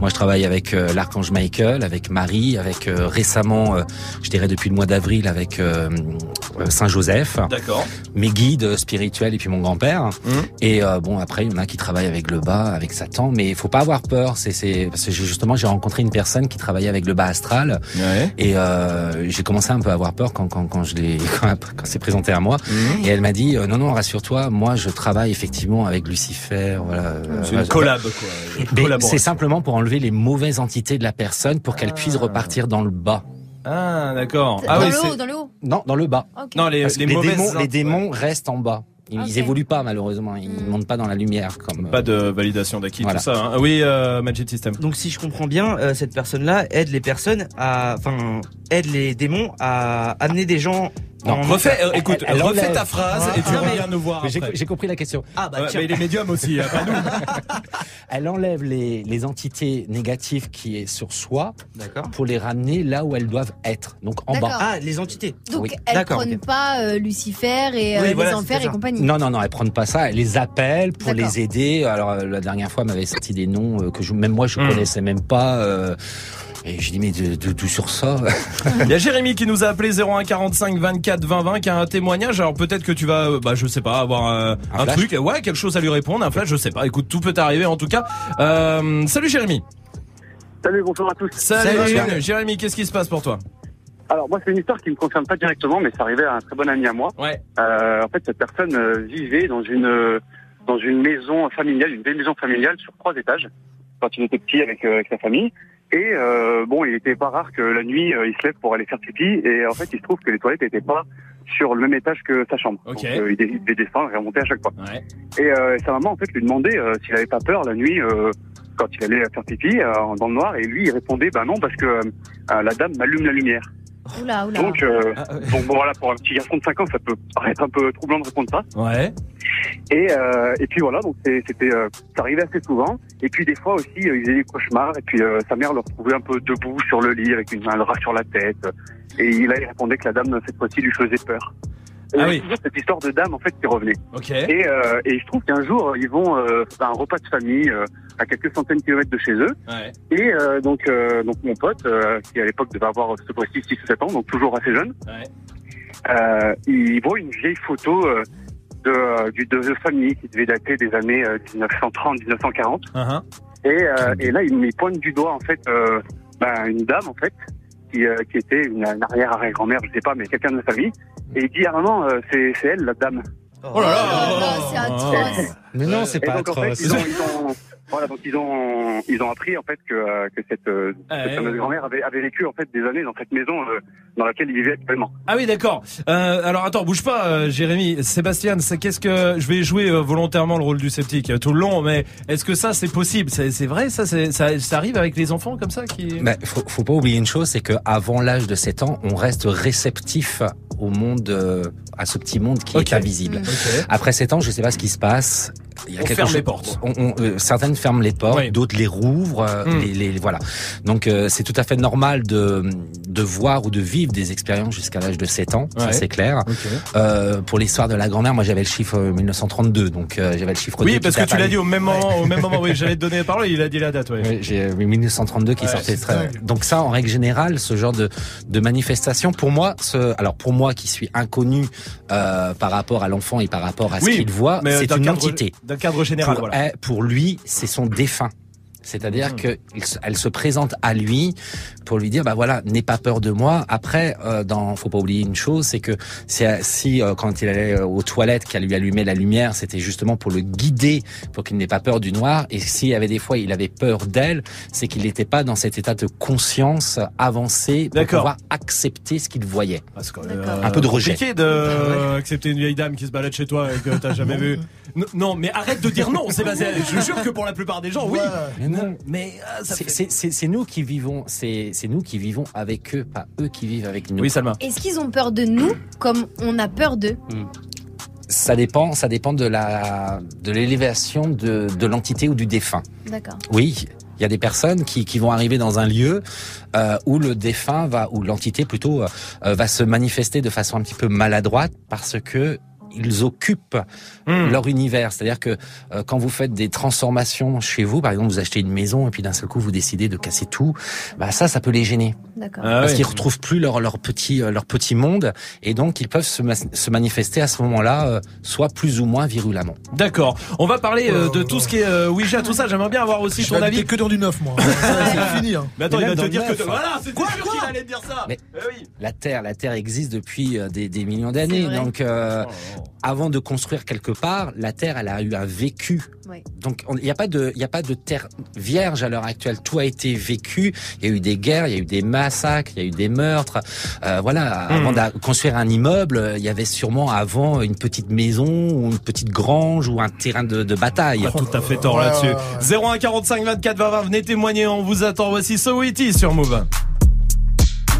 Speaker 40: Moi, je travaille avec euh, l'archange Michael, avec Marie, avec euh, récemment, euh, je dirais depuis le mois d'avril, avec euh, Saint Joseph.
Speaker 1: D'accord.
Speaker 40: Mes guides spirituels et puis mon grand-père.
Speaker 1: Mmh.
Speaker 40: Et euh, bon, après, il y en a qui travaillent avec le bas, avec Satan, mais il faut pas avoir peur. C'est, c'est parce que justement, j'ai rencontré une personne qui travaillait avec le bas astral,
Speaker 1: Ouais.
Speaker 40: et euh, j'ai commencé un peu à avoir peur quand quand, quand je l'ai quand, quand c'est présenté à moi.
Speaker 1: Mmh.
Speaker 40: Et elle m'a dit euh, non non, rassure-toi, moi je travaille effectivement avec Lucifer. Voilà.
Speaker 1: C'est une collab, quoi. Une
Speaker 40: c'est simplement pour enlever les mauvaises entités de la personne pour qu'elle puisse repartir dans le bas.
Speaker 1: Ah, d'accord.
Speaker 11: Dans
Speaker 1: Ah oui,
Speaker 11: le haut, dans le haut.
Speaker 40: Non, dans le bas.
Speaker 1: Non, les, les
Speaker 40: démons, les démons restent en bas. Ils, ils
Speaker 11: Ok.
Speaker 40: évoluent pas malheureusement. Ils montent pas dans la lumière comme.
Speaker 1: Pas de validation d'acquis,
Speaker 40: Voilà.
Speaker 1: tout ça. hein. Oui, euh, Magic System.
Speaker 39: Donc si je comprends bien, euh, cette personne-là aide les personnes à, enfin, aide les démons à amener des gens.
Speaker 40: Non,
Speaker 1: Refais, euh, écoute,
Speaker 40: elle
Speaker 1: refais ta phrase et tu
Speaker 39: Non, mais-
Speaker 1: reviens nous voir
Speaker 40: Mais J'ai compris la question.
Speaker 39: Ah bah
Speaker 1: Ouais,
Speaker 39: tiens.
Speaker 1: mais il est médium aussi, pas nous.
Speaker 40: Elle enlève les, les entités négatives qui est sur soi
Speaker 39: D'accord.
Speaker 40: pour les ramener là où elles doivent être, donc en bas.
Speaker 39: Ah, les entités.
Speaker 11: Donc,
Speaker 40: Oui.
Speaker 11: elles
Speaker 39: D'accord,
Speaker 11: prennent pas euh, Lucifer et euh,
Speaker 39: Oui,
Speaker 11: les
Speaker 39: voilà,
Speaker 11: enfers et compagnie.
Speaker 40: Non, non, non, elles prennent pas ça. Elles les appellent pour les aider. Alors euh, la dernière fois, elle m'avait sorti des noms euh, que je, même moi je
Speaker 1: Hmm.
Speaker 40: connaissais même pas. Et j'ai dit mais de, de, d'où sur ça
Speaker 1: Il y a Jérémy qui nous a appelé 01 45 24 20 20 qui a un témoignage. Alors peut-être que tu vas, euh, bah je sais pas, avoir euh,
Speaker 40: Un
Speaker 1: un, truc, ouais, quelque chose à lui répondre, un flash, je sais pas. Écoute, tout peut arriver en tout cas. Euh, salut Jérémy.
Speaker 41: Salut, bonsoir à tous.
Speaker 1: Salut,
Speaker 40: Salut.
Speaker 1: Jérémy. Jérémy, qu'est-ce qui se passe pour toi?
Speaker 41: Alors moi, c'est une histoire qui me concerne pas directement, mais c'est arrivé à un très bon ami à moi.
Speaker 1: Ouais.
Speaker 41: Euh, en fait, cette personne euh, vivait dans une euh, dans une maison familiale, une belle maison familiale sur trois étages, quand il était petit avec, euh, avec sa famille. Et euh, bon, il était pas rare que la nuit, euh, il se lève pour aller faire pipi. Et en fait, il se trouve que les toilettes n'étaient pas sur le même étage que sa chambre.
Speaker 1: Ok.
Speaker 41: Donc, euh, il il descendre et remonter à chaque fois.
Speaker 1: Ouais.
Speaker 41: Et euh, sa maman, en fait, lui demandait euh, s'il avait pas peur la nuit euh, quand il allait faire pipi euh, dans le noir. Et lui, il répondait, bah non, parce que euh, la dame m'allume la lumière.
Speaker 11: Oula, oula.
Speaker 41: Donc, euh,
Speaker 1: Ah, ouais.
Speaker 41: donc bon, voilà, pour un petit garçon de 5 ans, ça peut paraître un peu troublant de répondre ça.
Speaker 1: Ouais.
Speaker 41: Et, euh, et puis voilà, donc c'était, euh, ça arrivait assez souvent. Et puis des fois aussi, euh, il faisait des cauchemars. Et puis euh, sa mère le retrouvait un peu debout sur le lit avec une main le rat sur la tête. Et là, il répondait que la dame cette fois-ci lui faisait peur. Et
Speaker 1: Ah
Speaker 41: il
Speaker 1: oui.
Speaker 41: toujours cette histoire de dame en fait qui revenait.
Speaker 1: Ok.
Speaker 41: Et, euh, et il se trouve qu'un jour, ils vont euh, à un repas de famille euh, à quelques centaines de kilomètres de chez eux.
Speaker 1: Ouais.
Speaker 41: Et euh, donc, euh, donc mon pote, euh, qui à l'époque devait avoir cette fois-ci 6 ou 7 ans, donc toujours assez jeune,
Speaker 1: Ouais.
Speaker 41: euh, il voit une vieille photo euh, de, du de, de famille qui devait dater des années euh, 1930-1940.
Speaker 1: Uh-huh.
Speaker 41: Et, euh, et là, il me pointe du doigt en fait euh, ben, une dame en fait qui, euh, qui était une, une arrière arrière grand-mère, je sais pas, mais quelqu'un de la famille. Et il dit à maman, euh, c'est c'est elle la dame.
Speaker 1: Oh là là.
Speaker 11: Oh là là, c'est atroce.
Speaker 40: Mais non, c'est
Speaker 41: Et
Speaker 40: pas
Speaker 41: donc en fait,
Speaker 40: atroce.
Speaker 41: ils ont, ils ont- voilà, donc ils ont ils ont appris en fait que euh, que cette, euh,
Speaker 1: Ouais,
Speaker 41: cette fameuse
Speaker 1: ouais.
Speaker 41: grand-mère avait avait vécu en fait des années dans cette maison euh, dans laquelle il vivait actuellement.
Speaker 1: Ah oui, d'accord. Euh, alors attends, bouge pas, euh, Jérémy. Sébastien, qu'est-ce que je vais jouer euh, volontairement le rôle du sceptique? Tout le long, mais est-ce que ça c'est possible? C'est c'est vrai, ça, c'est- ça, ça arrive avec les enfants comme ça qui.
Speaker 40: Mais faut, faut pas oublier une chose, c'est que avant l'âge de 7 ans, on reste réceptif au monde, euh, à ce petit monde qui est invisible.
Speaker 1: Ok.
Speaker 40: Après 7 ans, je sais pas ce qui se passe. Il y a
Speaker 1: On ferme
Speaker 40: chose-
Speaker 1: les portes.
Speaker 40: on- on- euh, certaines ferment les portes,
Speaker 1: Oui.
Speaker 40: d'autres les rouvrent. euh,
Speaker 1: Hmm.
Speaker 40: les, les- voilà. Donc euh, c'est tout à fait normal de de voir ou de vivre des expériences jusqu'à l'âge de 7 ans.
Speaker 1: Ouais.
Speaker 40: Ça c'est clair. Euh, pour l'histoire de la grand-mère, moi j'avais le chiffre euh, 1932, donc euh, j'avais le chiffre.
Speaker 1: Oui,
Speaker 40: 2
Speaker 1: parce que tu l'as dit au même moment, au même moment. Oui, j'allais te donner la parole. Il a dit la date. Ouais.
Speaker 40: Oui, j'ai euh, 1932 qui
Speaker 1: Ouais,
Speaker 40: sortait très. Donc ça, en règle générale, ce genre de de manifestation, pour moi, ce, alors pour moi qui suis inconnu euh, par rapport à l'enfant et par rapport à ce
Speaker 1: Oui,
Speaker 40: qu'il voit, c'est une
Speaker 1: cadre-
Speaker 40: entité.
Speaker 1: D'un cadre général,
Speaker 40: Pour,
Speaker 1: voilà.
Speaker 40: eh, pour lui, c'est son défunt. C'est-à-dire que il se- présente à lui pour lui dire, bah voilà, n'aie pas peur de moi. Après, euh, dans, faut pas oublier une chose, c'est que si, si euh, quand il allait euh, aux toilettes, qu'elle lui allumait la lumière, c'était justement pour le guider, pour qu'il n'ait pas peur du noir. Et s'il y avait des fois, il avait peur d'elle, c'est qu'il n'était pas dans cet état de conscience avancé pour pouvoir accepter ce qu'il voyait.
Speaker 1: Euh,
Speaker 40: Un peu de rejet.
Speaker 1: compliqué de accepter une vieille dame qui se balade chez toi et que t'as jamais vu. Non, non, mais arrête de dire non, Sébastien. Je jure que pour la plupart des gens, oui.
Speaker 40: Mais non,
Speaker 1: mais euh,
Speaker 40: c'est
Speaker 1: fait-
Speaker 40: nous qui vivons, c'est nous qui vivons avec eux, pas eux qui vivent avec nous.
Speaker 1: Oui, Salma.
Speaker 11: Est-ce qu'ils ont peur de nous comme on a peur d'eux?
Speaker 40: Ça dépend, ça dépend de la de l'élévation de, de l'entité ou du défunt.
Speaker 11: D'accord.
Speaker 40: Oui, il y a des personnes qui, qui vont arriver dans un lieu euh, où le défunt va, ou l'entité plutôt, euh, va se manifester de façon un petit peu maladroite parce que ils occupent
Speaker 1: Hmm.
Speaker 40: leur univers. C'est-à-dire que euh, quand vous faites des transformations chez vous, par exemple, vous achetez une maison et puis d'un seul coup vous décidez de casser tout, bah ça, ça peut les gêner.
Speaker 11: D'accord.
Speaker 1: Ah
Speaker 40: parce
Speaker 1: oui.
Speaker 40: qu'ils retrouvent plus leur leur petit euh, leur petit monde et donc ils peuvent se, ma- se manifester à ce moment-là, euh, soit plus ou moins virulemment.
Speaker 1: D'accord. On va parler euh, de tout ce qui est euh, Ouija, tout ça. J'aimerais bien avoir aussi
Speaker 4: Je
Speaker 1: ton avis.
Speaker 4: que dans du neuf, moi. c'est fini. Hein.
Speaker 1: Mais attends,
Speaker 40: Mais
Speaker 1: il va te dire que voilà, c'était sûr qu'il allait te dire ça.
Speaker 40: Mais
Speaker 1: Eh oui.
Speaker 40: la Terre, la Terre existe depuis euh, des, des millions d'années. Donc, euh, avant de construire quelque part, la Terre, elle a eu un vécu. Donc, on- il n'y a pas de, il y a pas de terre vierge à l'heure actuelle. Tout a été vécu. Il y a eu des guerres, il y a eu des massacres, il y a eu des meurtres. Euh, voilà. Avant de construire un immeuble, il y avait sûrement avant une petite maison ou une petite grange ou un terrain de, de bataille.
Speaker 1: T'as tout à fait tort là-dessus. 01 45 24 20 20, venez témoigner, on vous attend. Voici So Witty sur Move.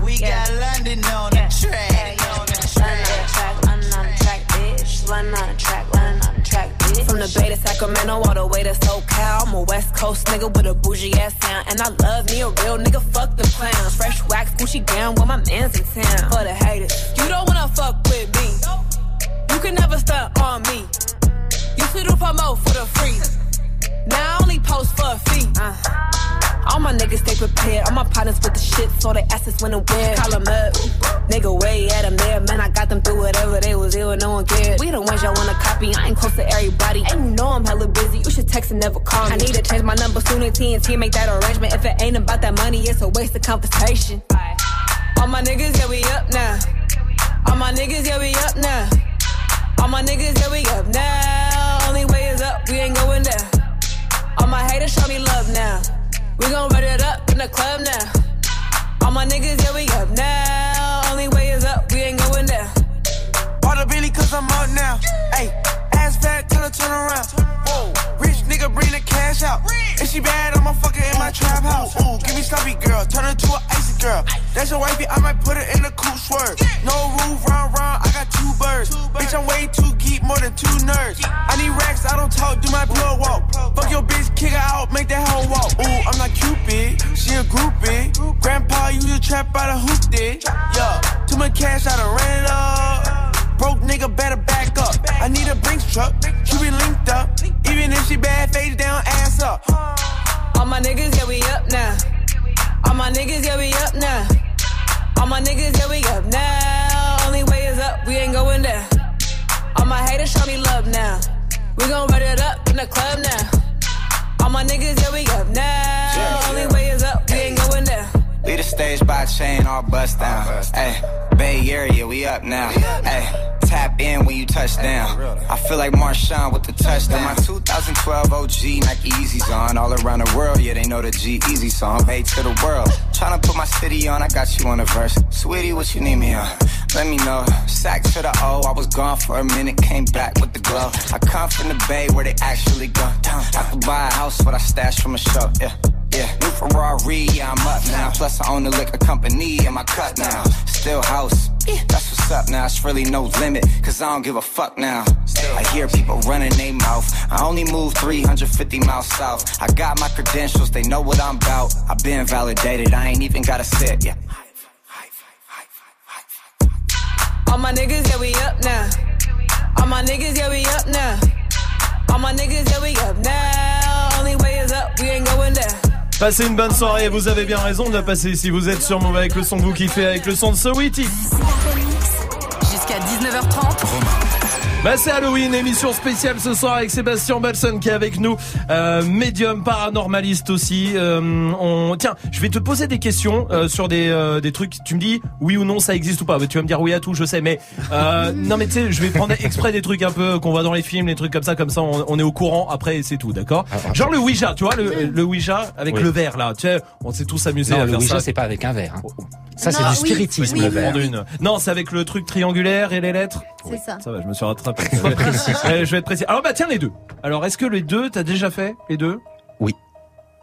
Speaker 42: We got London on
Speaker 22: Bay to Sacramento all the way to SoCal. I'm a West Coast nigga with a bougie ass sound. And I love me a real nigga, fuck the clowns. Fresh wax, Gucci gown with my mans in town. For the haters, you don't wanna fuck with me. You can never stunt on me. Used to do promo for the free. Now I only post for a fee. Uh. All my niggas stay prepared. All my partners with the shit, so they asses when and where. them up. Got them through whatever they was ill, no one cared. We the ones y'all wanna copy. I ain't close to everybody. And you know I'm hella busy. You should text and never call me. I need to change my number soon as TNT make that arrangement. If it ain't about that money, it's a waste of conversation. All my niggas, yeah, we up now. All my niggas, yeah, we up now. All my niggas, yeah, we up now. Only way is up, we ain't going down. All my haters show me love now. We gon' run it up in the club now. All my niggas, yeah, we up now.
Speaker 42: Cause I'm up now. Hey, ass fat till I turn around. Whoa, rich nigga bring the cash out. If she bad, I'ma fuck her in my trap house. Ooh, give me sloppy girl, turn her to an icy girl. That's your wifey, I might put her in a cool swerve. No roof, round, round, I got two birds. Bitch, I'm way too geek, more than two nerds. I need racks, I don't talk, do my plug walk. Fuck your bitch, kick her out, make that hoe walk. Ooh, I'm not Cupid, she a groupie. Grandpa, you the trap out of hoop did. Yeah, too much cash, I done ran it up. Broke nigga better back up. I need a Brinks truck. You be linked up. Even if she bad, face down, ass up.
Speaker 22: All my niggas, yeah, we up now. All my niggas, yeah, we up now. All my niggas, yeah, we up now. Only way is up, we ain't going down. All my haters show me love now. We gon' run it up in the club now. All my niggas, yeah, we up now. Only way
Speaker 42: Lead the stage by chain, all bust down. Hey, Bay Area, we up now. Hey, tap in when you touch down. I feel like Marshawn with the touchdown. My 2012 OG Nike Easy's on. All around the world, yeah, they know the G Easy song. Bay to the world. Tryna put my city on, I got you on the verse. Sweetie, what you need me on? Let me know. Sack to the O, I was gone for a minute, came back with the glow. I come from the Bay where they actually go. I could buy a house, what I stashed from a show. Yeah. Yeah, new Ferrari, yeah, I'm up now. Plus, I own the liquor company in my cut now. Still house, that's what's up now. It's really no limit, cause I don't give a fuck now. I hear people running their mouth. I only move 350 miles south. I got my credentials, they know what I'm about. I've been validated, I ain't even gotta sit, yeah.
Speaker 22: All my niggas, yeah, we up now. All my niggas, yeah, we up now. All my niggas, yeah, we up now. Only way is up, we ain't going down.
Speaker 1: Passez une bonne soirée, vous avez bien raison de la passer si vous êtes sur Move avec le son que vous kiffez, avec le son de So Witty.
Speaker 26: Jusqu'à 19h30.
Speaker 1: Bah c'est Halloween, émission spéciale ce soir avec Sébastien Balson qui est avec nous, euh, médium paranormaliste aussi. Euh, on tiens, je vais te poser des questions euh, sur des euh, des trucs. Tu me dis oui ou non ça existe ou pas. Bah, tu vas me dire oui à tout, je sais. Mais euh, non mais tu sais, je vais prendre exprès des trucs un peu qu'on voit dans les films, les trucs comme ça, comme ça on, on est au courant après et c'est tout, d'accord? Genre le Ouija, tu vois le, le Ouija avec
Speaker 40: Oui.
Speaker 1: le verre là. Tu sais, on s'est tous amusés
Speaker 40: Non,
Speaker 1: à
Speaker 40: le
Speaker 1: faire
Speaker 40: Ouija, c'est pas avec un verre. hein. Ça, c'est du
Speaker 11: oui,
Speaker 40: spiritisme,
Speaker 11: oui,
Speaker 40: le verre.
Speaker 1: Non, c'est avec le truc triangulaire et les lettres?
Speaker 11: C'est ça.
Speaker 1: Ça va, je me suis rattrapé. Ouais, je vais être précis. Alors bah tiens les deux. Alors est-ce que les deux, t'as déjà fait les deux?
Speaker 40: Oui.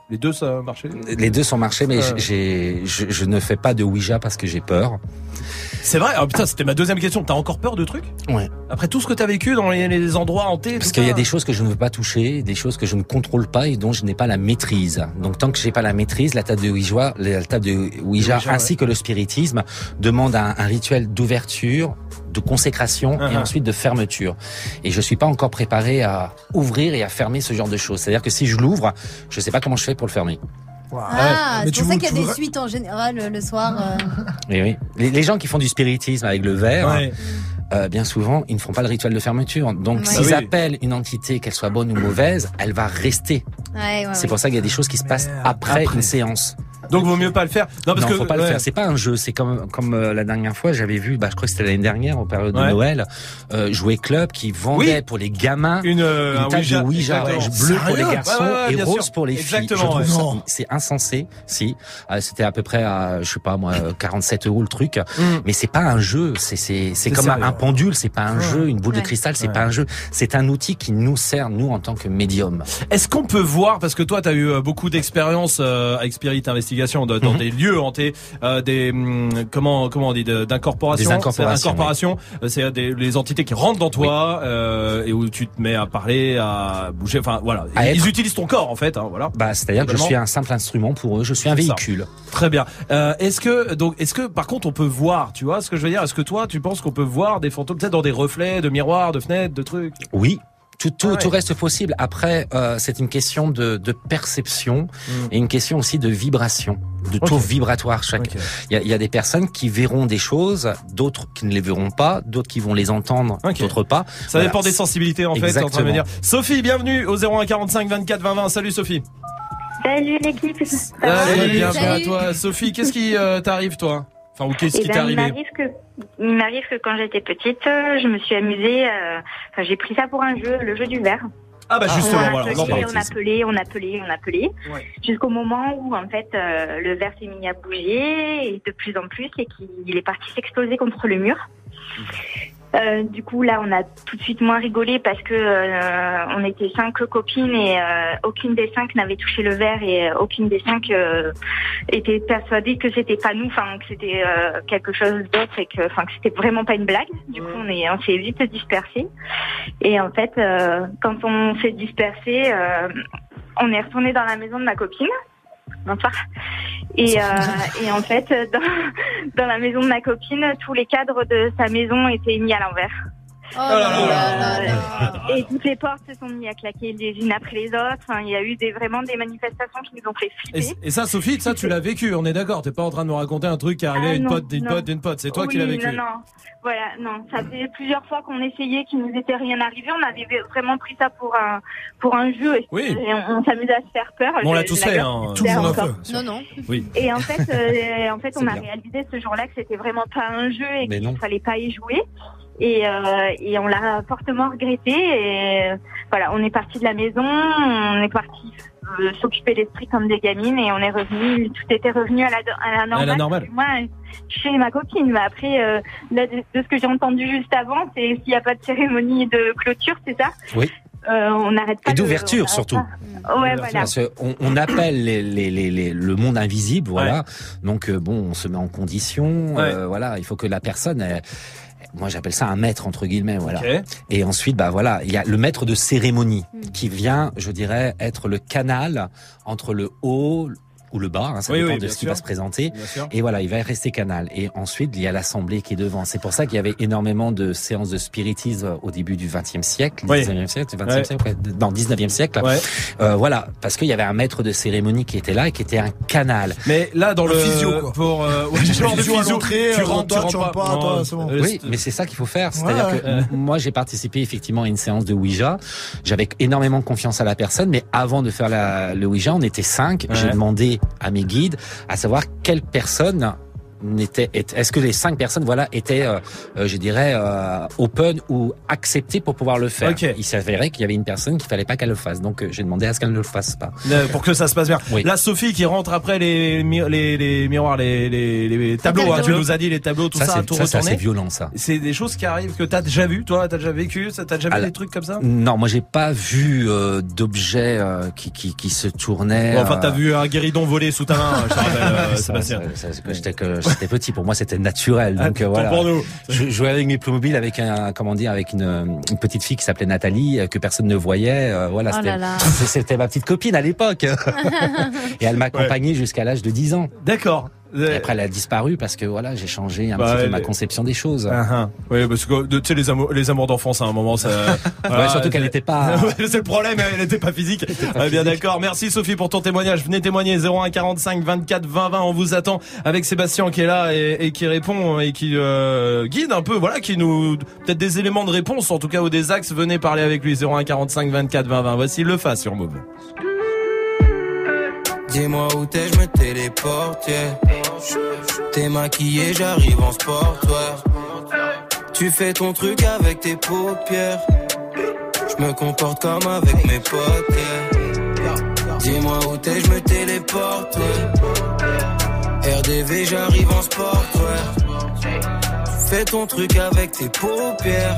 Speaker 1: Les deux ça a marché?
Speaker 40: Les deux sont marchés, mais
Speaker 1: Euh.
Speaker 40: j'ai, je, je ne fais pas de Ouija parce que j'ai peur.
Speaker 1: C'est vrai Oh putain, c'était ma deuxième question. T'as encore peur de trucs?
Speaker 40: Ouais.
Speaker 1: Après tout ce que t'as vécu dans les, les endroits hantés
Speaker 40: Parce qu'il y a des choses que je ne veux pas toucher, des choses que je ne contrôle pas et dont je n'ai pas la maîtrise. Donc tant que j'ai pas la maîtrise, la table de Ouija, la table de Ouija,
Speaker 1: Ouija,
Speaker 40: ainsi que le spiritisme demande un, un rituel d'ouverture, de consécration et
Speaker 1: Uh-huh.
Speaker 40: ensuite de fermeture. Et je suis pas encore préparé à ouvrir et à fermer ce genre de choses. C'est-à-dire que si je l'ouvre, je sais pas comment je fais pour le fermer.
Speaker 11: Ah, c'est pour ça qu'il y a des suites en général euh, le soir. euh.
Speaker 40: Et oui. Les, les gens qui font du spiritisme avec le verre,
Speaker 1: Ouais.
Speaker 40: euh, bien souvent, ils ne font pas le rituel de fermeture. Donc,
Speaker 11: Ouais.
Speaker 40: s'ils
Speaker 1: Ah oui.
Speaker 40: appellent une entité, qu'elle soit bonne ou mauvaise, elle va rester.
Speaker 11: Ouais, ouais,
Speaker 40: C'est pour ça qu'il y a des choses qui se passent après,
Speaker 1: Après.
Speaker 40: une séance.
Speaker 1: Donc vaut mieux pas le faire. Non parce
Speaker 40: non,
Speaker 1: que
Speaker 40: faut pas le faire. C'est pas un jeu. C'est comme comme euh, la dernière fois, j'avais vu, bah, je crois que c'était l'année dernière, en période
Speaker 1: Ouais.
Speaker 40: de Noël, euh, jouer club qui vendait
Speaker 1: Oui.
Speaker 40: pour les gamins
Speaker 1: une, euh,
Speaker 40: une
Speaker 1: un
Speaker 40: table
Speaker 1: Ouija,
Speaker 40: de Ouija
Speaker 1: exactement.
Speaker 40: bleu pour les garçons
Speaker 1: Ouais, ouais, ouais,
Speaker 40: et rose
Speaker 1: sûr.
Speaker 40: pour les filles.
Speaker 1: Exactement,
Speaker 40: Je trouve
Speaker 4: ouais.
Speaker 40: ça- c'est insensé. Si, Euh, c'était à peu près à, je sais pas moi, euh, 47 euros le truc.
Speaker 1: Mm.
Speaker 40: Mais c'est pas un jeu. C'est c'est c'est comme
Speaker 1: sérieux,
Speaker 40: un, pendule. C'est pas un jeu. Une boule
Speaker 11: Ouais.
Speaker 40: de cristal. C'est
Speaker 1: Ouais.
Speaker 40: pas un jeu. C'est un outil qui nous sert nous en tant que médium.
Speaker 1: Est-ce qu'on peut voir parce que toi t'as eu euh, beaucoup d'expérience euh, avec Spirit Investigation de- dans
Speaker 40: Mhm.
Speaker 1: des lieux hantés, euh, des hum, comment comment on dit d'incorporation,
Speaker 40: Des incorporations,
Speaker 1: C'est incorporation, euh, c'est des les entités qui rentrent dans toi euh, et où tu te mets à parler, à bouger, enfin voilà,
Speaker 40: À
Speaker 1: ils
Speaker 40: être-
Speaker 1: utilisent ton corps en fait, hein, voilà.
Speaker 40: Bah, c'est-à-dire que je suis un simple instrument pour eux. Je suis un
Speaker 1: ça.
Speaker 40: véhicule.
Speaker 1: Très bien. Euh, est-ce que donc est-ce que par contre on peut voir, tu vois ce que je veux dire? Est-ce que toi tu penses qu'on peut voir des fantômes peut-être dans des reflets de miroirs, de fenêtres, de trucs?
Speaker 40: Oui. Tout, tout,
Speaker 1: Ah ouais.
Speaker 40: tout reste possible. Après, euh, c'est une question de, de perception
Speaker 1: Mm.
Speaker 40: et une question aussi de vibration, de taux vibratoire. Chaque, il y, a, il y a des personnes qui verront des choses, d'autres qui ne les verront pas, d'autres qui vont les entendre, d'autres pas.
Speaker 1: Ça
Speaker 40: Voilà.
Speaker 1: dépend des sensibilités en fait. en train de dire. Sophie, bienvenue au 01 45 24 20 20. Salut Sophie.
Speaker 21: Salut l'équipe.
Speaker 1: Allez, bienvenue à
Speaker 11: Salut.
Speaker 1: toi. Sophie, qu'est-ce qui euh, t'arrive toi? Enfin, ou qu'est-ce
Speaker 21: Eh
Speaker 1: qui
Speaker 21: ben,
Speaker 1: t'est
Speaker 21: il
Speaker 1: arrivé
Speaker 21: m'arrive que, il m'arrive que quand j'étais petite, euh, je me suis amusée. euh, Enfin, j'ai pris ça pour un jeu, le jeu du verre.
Speaker 1: Ah bah justement,
Speaker 21: on,
Speaker 1: voilà,
Speaker 21: appelait, on appelait, on appelait, on appelait,
Speaker 1: Ouais.
Speaker 21: jusqu'au moment où en fait euh, le verre s'est mis à bouger et de plus en plus et qu'il est parti s'exploser contre le mur. Euh, du coup, là, on a tout de suite moins rigolé parce que euh, on était cinq copines et euh, aucune des cinq n'avait touché le verre et euh, aucune des cinq euh, était persuadée que c'était pas nous, enfin que c'était euh, quelque chose d'autre et que, enfin que c'était vraiment pas une blague. Du coup, on est, on s'est vite dispersé. Et en fait, quand on s'est dispersé, on est retourné dans la maison de ma copine. Bonsoir. Et, euh, et en fait, dans, dans la maison de ma copine, tous les cadres de sa maison étaient mis à l'envers.
Speaker 11: Oh là là là là.
Speaker 21: Euh, et toutes les portes se sont mis à claquer les unes après les autres. Enfin, il y a eu des, vraiment des manifestations qui nous ont fait flipper.
Speaker 1: et ça, Sophie, ça tu l'as vécu, on est d'accord. T'es pas en train de me raconter un truc qui est arrivé
Speaker 21: Ah,
Speaker 1: à une
Speaker 21: non,
Speaker 1: pote, d'une
Speaker 21: non.
Speaker 1: pote, d'une pote. C'est toi qui l'as vécu.
Speaker 21: Non, non. Voilà, non. Ça fait plusieurs fois qu'on essayait, qu'il nous était rien arrivé. On avait vraiment pris ça pour un, pour un jeu. Et,
Speaker 1: Oui.
Speaker 21: et on, on s'amusait à se faire peur.
Speaker 1: Bon, on l'a tous fait, hein.
Speaker 4: Tout le monde fait.
Speaker 11: Non, non.
Speaker 1: Oui.
Speaker 21: Et en fait, euh, en fait, on a
Speaker 40: bien.
Speaker 21: réalisé ce jour-là que c'était vraiment pas un jeu et qu'il fallait pas y jouer. Et, euh, et on l'a fortement regretté. Et euh, voilà, on est parti de la maison, on est parti euh, s'occuper l'esprit comme des gamines et on est revenu. Tout était revenu à la, à la normale.
Speaker 1: la normale.
Speaker 21: Moins, chez ma copine. Mais après, euh, là, de, de ce que j'ai entendu juste avant, c'est s'il n'y a pas de cérémonie de clôture, c'est ça?
Speaker 40: Oui.
Speaker 21: Euh, on n'arrête pas.
Speaker 40: Et d'ouverture, surtout.
Speaker 21: pas. Ouais, voilà.
Speaker 40: Parce on appelle les, les, les, les- le monde invisible, voilà. Donc euh, bon, on se met en condition, euh, voilà. Il faut que la personne, elle- moi j'appelle ça un maître entre guillemets, voilà. Et ensuite, bah voilà, il y a le maître de cérémonie qui vient, je dirais, être le canal entre le haut ou le bas, hein, ça
Speaker 1: Oui,
Speaker 40: dépend
Speaker 1: oui,
Speaker 40: de
Speaker 1: bien
Speaker 40: ce qui
Speaker 1: sûr.
Speaker 40: va se présenter. Et voilà, il va rester canal. Et ensuite, il y a l'Assemblée qui est devant. C'est pour ça qu'il y avait énormément de séances de spiritisme au début du XXe siècle,
Speaker 1: Oui.
Speaker 40: 19e siècle, 20e
Speaker 1: Ouais.
Speaker 40: siècle, ouais, non, 19e siècle.
Speaker 1: Ouais.
Speaker 40: Euh, voilà, parce qu'il y avait un maître de cérémonie qui était là et qui était un canal.
Speaker 1: Mais là, dans
Speaker 4: Un
Speaker 1: le
Speaker 4: physio, quoi.
Speaker 1: pour euh, ouais, genre de
Speaker 4: physio à
Speaker 1: physio,
Speaker 4: l'entrée,
Speaker 1: tu
Speaker 4: euh,
Speaker 1: rentres,
Speaker 4: toi,
Speaker 1: tu rentres
Speaker 4: pas, toi, c'est bon.
Speaker 1: Euh,
Speaker 40: Oui, mais c'est ça qu'il faut faire. C'est-à-dire
Speaker 4: Ouais,
Speaker 40: que moi, j'ai participé effectivement à une séance de Ouija. J'avais énormément de confiance à la personne, mais avant de faire la, le Ouija, on était cinq. J'ai demandé à mes guides à savoir quelle personne est-ce que les cinq personnes voilà étaient euh, euh, je dirais euh, open ou acceptées pour pouvoir le faire?
Speaker 1: Ok.
Speaker 40: il s'avérait qu'il y avait une personne qu'il fallait pas qu'elle le fasse donc euh, j'ai demandé à ce qu'elle ne le fasse pas
Speaker 1: Euh, pour que ça se passe bien.
Speaker 40: Oui.
Speaker 1: Là, Sophie qui rentre après les, mi- les, les miroirs, les, les, les tableaux. hein, tu nous as dit les tableaux, tout ça,
Speaker 40: ça,
Speaker 1: tout
Speaker 40: c'est- ça, c'est violent ça
Speaker 1: C'est des choses qui arrivent que t'as déjà vu, toi, t'as déjà vécu, ça, t'as déjà vu
Speaker 40: Alors,
Speaker 1: des trucs comme ça?
Speaker 40: non moi j'ai pas vu euh, d'objets euh, qui, qui qui se tournaient
Speaker 1: Bon, Enfin,
Speaker 40: euh,
Speaker 1: t'as vu un guéridon voler sous ta main, je te rappelle, euh,
Speaker 40: Ça,
Speaker 1: Sébastien.
Speaker 40: j'étais que j'étais petit. Pour moi, c'était naturel. Donc
Speaker 1: Ah,
Speaker 40: euh, voilà.
Speaker 1: pour nous.
Speaker 40: Je jouais avec mes Playmobil avec un comment dire avec une, une petite fille qui s'appelait Nathalie euh, que personne ne voyait. Euh, voilà,
Speaker 11: Oh
Speaker 40: c'était c'était ma petite copine à l'époque. Et elle m'accompagnait jusqu'à l'âge de 10 ans.
Speaker 1: D'accord.
Speaker 40: Et après, elle a disparu parce que voilà, j'ai changé un
Speaker 1: Bah,
Speaker 40: petit peu
Speaker 1: elle-
Speaker 40: ma conception des choses.
Speaker 1: Ah, ah. Oui, parce que tu sais les amours, les amours d'enfance à un moment ça.
Speaker 40: Ouais, surtout qu'elle n'était pas.
Speaker 1: C'est le problème, elle n'était pas physique. Ah, bien d'accord. Merci Sophie pour ton témoignage. Venez témoigner 01 45 24 20 20. On vous attend avec Sébastien qui est là et, et qui répond et qui euh, guide un peu, voilà, qui nous peut-être des éléments de réponse, en tout cas ou des axes. Venez parler avec lui 01 45 24 20 20. Voici le fa sur Move.
Speaker 43: Dis-moi où t'es, je me téléporte, yeah. T'es maquillé, j'arrive en sportwear. Tu fais ton truc avec tes paupières. Je me comporte comme avec mes potes. Dis-moi où t'es, je me téléporte. RDV, j'arrive en. Tu fais ton truc avec tes paupières.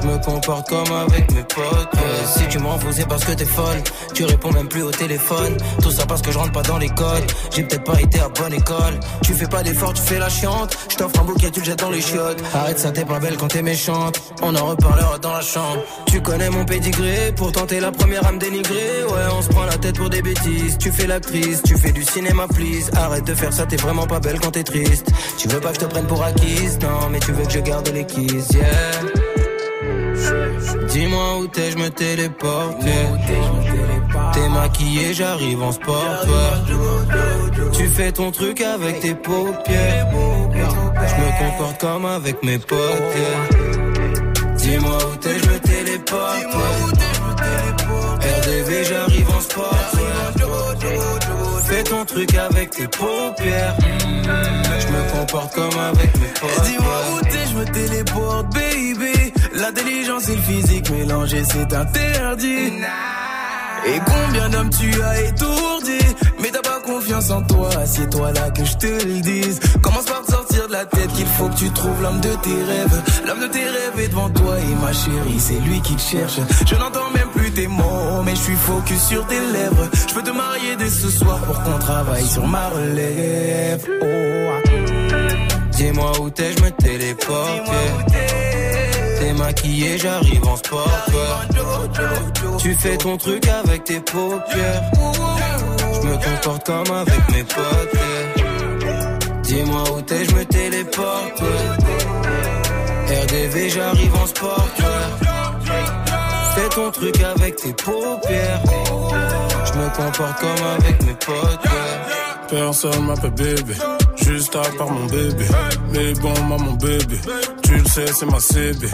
Speaker 43: Je me comporte comme avec mes potes. Euh, si tu m'en c'est parce que t'es folle. Tu réponds même plus au téléphone. Tout ça parce que je rentre pas dans l'école. J'ai peut-être pas été à bonne école. Tu fais pas d'effort, tu fais la chiante. Je t'offre un bouquet, tu le jettes dans les chiottes. Arrête ça, t'es pas belle quand t'es méchante. On en reparlera dans la chambre. Tu connais mon pédigré, pourtant t'es la première à me dénigrer. Ouais, on se prend la tête pour des bêtises. Tu fais l'actrice, tu fais du cinéma, please. Arrête de faire ça, t'es vraiment pas belle quand t'es triste. Tu veux pas que je te prenne pour acquise, non, mais tu veux que je garde les keys, yeah. Dis-moi où t'es, je me téléporte. T'es maquillé, j'arrive en sport. Tu fais ton truc avec tes paupières. Je me comporte comme avec mes potes. Dis-moi où t'es, je me téléporte. RDV, j'arrive en sport. Fais ton truc avec tes paupières. Je me comporte comme avec mes potes.
Speaker 19: Dis-moi où t'es, je me téléporte, baby. L'intelligence et le physique mélangés, c'est interdit. Et combien d'hommes tu as étourdi? Mais t'as pas confiance en toi, assieds-toi là que je te le dise. Commence par te sortir de la tête qu'il faut que tu trouves l'homme de tes rêves. L'homme de tes rêves est devant toi et ma chérie c'est lui qui te cherche. Je n'entends même plus tes mots mais je suis focus sur tes lèvres. Je peux te marier dès ce soir pour qu'on travaille sur ma relève. Oh
Speaker 43: Dis-moi où t'es, je me téléporte. T'es maquillé, j'arrive en sport. Tu fais ton truc avec tes paupières. Je me comporte comme avec mes potes. Dis-moi où t'es, je me téléporte. RDV, j'arrive en sport. Fais ton truc avec tes paupières. Je me comporte comme avec mes potes.
Speaker 44: Personne m'appelle bébé, juste à part mon bébé. Mais bon, maman bébé, tu le sais, c'est ma CB.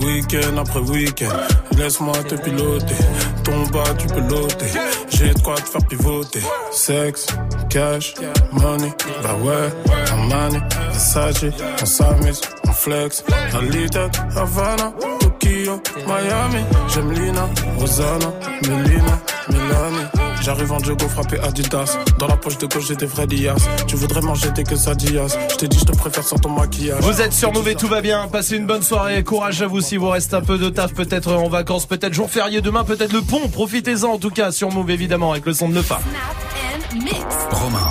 Speaker 44: Week-end après week-end, laisse-moi te piloter. Ton bas, tu peux l'ôter. J'ai de quoi te faire pivoter. Sexe, cash, money, bah ouais. Armani, Versace, on s'amuse, on flex. Lolita, Havana, Tokyo, Miami. J'aime Lina, Rosanna, Melina, Milani. J'arrive en jogo frappé Adidas. Dans la poche de gauche, j'ai des vrais dias. Tu voudrais manger des quesadillas. Je t'ai dit, je te préfère sans ton maquillage.
Speaker 1: Vous êtes sur Move et tout va bien. Passez une bonne soirée. Courage à vous si vous restez un peu de taf, peut-être en vacances, peut-être jour férié demain, peut-être le pont. Profitez-en en tout cas sur Move évidemment avec le son de Nefa.
Speaker 26: Romain.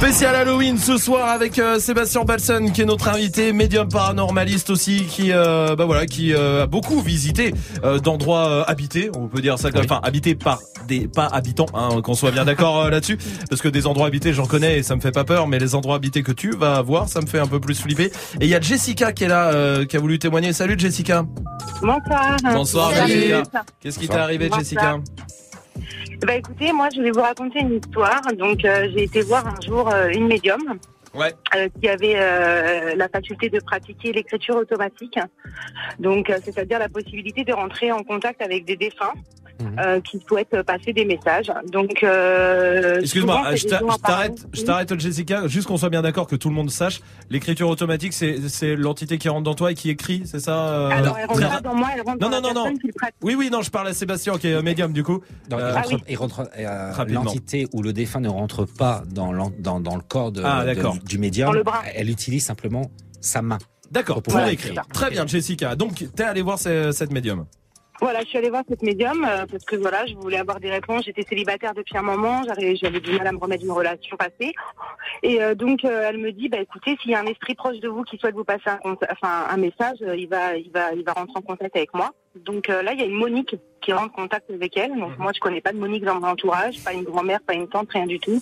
Speaker 1: Spécial Halloween ce soir avec euh, Sébastien Balson qui est notre invité, médium paranormaliste aussi, qui euh, bah voilà, qui euh, a beaucoup visité euh, d'endroits euh, habités, on peut dire ça comme, enfin habités par des pas habitants, hein, qu'on soit bien d'accord euh, là-dessus, parce que des endroits habités j'en connais et ça me fait pas peur, mais les endroits habités que tu vas voir, ça me fait un peu plus flipper. Et il y a Jessica qui est là, euh, qui a voulu témoigner. Salut Jessica.
Speaker 45: Bonsoir.
Speaker 1: Bonsoir
Speaker 45: Salut.
Speaker 1: Jessica. Qu'est-ce qui t'est arrivé
Speaker 45: Bonsoir.
Speaker 1: Jessica?
Speaker 45: Bah écoutez, moi je vais vous raconter une histoire. Donc euh, j'ai été voir un jour euh, une médium
Speaker 1: Ouais.
Speaker 45: euh, qui avait euh, la faculté de pratiquer l'écriture automatique. Donc euh, c'est-à-dire la possibilité de rentrer en contact avec des défunts. Euh, qui souhaitent passer des messages. Donc, euh,
Speaker 1: Excuse-moi, je t'arrête, je t'arrête Jessica, juste qu'on soit bien d'accord que tout le monde sache, l'écriture automatique c'est c'est l'entité qui rentre dans toi et qui écrit, c'est ça euh,
Speaker 45: Alors, elle rentre pas dans moi, elle rentre
Speaker 1: Non
Speaker 45: dans
Speaker 1: non
Speaker 45: la
Speaker 1: non non.
Speaker 45: personne qui le pratique.
Speaker 1: Oui oui, non, je parle à Sébastien qui est euh, médium du coup.
Speaker 40: Non, il rentre, il rentre,
Speaker 1: Rapidement.
Speaker 40: l'entité ou le défunt ne rentre pas dans, l'en- dans, dans le corps de,
Speaker 1: Ah,
Speaker 40: de-
Speaker 1: d'accord.
Speaker 40: du médium.
Speaker 1: Dans le bras.
Speaker 40: Elle utilise simplement sa main.
Speaker 1: D'accord,
Speaker 40: pour
Speaker 1: écrire.
Speaker 40: écrire.
Speaker 1: Très bien Jessica. Donc t'es allé voir ce- cette médium.
Speaker 45: Voilà, je suis allée voir cette médium euh, parce que voilà, je voulais avoir des réponses. J'étais célibataire depuis un moment, j'avais du mal à me remettre d'une relation passée. Et euh, donc euh, elle me dit, bah écoutez, s'il y a un esprit proche de vous qui souhaite vous passer un, enfin, un message, euh, il va, il va, il va rentrer en contact avec moi. Donc euh, là, il y a une Monique qui rentre en contact avec elle. Donc moi, je connais pas de Monique dans mon entourage, pas une grand-mère, pas une tante, rien du tout,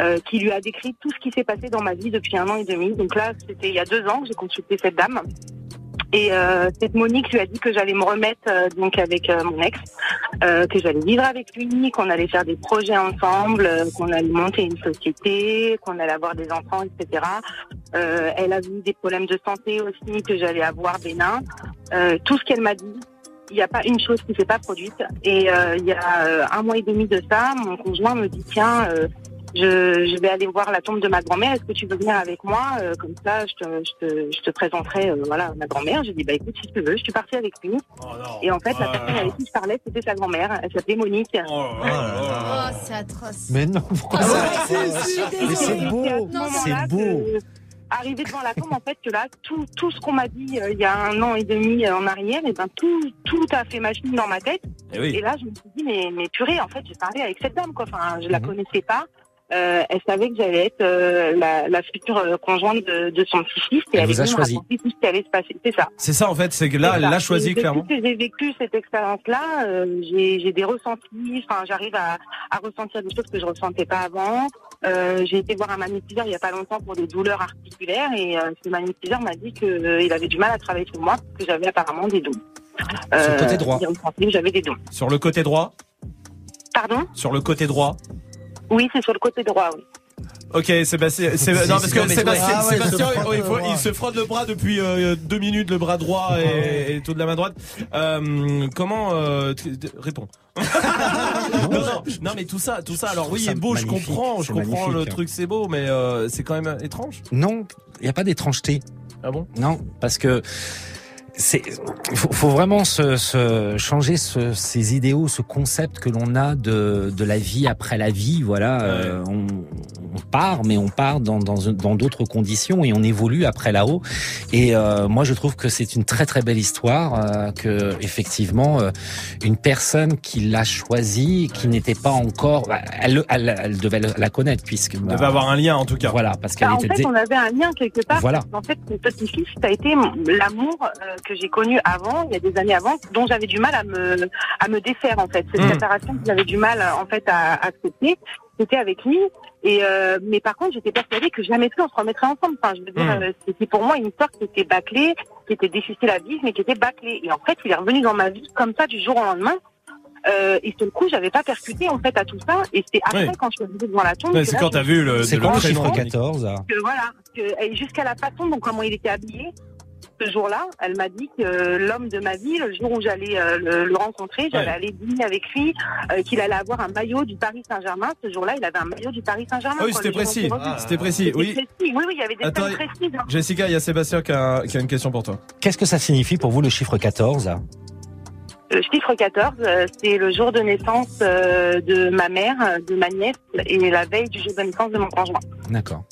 Speaker 45: euh, qui lui a décrit tout ce qui s'est passé dans ma vie depuis un an et demi. Donc là, c'était il y a deux ans que j'ai consulté cette dame. Et euh, cette Monique lui a dit que j'allais me remettre euh, donc avec euh, mon ex, que j'allais vivre avec lui, qu'on allait faire des projets ensemble, qu'on allait monter une société, qu'on allait avoir des enfants, etc. Elle a vu des problèmes de santé aussi, que j'allais avoir bénin. Euh, tout ce qu'elle m'a dit, il n'y a pas une chose qui s'est pas produite. Et euh, il y a euh, un mois et demi de ça, mon conjoint me dit tiens. euh, je, je vais aller voir la tombe de ma grand-mère. Est-ce que tu veux venir avec moi Euh, Comme ça, je te, je te, je te présenterai euh, voilà ma grand-mère. J'ai dit bah écoute si tu veux. Je suis partie avec lui. et en fait, la
Speaker 1: Oh
Speaker 45: personne avec qui je parlais, c'était sa grand-mère. Elle s'appelait Monique.
Speaker 11: Oh, c'est atroce.
Speaker 40: Mais non, pourquoi
Speaker 45: Ah c'est beau, c'est beau. Arrivé devant la tombe, en fait, que là, tout, tout ce qu'on m'a dit euh, il y a un an et demi euh, en arrière, et ben tout, tout a fait machine dans ma tête.
Speaker 1: Eh oui.
Speaker 45: Et là, je me suis dit, mais, mais purée, en fait, j'ai parlé avec cette dame, quoi. Enfin, je la
Speaker 1: Mhm.
Speaker 45: connaissais pas. Euh, elle savait que j'allais être euh, la, la future euh, conjointe de, de son petit-fils. Et
Speaker 1: Elle vous
Speaker 45: est
Speaker 1: a choisi.
Speaker 45: tout ce qui allait se passer. C'est ça.
Speaker 1: C'est ça en fait, c'est que là elle l'a choisi
Speaker 45: Et
Speaker 1: clairement.
Speaker 45: Depuis que j'ai vécu cette expérience-là, euh, j'ai des ressentis. Enfin, j'arrive à, à ressentir des choses que je ressentais pas avant. J'ai été voir un magnétiseur il y a pas longtemps pour des douleurs articulaires et ce magnétiseur m'a dit que il avait du mal à travailler sur moi parce que j'avais apparemment des dons.
Speaker 1: Sur le côté droit.
Speaker 45: J'avais des dons.
Speaker 1: Sur le côté droit?
Speaker 45: Pardon?
Speaker 1: Sur le côté droit
Speaker 45: Oui, c'est sur le côté droit. Oui.
Speaker 1: Ok, Sébastien, Séb- non parce que Sébastien,
Speaker 45: ah ouais, il se
Speaker 1: Sébastien,
Speaker 45: frotte
Speaker 1: oh, il, faut- se frotte le bras depuis euh, deux minutes, le bras droit et, et tout de la main droite. Euh, comment euh, réponds non, non, non, mais tout ça, tout ça. Alors oui, c'est beau, je comprends, je comprends le truc, c'est beau, mais euh, c'est quand même étrange.
Speaker 40: Non, il n'y a pas d'étrangeté.
Speaker 1: Ah bon?
Speaker 40: Non, parce que c'est faut, faut vraiment se, se changer ce, ces idéaux, ce concept que l'on a de, de la vie après la vie. Voilà, euh, on, on part, mais on part dans dans dans d'autres conditions et on évolue après là-haut. Et euh, moi, je trouve que c'est une très très belle histoire euh, que effectivement euh, une personne qui l'a choisie, qui n'était pas encore, bah, elle, elle, elle devait la connaître puisque bah,
Speaker 1: devait avoir un lien en tout cas.
Speaker 40: Voilà, parce qu'elle
Speaker 45: Bah, en
Speaker 40: était
Speaker 45: fait,
Speaker 40: dé-
Speaker 45: on avait un lien quelque part.
Speaker 40: Voilà.
Speaker 45: En fait, mon petit-fils, ça a été l'amour euh, que j'ai connu avant, il y a des années avant, dont j'avais du mal à me, à me défaire, en fait. Cette séparation que j'avais du mal, en fait, à, à accepter, c'était avec lui. Et euh, mais par contre, j'étais persuadée que jamais plus on se remettrait ensemble. Enfin, je veux dire,
Speaker 1: Hmm.
Speaker 45: euh, c'était pour moi une histoire qui était bâclée, qui était difficile à vivre, mais qui était bâclée. Et en fait, il est revenu dans ma vie comme ça du jour au lendemain. Euh, et sur le coup, j'avais pas percuté en fait à tout ça. Et c'est après
Speaker 1: Oui.
Speaker 45: quand je suis arrivée devant la tombe.
Speaker 1: Ouais, c'est quand t'as vu le- le
Speaker 40: quoi le
Speaker 1: prénom.
Speaker 40: chiffre 14
Speaker 45: que voilà, que, et jusqu'à la façon dont comment il était habillé, ce jour-là, elle m'a dit que l'homme de ma vie, le jour où j'allais euh, le, le rencontrer, j'allais
Speaker 1: Ouais.
Speaker 45: aller dîner avec lui, euh, qu'il allait avoir un maillot du Paris Saint-Germain. Ce jour-là, il avait un maillot du Paris Saint-Germain.
Speaker 1: Ah oui, c'était précis. C'était précis, oui.
Speaker 45: précis. Oui, oui, il y avait des
Speaker 1: Attends,
Speaker 45: précises. hein.
Speaker 1: Jessica, il y a Sébastien qui a, qui a une question pour toi.
Speaker 40: Qu'est-ce que ça signifie pour vous le chiffre 14
Speaker 45: Le chiffre 14, euh, c'est le jour de naissance de ma mère, de ma nièce, et la veille du jour de naissance de mon conjoint.
Speaker 40: D'accord.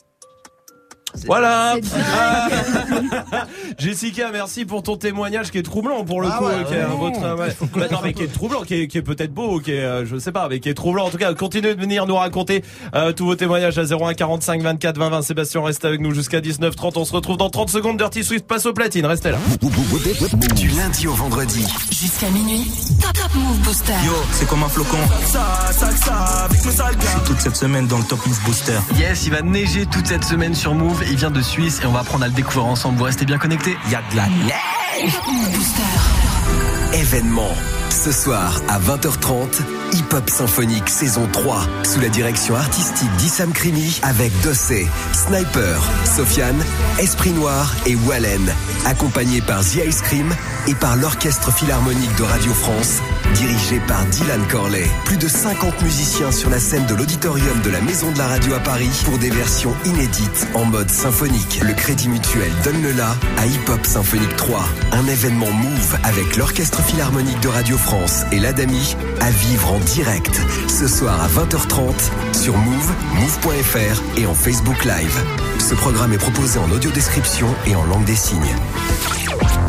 Speaker 1: Voilà. Ah. Jessica, merci pour ton témoignage qui est troublant pour le
Speaker 4: Ah
Speaker 1: coup,
Speaker 4: ouais,
Speaker 1: euh, qui est
Speaker 4: ouais.
Speaker 1: travail. Bah non, mais qui est troublant, qui est, qui est peut-être beau, qui est, euh, je sais pas, mais qui est troublant. En tout cas, continuez de venir nous raconter euh, tous vos témoignages à 01 45 24 20 20. Sébastien reste avec nous jusqu'à 19 30. On se retrouve dans 30 secondes. Dirty Swift passe au platine. Restez là.
Speaker 29: Du lundi au vendredi.
Speaker 46: Jusqu'à minuit, Top Top Move Booster.
Speaker 25: Yo, c'est comme un flocon. Ça, ça, ça, avec gars. Je suis toute cette semaine dans le Top Move Booster.
Speaker 47: Yes, il va neiger toute cette semaine sur Move. Il vient de Suisse et on va apprendre à le découvrir ensemble. Vous restez bien connectés.
Speaker 25: Il y a de la neige.
Speaker 29: Événement. Ce soir à 20h30, Hip Hop Symphonique saison 3, sous la direction artistique d'Issam Krimi avec Dossé, Sniper, Sofiane, Esprit Noir et Wallen, accompagné par The Ice Cream et par l'Orchestre Philharmonique de Radio France, dirigé par Dylan Corley. Plus de 50 musiciens sur la scène de l'auditorium de la Maison de la Radio à Paris pour des versions inédites en mode symphonique. Le Crédit Mutuel donne le la à Hip Hop Symphonique 3, un événement Move avec l'Orchestre Philharmonique de Radio France et l'Adami à vivre en direct ce soir à 20h30 sur Move, Move.fr et en Facebook Live. Ce programme est proposé en audio description et en langue des signes.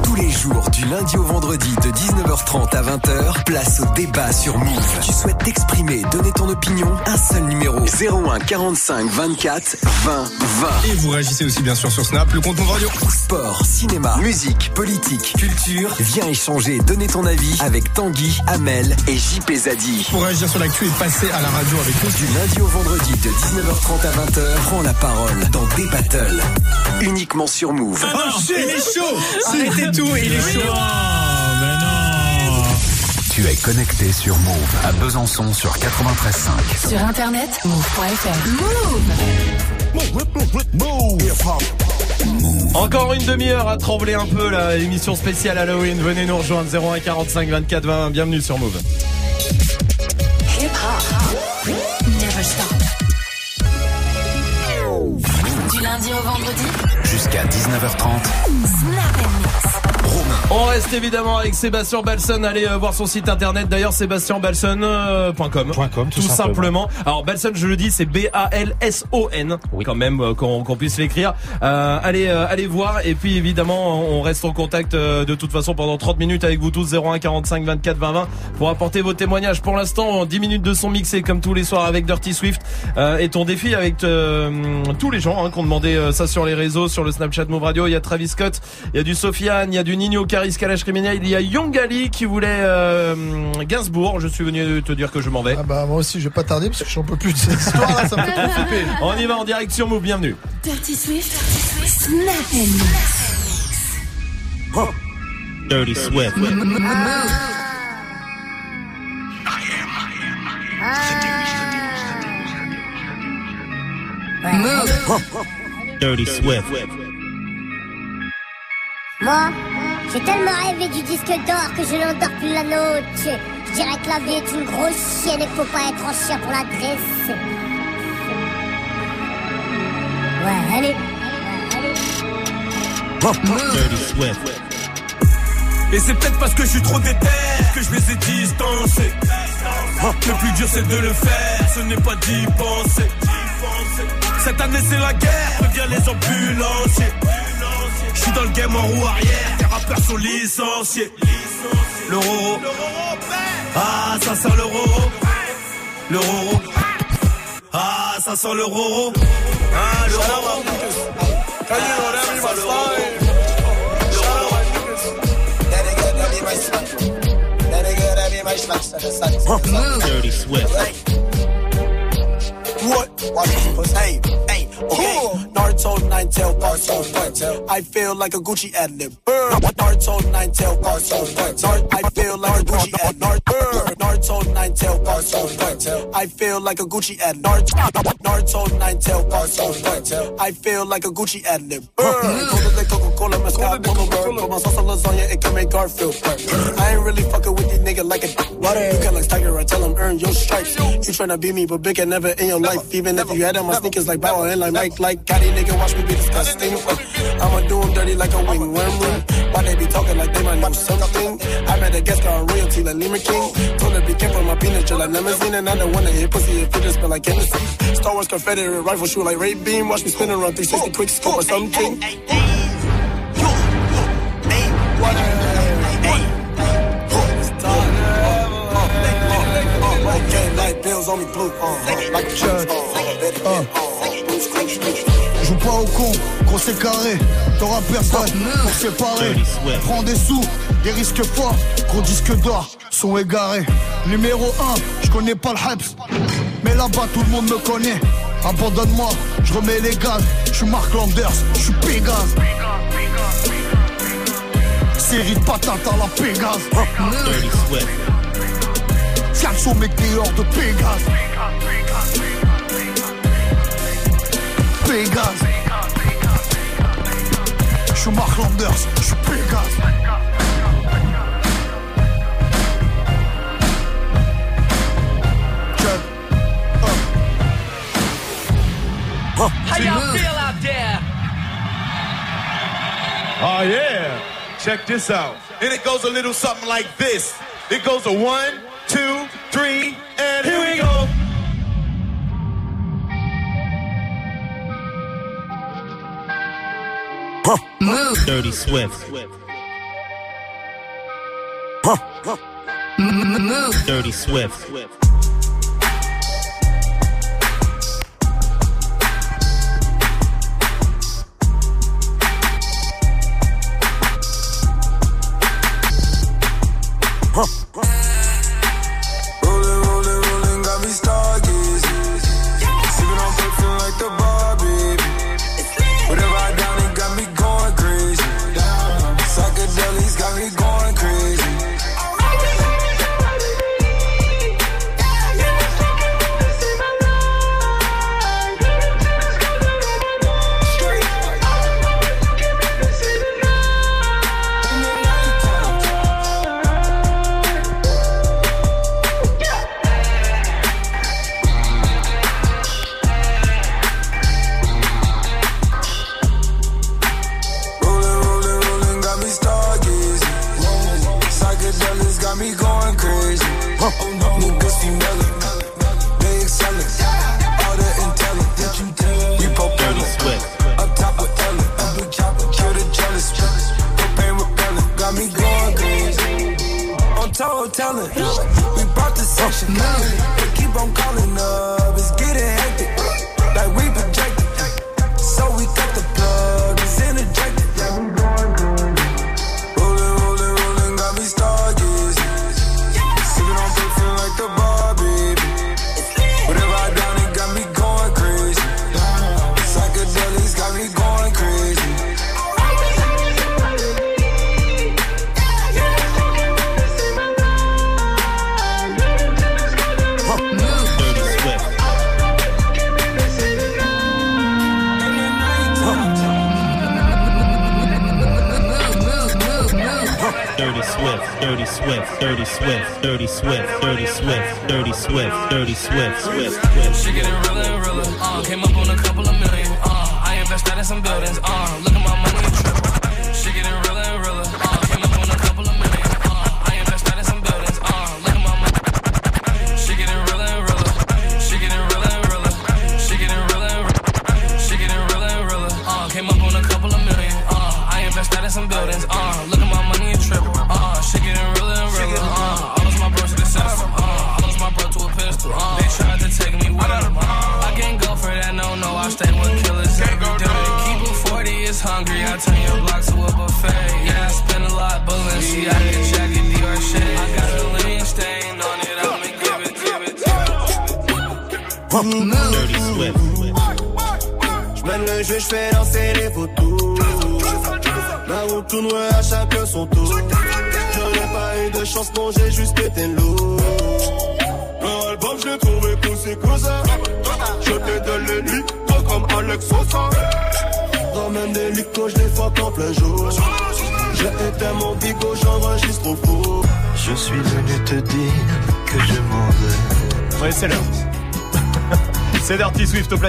Speaker 29: Tous les jours, du lundi au vendredi, de 19h30 à 20h, place au débat sur Move. Tu souhaites t'exprimer, donner ton opinion Un seul numéro 01 45 24 20 20.
Speaker 25: Et vous réagissez aussi bien sûr sur Snap, le compte Move Radio.
Speaker 29: Sport, cinéma, musique, politique, culture. Viens échanger donner ton avis avec Tanguy, Amel et JP Zadi.
Speaker 25: Pour réagir sur l'actu et passer à la radio avec nous.
Speaker 29: Du lundi au vendredi de 19h30 à 20h, prends la parole dans des battles. Uniquement sur Move.
Speaker 25: Oh shit, il est chaud Arrêtez tout, il est chaud
Speaker 29: Tu es connecté sur Move à Besançon sur 93.5.
Speaker 46: Sur internet, move.fr. Move.
Speaker 1: Encore une demi-heure à trembler un peu là, émission spéciale Halloween. Venez nous rejoindre 01 45 24 20. Bienvenue sur Move.
Speaker 46: Vendredi,
Speaker 29: Jusqu'à 19h30.
Speaker 46: Snap and Mix.
Speaker 1: On reste évidemment avec Sébastien Balson. Allez euh, voir son site internet d'ailleurs sébastienbalson.com.
Speaker 40: .com,
Speaker 1: tout, simplement. Alors Balson, je le dis, c'est B-A-L-S-O-N. Quand même euh, qu'on qu'on puisse l'écrire. Euh, allez, euh, allez voir. Et puis évidemment, on reste en contact euh, de toute façon pendant 30 minutes avec vous tous 01 45 24 20 20 pour apporter vos témoignages. Pour l'instant, 10 minutes de son mixé comme tous les soirs avec Dirty Swift euh, et ton défi avec euh, tous les gens hein, qui ont demandé euh, ça sur les réseaux, sur le Snapchat Move Radio. Il y a Travis Scott, il y a du Sofiane, il y a du Nino Caris Kalash il y a Young Ali qui voulait euh, Gainsbourg. Je suis venu te dire que je m'en vais.
Speaker 4: Ah bah moi aussi je vais pas tarder parce que j'en peux plus de cette histoire là, ça me fait trop flipper.
Speaker 1: On y va en direction Move, bienvenue.
Speaker 46: Dirty Swift. Snap and Mix.
Speaker 25: Dirty Swift. Dirty Swift.
Speaker 48: Moi, j'ai tellement rêvé du disque d'or que je n'endors plus la note. Je dirais que la vie est une grosse chienne et qu'il faut pas être en chien pour la dresser. Ouais, allez.
Speaker 25: Dirty Swift. Et c'est peut-être parce que je suis trop déter que je les ai distancés. Le plus dur c'est de le faire, ce n'est pas d'y penser. Cette année c'est la guerre, préviens les ambulanciers. Je suis dans le game en roue arrière, tes rappeurs sont licenciés. Le roro, ah ça sent le roro. Le roro, ah ça sent le roro. Ah le roro. Ah, ça sent le roro. Dirty Swift.
Speaker 44: What? Hey, hey, okay. Naruto nine tail Naruto. I feel like a Gucci ad lib. Naruto nine tail Naruto. I feel like a Gucci ad Naruto nine tail Naruto. I feel like a Gucci ad Naruto nine tail Naruto. I feel like a Gucci ad lib. Coca Cola, mascot, polo bird. Put my sauce on lasagna, it can make Garfield. I ain't really fucking with these niggas like a butter. You can like Tiger, I tell him earn your stripes. You tryna beat me, but big and never in your life. Even if you had on my sneakers like Bow and like Mike, like Gotti, nigga, watch me be disgusting. I'ma do him dirty like a wing worm.
Speaker 14: Why they be talking like they might know something? I met a guest car on royalty like Lima King. Told her be careful my peanut just like limousine. And I don't wanna hit pussy if it just smell like Hennessy. Star Wars Confederate rifle shoot like Ray Beam. Watch me spin around 360 quick scope or something. Light bills on me blue, uh, like a church.
Speaker 4: Joue pas au con, gros c'est carré. T'auras personne pour séparer. Prends des sous, des risques forts. Gros disque d'or, sont égarés. Numéro 1, je connais pas le hype. Mais là-bas tout le monde me connaît. Abandonne-moi, je remets les gaz. Je suis Mark Landers, je suis Pégase. Série de patates à la Pégase. Tiens mec dehors de Pégase. Pégase. Je suis Mark Landers, je suis Pégase. Check. Oh.
Speaker 49: Oh, How y'all feel out there?
Speaker 15: Oh yeah. Check this out. And it goes a little something like this. It goes a one, two, three, and here we go.
Speaker 49: Move.
Speaker 5: Dirty Swift.
Speaker 49: Move.
Speaker 5: Dirty Swift.
Speaker 14: Rolling,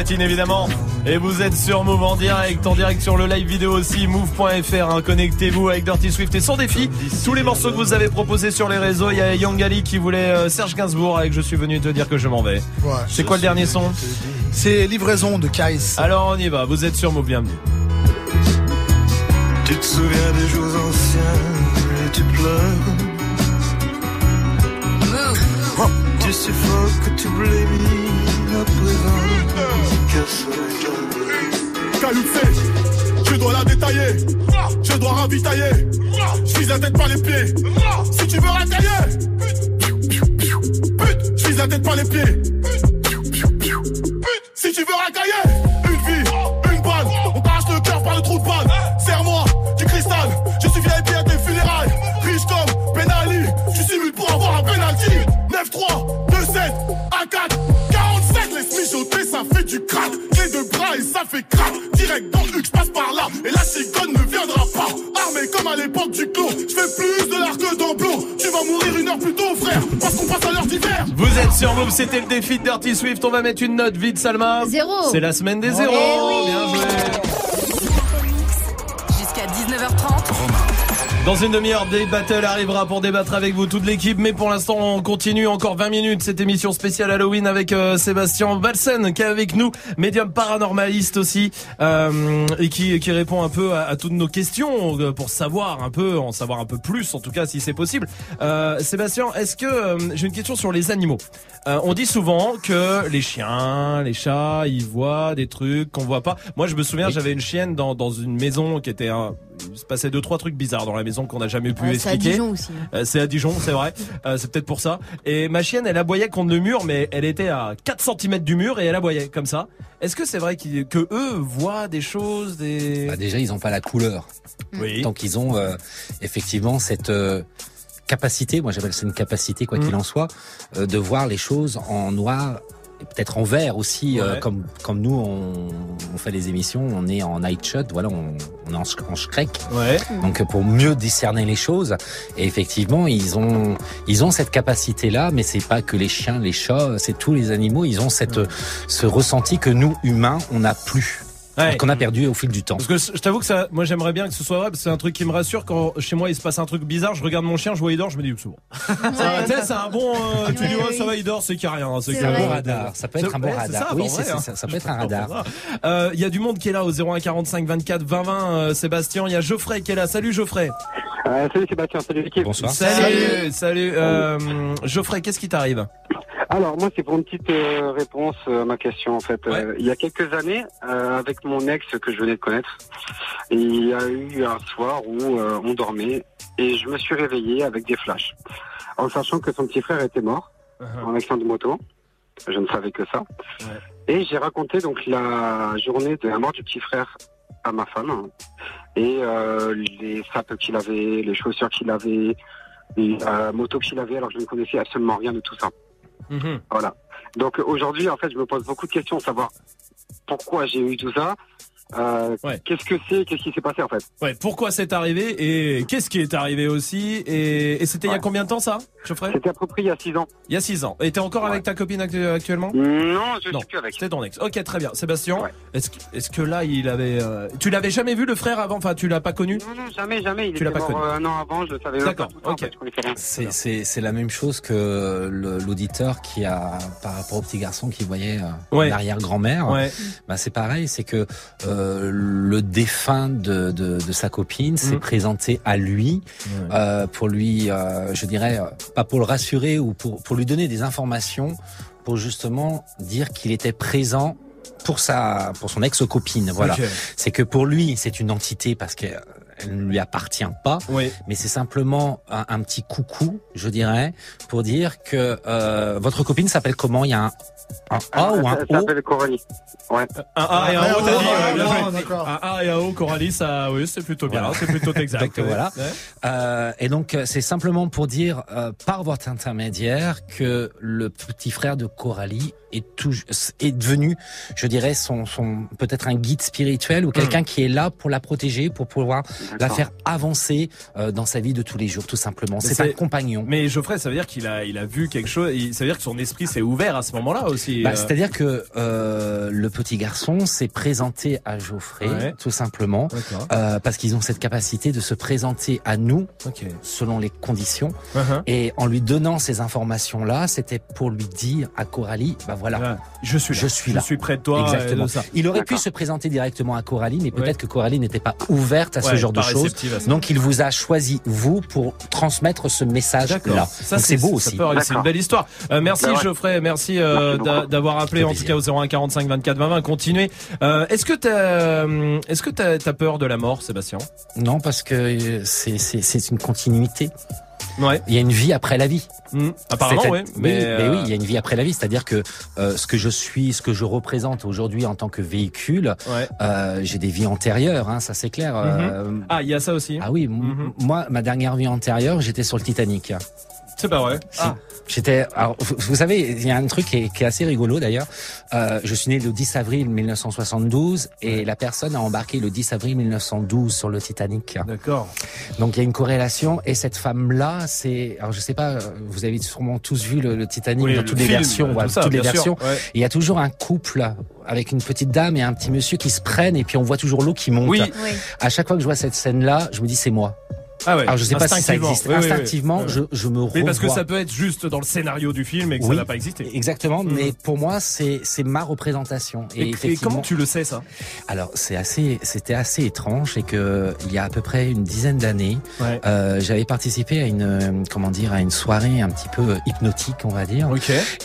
Speaker 1: platine évidemment. Et vous êtes sur Move en direct, en direct sur le live vidéo aussi, move.fr. hein. Connectez-vous avec Dirty Swift et son défi. Tous les morceaux que vous avez proposés sur les réseaux. Il y a Young Ali qui voulait euh, Serge Gainsbourg avec Je suis venu te dire que je m'en vais.
Speaker 4: Ouais.
Speaker 1: C'est quoi le dernier son?
Speaker 4: C'est Livraison de Kais.
Speaker 1: Alors on y va, vous êtes sur Move, bienvenue.
Speaker 50: Tu te souviens des jours anciens et tu pleures. Tu suffoques, tu blémis
Speaker 25: je dois la détailler. Je dois ravitailler. Je vise la tête par les pieds. Si tu veux racailler. Pute, je vise la tête par les pieds.
Speaker 1: C'était le défi de Dirty Swift. On va mettre une note vite, Salma.
Speaker 11: Zéro.
Speaker 1: C'est la semaine des zéros. Dans une demi-heure, Dave Battle arrivera pour débattre avec vous toute l'équipe. Mais pour l'instant, on continue encore 20 minutes cette émission spéciale Halloween avec euh, Sébastien Balsen qui est avec nous, médium paranormaliste aussi, euh, et qui, qui répond un peu à, à toutes nos questions euh, pour savoir un peu, en savoir un peu plus en tout cas si c'est possible. Euh, Sébastien, est-ce que j'ai une question sur les animaux Euh, On dit souvent que les chiens, les chats, ils voient des trucs qu'on voit pas. Moi, je me souviens, j'avais une chienne dans, dans une maison qui était un, il se passait deux trois trucs bizarres dans la maison qu'on n'a jamais pu
Speaker 11: Ah, c'est à
Speaker 1: expliquer.
Speaker 11: Dijon aussi, hein.
Speaker 1: Euh, c'est à Dijon, c'est vrai. Euh, c'est peut-être pour ça. Et ma chienne, elle aboyait contre le mur, mais elle était à 4 cm du mur et elle aboyait comme ça. Est-ce que c'est vrai qu'ils- que eux voient des choses, des
Speaker 40: Bah, déjà, ils ont pas la couleur.
Speaker 1: Oui.
Speaker 40: Donc ils ont euh, effectivement cette euh, capacité, moi j'appelle ça une capacité, quoi
Speaker 1: Mm.
Speaker 40: qu'il en soit, euh, de voir les choses en noir peut-être en vert aussi, euh, comme comme nous on, on fait les émissions, on est en night shot, voilà, on, on est en, en schreck.
Speaker 1: Ouais.
Speaker 40: Donc pour mieux discerner les choses, et effectivement ils ont ils ont cette capacité là, mais c'est pas que les chiens, les chats, c'est tous les animaux, ils ont cette ce ressenti que nous humains on n'a plus,
Speaker 1: Ouais.
Speaker 40: qu'on a perdu au fil du temps.
Speaker 1: Parce que je t'avoue que ça, moi j'aimerais bien que ce soit vrai, parce que c'est un truc qui me rassure quand chez moi il se passe un truc bizarre, je regarde mon chien, je vois il dort, je me dis c'est bon. Ça, tu sais, c'est un bon, euh, tu dis ouais, ça va il dort, c'est qu'il rien.
Speaker 40: C'est
Speaker 1: qu'il y a
Speaker 40: un bon radar. Ça peut être un bon
Speaker 1: ouais, c'est
Speaker 40: radar.
Speaker 1: ça,
Speaker 40: Oui,
Speaker 1: vrai,
Speaker 40: c'est-
Speaker 1: hein.
Speaker 40: ça peut être un radar.
Speaker 1: Euh, Il y a du monde qui est là au 01 45 24 20 20, euh, Sébastien, il y a Geoffrey qui est là. Salut Geoffrey.
Speaker 41: Euh, salut Sébastien, salut l'équipe.
Speaker 40: Bonsoir.
Speaker 1: Salut, salut. Euh, Geoffrey, qu'est-ce qui t'arrive?
Speaker 41: Alors moi c'est pour une petite euh, réponse à ma question en fait. Euh, il y a quelques années, euh, avec mon ex que je venais de connaître, il y a eu un soir où euh, on dormait et je me suis réveillé avec des flashs, en sachant que son petit frère était mort en accident de moto. Je ne savais que ça. Et j'ai raconté donc la journée de la mort du petit frère à ma femme et euh, les sapes qu'il avait, les chaussures qu'il avait, la moto qu'il avait, alors que je ne connaissais absolument rien de tout ça. Voilà. Donc aujourd'hui, en fait, je me pose beaucoup de questions, savoir pourquoi j'ai eu tout ça, euh, qu'est-ce que c'est, qu'est-ce qui s'est passé en fait?
Speaker 1: Ouais, pourquoi c'est arrivé et qu'est-ce qui est arrivé aussi? Et, et c'était il y a combien de temps ça, Geoffrey?
Speaker 41: C'était à peu près il y a 6 ans.
Speaker 1: Il y a 6 ans. Et t'es encore avec ta copine actu- actuellement?
Speaker 41: Non, je suis plus avec.
Speaker 1: C'était ton ex. Ok, très bien. Sébastien, est-ce que, là il avait, euh, tu l'avais jamais vu le frère avant? Enfin, tu l'as pas connu?
Speaker 41: Non, non, jamais, jamais. Il
Speaker 1: Tu l'as pas connu.
Speaker 41: euh, un an avant, je le savais
Speaker 1: D'accord, ok.
Speaker 40: C'est, la même chose que l'auditeur qui a, par rapport au petit garçon qui voyait euh,
Speaker 1: Ouais.
Speaker 40: l'arrière-grand-mère.
Speaker 1: Ouais.
Speaker 40: Bah, c'est pareil, c'est que euh, le défunt de, de, de sa copine s'est
Speaker 1: Mhm.
Speaker 40: présenté à lui euh, pour lui, euh, je dirais, euh, pas pour le rassurer ou pour, pour lui donner des informations pour justement dire qu'il était présent pour sa pour son ex-copine voilà. C'est que pour lui c'est une entité parce que elle ne lui appartient pas, mais c'est simplement un, un petit coucou, je dirais, pour dire que euh, votre copine s'appelle comment? Il y a un, un A ou un
Speaker 41: Ça
Speaker 40: O?
Speaker 41: s'appelle Coralie. Ouais.
Speaker 1: Un A et un
Speaker 41: Ah,
Speaker 1: O, t'as dit,
Speaker 41: ah,
Speaker 1: ouais, bien
Speaker 41: ah.
Speaker 1: Un A et un O, Coralie, ça, oui, c'est plutôt bien,
Speaker 40: Voilà.
Speaker 1: c'est plutôt exact.
Speaker 40: Donc,
Speaker 1: ouais.
Speaker 40: voilà.
Speaker 1: Ouais.
Speaker 40: Euh, et donc euh, c'est simplement pour dire euh, par votre intermédiaire que le petit frère de Coralie est tout, est devenu, je dirais, son, son peut-être un guide spirituel ou quelqu'un qui est là pour la protéger, pour pouvoir la faire avancer euh, dans sa vie de tous les jours, tout simplement. C'est un compagnon.
Speaker 1: Mais Geoffrey, ça veut dire qu'il a, il a vu quelque chose. Ça veut dire que son esprit s'est ouvert à ce moment-là aussi.
Speaker 40: Bah,
Speaker 1: euh.
Speaker 40: C'est-à-dire que euh, le petit garçon s'est présenté à Geoffrey,
Speaker 1: Ouais.
Speaker 40: tout simplement, euh, parce qu'ils ont cette capacité de se présenter à nous selon les conditions.
Speaker 1: Uh-huh.
Speaker 40: Et en lui donnant ces informations-là, c'était pour lui dire à Coralie, bah voilà,
Speaker 1: je suis là.
Speaker 40: je suis
Speaker 1: Je
Speaker 40: là.
Speaker 1: suis près de toi,
Speaker 40: Exactement.
Speaker 1: ça.
Speaker 40: Il aurait pu se présenter directement à Coralie, mais peut-être
Speaker 1: Ouais.
Speaker 40: que Coralie n'était pas ouverte à ce
Speaker 1: Ouais,
Speaker 40: genre de choses. Donc il vous a choisi vous pour transmettre ce message-là.
Speaker 1: D'accord. Ça,
Speaker 40: c'est beau aussi.
Speaker 1: C'est une belle histoire. Euh, merci
Speaker 40: ouais.
Speaker 1: Geoffrey, merci, euh, d'avoir appelé en tout cas au 01 45 24 20 20. Continuez. Euh, est-ce que t'as, euh, est-ce que t'as, t'as peur de la mort, Sébastien?
Speaker 40: Non, parce que euh, c'est c'est c'est une continuité.
Speaker 1: Ouais.
Speaker 40: Il y a une vie après la vie.
Speaker 1: Apparemment,
Speaker 40: C'est-à-
Speaker 1: ouais,
Speaker 40: oui,
Speaker 1: mais,
Speaker 40: mais
Speaker 1: euh,
Speaker 40: oui, il y a une vie après la vie. C'est-à-dire que euh, ce que je suis, ce que je représente aujourd'hui en tant que véhicule, euh, j'ai des vies antérieures, hein, ça c'est clair. euh,
Speaker 1: Mhm. Ah, il y a ça aussi.
Speaker 40: Ah oui, m- moi, ma dernière vie antérieure, j'étais sur le Titanic.
Speaker 1: C'est pas vrai. Ah.
Speaker 40: J'étais. Alors, vous, vous savez, il y a un truc qui est, qui est assez rigolo d'ailleurs. Euh, je suis né le 10 avril 1972 et la personne a embarqué le 10 avril 1912 sur le Titanic.
Speaker 1: D'accord.
Speaker 40: Donc il y a une corrélation et cette femme-là, c'est. Alors je sais pas, euh, vous avez sûrement tous vu le, le Titanic
Speaker 1: Oui,
Speaker 40: dans
Speaker 1: le
Speaker 40: toutes les versions,
Speaker 1: tout
Speaker 40: voilà,
Speaker 1: ça,
Speaker 40: toutes les
Speaker 1: sûr,
Speaker 40: versions.
Speaker 1: ouais.
Speaker 40: Il y a toujours un couple avec une petite dame et un petit monsieur qui se prennent et puis on voit toujours l'eau qui monte.
Speaker 1: Oui.
Speaker 11: Oui.
Speaker 40: À chaque fois que je vois cette scène-là, je me dis c'est moi.
Speaker 1: Ah ouais.
Speaker 40: Alors je sais pas si ça existe.
Speaker 1: Oui, oui, oui.
Speaker 40: Instinctivement, je, je me revois.
Speaker 1: Oui, parce que ça peut être juste dans le scénario du film et que ça n'a pas existé.
Speaker 40: Exactement, mais pour moi c'est c'est ma représentation.
Speaker 1: Et, et
Speaker 40: effectivement-
Speaker 1: comment tu le sais ça?
Speaker 40: Alors c'est assez, c'était assez étrange, c'est que il y a à peu près une dizaine d'années,
Speaker 1: Ouais.
Speaker 40: euh, j'avais participé à une, euh, comment dire, à une soirée un petit peu euh, hypnotique, on va dire.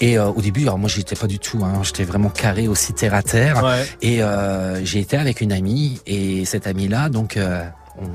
Speaker 40: Et euh, au début, alors moi j'étais pas du tout, hein, j'étais vraiment carré aussi terre à terre.
Speaker 1: Ouais.
Speaker 40: Et euh, j'ai été avec une amie et cette amie là, donc. Euh,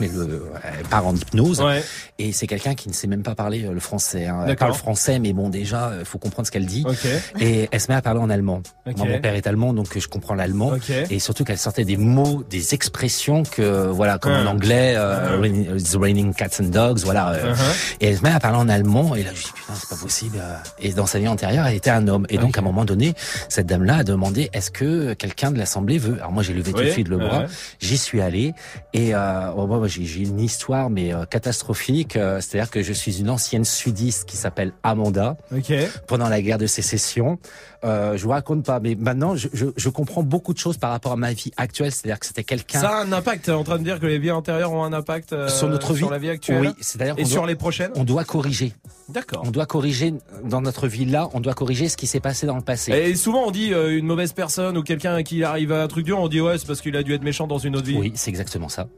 Speaker 40: met le, elle part en hypnose
Speaker 1: Ouais.
Speaker 40: et c'est quelqu'un qui ne sait même pas parler euh, le français. Hein. Elle parle français, mais bon déjà, il faut comprendre ce qu'elle dit.
Speaker 1: Ok.
Speaker 40: Et elle se met à parler en allemand.
Speaker 1: Ok.
Speaker 40: Moi, mon père est allemand, donc euh, je comprends l'allemand.
Speaker 1: Ok.
Speaker 40: Et surtout qu'elle sortait des mots, des expressions que, voilà, comme en
Speaker 1: Ah.
Speaker 40: anglais, euh, raining- it's raining cats and dogs, voilà. euh,
Speaker 1: Uh-huh.
Speaker 40: Et elle se met à parler en allemand, et là, je dis, putain, c'est pas possible. euh. Et dans sa vie antérieure, elle était un homme. Et donc, à un moment donné, cette dame-là a demandé, est-ce que quelqu'un de l'Assemblée veut? Alors moi, j'ai levé tout de suite le bras.
Speaker 1: ouais.
Speaker 40: J'y suis allé. Et euh, bon, moi, j'ai une histoire, mais euh, catastrophique. Euh, C'est-à-dire que je suis une ancienne sudiste qui s'appelle Amanda
Speaker 1: Ok.
Speaker 40: pendant la guerre de sécession. Euh, je vous raconte pas, mais maintenant je, je, je comprends beaucoup de choses par rapport à ma vie actuelle. C'est-à-dire que c'était quelqu'un
Speaker 1: Ça a un impact. T'es en train de dire que les vies antérieures ont un impact euh,
Speaker 40: sur notre vie,
Speaker 1: sur la vie actuelle.
Speaker 40: Oui, c'est-à-dire
Speaker 1: et sur les prochaines.
Speaker 40: On doit corriger.
Speaker 1: D'accord.
Speaker 40: On doit corriger dans notre vie là. On doit corriger ce qui s'est passé dans le passé.
Speaker 1: Et souvent on dit euh, une mauvaise personne ou quelqu'un qui arrive à un truc dur, on dit ouais c'est parce qu'il a dû être méchant dans une autre vie.
Speaker 40: Oui, c'est exactement ça.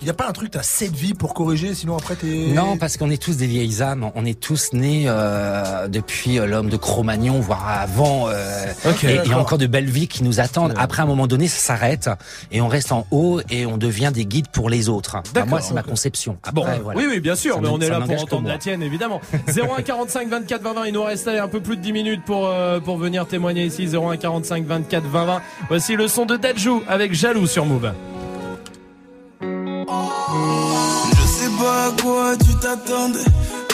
Speaker 4: Il y a pas un truc, t'as 7 vies pour corriger, sinon après t'es.
Speaker 40: Non, parce qu'on est tous des vieilles âmes. On est tous nés euh, depuis l'homme de Cro-Magnon, voire avant. Euh, et il y a encore de belles vies qui nous attendent. Après, à un moment donné, ça s'arrête et on reste en haut et on devient des guides pour les autres. Enfin, moi, c'est ma conception.
Speaker 1: Bon,
Speaker 40: Après, voilà.
Speaker 1: oui, oui, bien sûr,
Speaker 40: Ça
Speaker 1: mais on est là pour entendre la tienne, évidemment. 01 45 24 20 20, il nous reste un peu plus de 10 minutes pour, euh, pour venir témoigner ici. 01 45 24 20 20. Voici le son de Dajou avec Jaloux sur Move.
Speaker 51: Je sais pas à quoi tu t'attendais.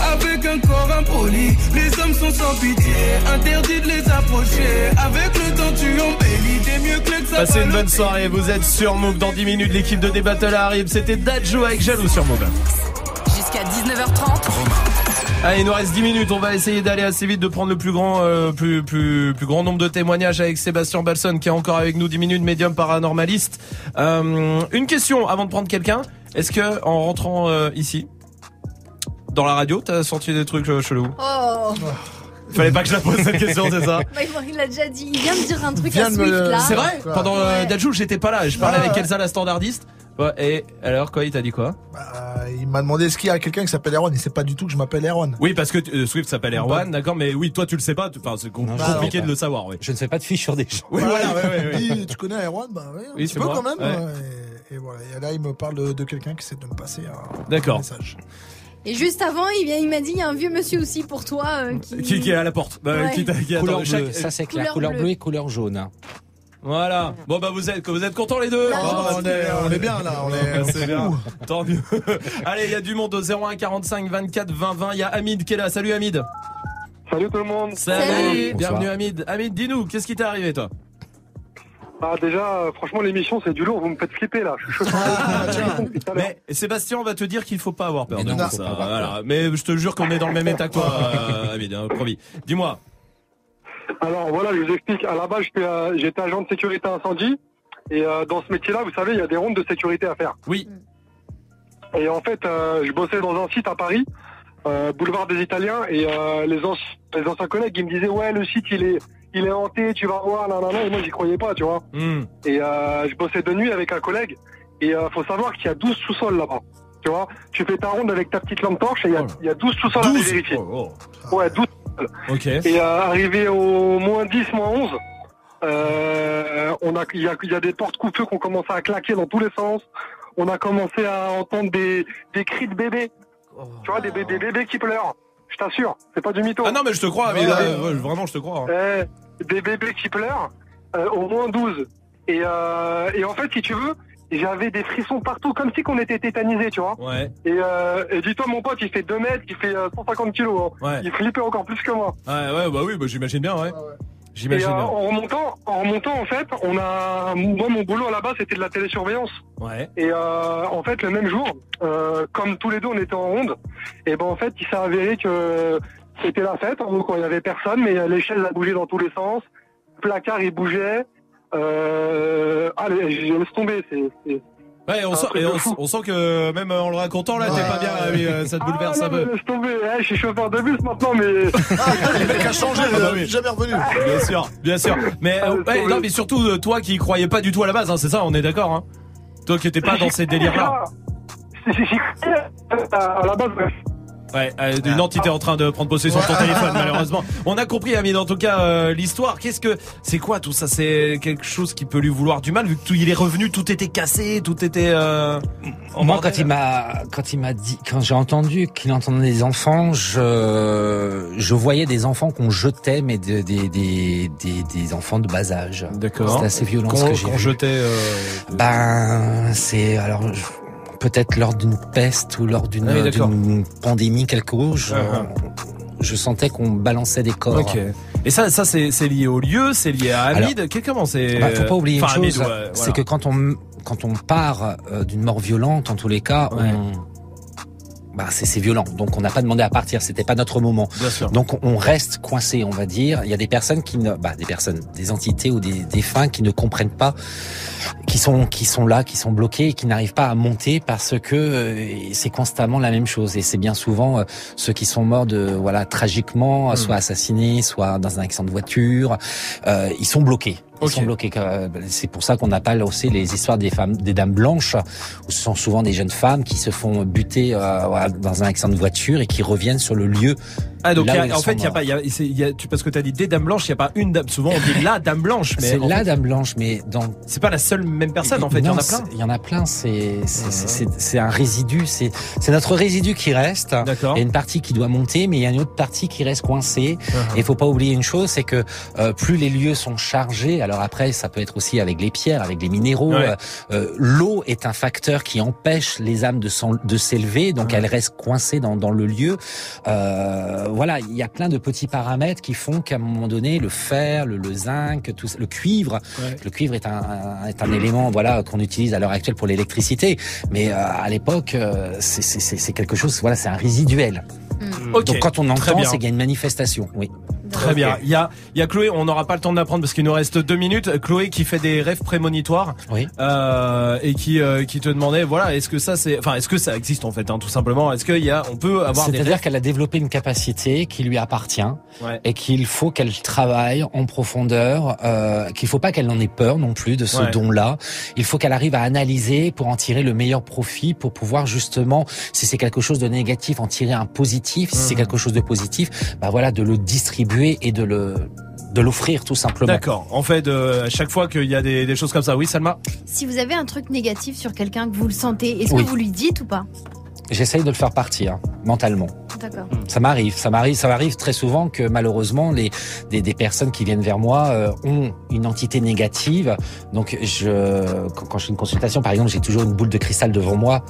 Speaker 43: avec un corps impoli. Les hommes sont sans pitié, interdit de les approcher. Avec le temps, tu embellis, t'es mieux que le
Speaker 1: Passez une bonne soirée, vous êtes sur Move dans 10 minutes, l'équipe de Débattle arrive. C'était Dadjo avec Jaloux sur Move.
Speaker 46: Jusqu'à 19h30.
Speaker 1: Allez, il nous reste 10 minutes, on va essayer d'aller assez vite, de prendre le plus grand, euh, plus, plus, plus grand nombre de témoignages avec Sébastien Balson qui est encore avec nous 10 minutes, médium paranormaliste. Euh, une question avant de prendre quelqu'un, est-ce que en rentrant euh, ici, dans la radio, t'as sorti des trucs euh, chelous
Speaker 11: Oh
Speaker 1: Fallait pas que je la pose cette question, c'est ça
Speaker 11: Bah, il l'a déjà dit. Il vient de dire un truc
Speaker 1: Viens
Speaker 11: à
Speaker 1: de
Speaker 11: Swift là.
Speaker 1: C'est vrai Pendant euh, Dadjou, j'étais pas là. Je parlais
Speaker 4: Ah,
Speaker 1: avec
Speaker 4: ouais.
Speaker 1: Elsa, la standardiste. Ouais, et alors, quoi, il t'a dit quoi
Speaker 4: Euh, il m'a demandé est-ce qu'il y a quelqu'un qui s'appelle Erwan. Il sait pas du tout que je m'appelle Erwan.
Speaker 1: Oui, parce que euh, Swift s'appelle Erwan, d'accord, mais oui, toi tu le sais pas. tu- Enfin, c'est com-
Speaker 4: je
Speaker 1: compliqué
Speaker 4: sais
Speaker 1: de le savoir, oui.
Speaker 40: Je ne fais pas de fiche sur des gens.
Speaker 1: Oui, voilà, ouais, ouais, ouais.
Speaker 4: Il dit, tu connais Erwan Bah oui, un
Speaker 1: Oui,
Speaker 4: petit
Speaker 1: c'est
Speaker 4: peu
Speaker 1: moi.
Speaker 4: quand même.
Speaker 1: Ouais.
Speaker 4: ouais. Et, et voilà. Et là, il me parle de, de quelqu'un qui essaie de me passer un,
Speaker 1: D'accord.
Speaker 4: un message.
Speaker 11: Et juste avant, il, vient- il m'a dit il y a un vieux monsieur aussi pour toi euh, qui...
Speaker 1: Qui, qui est à la porte bah,
Speaker 11: Ouais.
Speaker 1: qui.
Speaker 40: Couleur
Speaker 1: Chaque-
Speaker 40: bleue, ça c'est clair.
Speaker 11: Couleur
Speaker 40: Couleur
Speaker 11: bleue.
Speaker 40: et couleur jaune.
Speaker 1: Voilà. Bon bah vous êtes vous êtes contents les deux
Speaker 4: Ah,
Speaker 1: bah,
Speaker 4: on, est,
Speaker 1: bien.
Speaker 4: on est bien là. On est, on
Speaker 1: C'est
Speaker 4: est
Speaker 1: bien. Tant mieux. Allez, il y a du monde au 01 45 24 20 20. Il y a Hamid qui est là. Salut Hamid.
Speaker 52: Salut tout le monde.
Speaker 1: Salut.
Speaker 40: Bonsoir.
Speaker 1: Bienvenue Hamid. Hamid, dis-nous, qu'est-ce qui t'est arrivé toi?
Speaker 52: Ah déjà, euh, franchement l'émission c'est du lourd, vous me faites flipper là. Je suis chaud.
Speaker 1: Mais Sébastien va te dire qu'il faut pas avoir peur
Speaker 40: Mais
Speaker 1: de
Speaker 40: non,
Speaker 1: ça.
Speaker 40: pas.
Speaker 1: Mais je te jure qu'on est dans le même état que toi, euh, hein, promis. Dis-moi.
Speaker 52: Alors voilà, je vous explique. À la base, j'étais, euh, j'étais agent de sécurité incendie. Et euh, dans ce métier-là, vous savez, il y a des rondes de sécurité à faire.
Speaker 1: Oui.
Speaker 52: Et en fait, euh, je bossais dans un site à Paris, euh, boulevard des Italiens, et euh, les, anci- les anciens collègues, ils me disaient ouais, le site il est, il est hanté, tu vas voir, nan, nan, nan. Et moi, j'y croyais pas, tu vois.
Speaker 1: Hmm.
Speaker 52: Et euh, je bossais de nuit avec un collègue. Et euh, faut savoir qu'il y a 12 sous-sols là-bas. Tu vois, tu fais ta ronde avec ta petite lampe torche et il y a, il y a 12 sous-sols à
Speaker 1: 12
Speaker 52: vérifier.
Speaker 1: Oh,
Speaker 52: Ouais, 12
Speaker 1: Ok.
Speaker 52: et euh, arrivé au moins 10, moins 11, euh, on a, il y a, il y a des portes coupe-feu qui ont commencé à claquer dans tous les sens. On a commencé à entendre des, des cris de bébés. Tu vois, des, des bébés qui pleurent. Je t'assure, c'est pas du mytho.
Speaker 1: Ah non mais je te crois, mais
Speaker 52: Ouais.
Speaker 1: euh, ouais, vraiment je te crois. hein.
Speaker 52: Eh, des bébés qui pleurent, euh, au moins 12. Et, euh, et en fait, si tu veux, j'avais des frissons partout, comme si qu'on était tétanisé, tu vois.
Speaker 1: Ouais.
Speaker 52: Et, euh, et dis-toi, mon pote, il fait 2 mètres, il fait euh, 150 kilos. hein.
Speaker 1: Ouais.
Speaker 52: Il flippait encore plus que moi.
Speaker 1: Ouais, ouais, bah oui, bah j'imagine bien, ouais.
Speaker 52: Et
Speaker 1: J'imagine
Speaker 52: euh, en remontant, en remontant, en fait, on a, moi, mon boulot là-bas, c'était de la télésurveillance.
Speaker 1: Ouais.
Speaker 52: Et euh, en fait, le même jour, euh, comme tous les deux, on était en ronde. Et ben en fait, il s'est avéré que c'était la fête. En gros, il y avait personne, mais l'échelle a bougé dans tous les sens. Le placard, il bougeait. Euh, allez, je laisse tomber. C'est-
Speaker 1: Ouais, on
Speaker 52: un
Speaker 1: sent, et on, sent que même en le racontant là, t'es pas bien, mais, euh, ça te bouleverse
Speaker 52: ah,
Speaker 1: un
Speaker 52: non,
Speaker 1: peu.
Speaker 52: Laisse tomber. Eh, je suis chauffeur de bus maintenant, mais.
Speaker 4: le mec a changé,
Speaker 1: Ah, bah
Speaker 4: jamais revenu.
Speaker 1: Bien sûr, bien sûr. Mais,
Speaker 52: Ah,
Speaker 1: euh, ouais, non, mais surtout euh, toi qui croyais pas du tout à la base, hein, c'est ça, on est d'accord, hein. Toi qui étais pas dans ces délires là.
Speaker 52: Si, si, si, à à la base, ouais.
Speaker 1: Euh, une entité en train de prendre possession de ton téléphone, malheureusement. On a compris, Amine, en tout cas, euh, l'histoire. Qu'est-ce que, c'est quoi tout ça? C'est quelque chose qui peut lui vouloir du mal, vu que tout, il est revenu, tout était cassé, tout était, euh, en
Speaker 40: Moi,
Speaker 1: bordel.
Speaker 40: quand il m'a, quand il m'a dit, quand j'ai entendu qu'il entendait des enfants, je, je voyais des enfants qu'on jetait, mais de- des, des, des, des enfants de bas âge.
Speaker 1: D'accord.
Speaker 40: C'était assez violent ce
Speaker 1: Qu'on-
Speaker 40: que j'ai
Speaker 1: qu'on jetait, euh,
Speaker 40: Ben, c'est alors je- peut-être lors d'une peste ou lors d'une
Speaker 1: Ah oui,
Speaker 40: pandémie quelque chose. Je,
Speaker 1: Uh-huh.
Speaker 40: je sentais qu'on balançait des corps.
Speaker 1: Et ça, ça c'est lié au lieu, c'est lié à Hamid. Comment c'est
Speaker 40: Bah, faut pas oublier
Speaker 1: Enfin,
Speaker 40: une chose,
Speaker 1: ouais,
Speaker 40: c'est que quand on quand on part euh, d'une mort violente, en tous les cas,
Speaker 1: Ouais.
Speaker 40: on bah c'est violent. Donc on n'a pas demandé à partir, c'était pas notre moment.
Speaker 1: Bien sûr.
Speaker 40: Donc on reste coincé, on va dire. Il y a des personnes qui ne, bah des personnes, des entités ou des défunts qui ne comprennent pas, qui sont qui sont là, qui sont bloqués, et qui n'arrivent pas à monter parce que euh, c'est constamment la même chose. Et c'est bien souvent euh, ceux qui sont morts de voilà tragiquement,
Speaker 1: Hmm.
Speaker 40: soit assassinés, soit dans un accident de voiture, euh, ils sont bloqués. Ils
Speaker 1: Ok.
Speaker 40: sont bloqués. euh, C'est pour ça qu'on appelle aussi les histoires des femmes, des dames blanches, où ce sont souvent des jeunes femmes qui se font buter euh, dans un accident de voiture et qui reviennent sur le lieu.
Speaker 1: Ah donc a- en fait il y a pas y a, y a- tu parce que tu as dit des dames blanches, il y a pas une dame souvent on dit la dame blanche mais
Speaker 40: C'est la
Speaker 1: fait,
Speaker 40: dame blanche, mais dans
Speaker 1: c'est pas la seule même personne en fait, il y en a plein.
Speaker 40: Il y en a plein. C'est c'est- un résidu. C'est c'est notre résidu qui reste.
Speaker 1: D'accord.
Speaker 40: Il y a une partie qui doit monter, mais il y a une autre partie qui reste coincée.
Speaker 1: Uh-huh.
Speaker 40: Et il faut pas oublier une chose, c'est que euh, plus les lieux sont chargés. Alors après, ça peut être aussi avec les pierres, avec les minéraux.
Speaker 1: Ouais.
Speaker 40: euh, L'eau est un facteur qui empêche les âmes de s'élever, donc elles restent coincées dans, dans le lieu. Euh, voilà, il y a plein de petits paramètres qui font qu'à un moment donné, le fer, le, le zinc, tout, ça- le cuivre,
Speaker 1: Ouais.
Speaker 40: le cuivre est un, un- est un élément voilà qu'on utilise à l'heure actuelle pour l'électricité, mais euh, à l'époque, euh, c'est- quelque chose, voilà, c'est un résiduel.
Speaker 1: Ok,
Speaker 40: Donc quand on entend, c'est qu'il y a une manifestation. Oui.
Speaker 1: Très bien. Il y a, il y a Chloé, on n'aura pas le temps d'apprendre parce qu'il nous reste deux minutes. Chloé qui fait des rêves prémonitoires
Speaker 40: Oui.
Speaker 1: euh, et qui euh, qui te demandait, voilà, est-ce que ça c'est, enfin, est-ce que ça existe en fait, hein, tout simplement? Est-ce qu'il y a, on peut avoir
Speaker 40: C'est-à-dire qu'elle a développé une capacité qui lui appartient
Speaker 1: Ouais.
Speaker 40: et qu'il faut qu'elle travaille en profondeur, euh, qu'il faut pas qu'elle en ait peur non plus de ce
Speaker 1: Ouais.
Speaker 40: don-là. Il faut qu'elle arrive à analyser pour en tirer le meilleur profit, pour pouvoir justement, si c'est quelque chose de négatif, en tirer un positif. Si c'est
Speaker 1: Mhm.
Speaker 40: quelque chose de positif, bah voilà, de le distribuer et de le de l'offrir tout simplement.
Speaker 1: D'accord. En fait, euh, à chaque fois qu'il y a des, des choses comme ça, oui, Salma.
Speaker 11: Si vous avez un truc négatif sur quelqu'un que vous le sentez, est-ce
Speaker 40: Oui.
Speaker 11: que vous lui dites ou pas?
Speaker 40: J'essaye de le faire partir mentalement.
Speaker 11: D'accord.
Speaker 40: Ça m'arrive, ça m'arrive, ça m'arrive très souvent que malheureusement les des, des personnes qui viennent vers moi euh, ont une entité négative. Donc je quand, quand je fais une consultation, par exemple, j'ai toujours une boule de cristal devant moi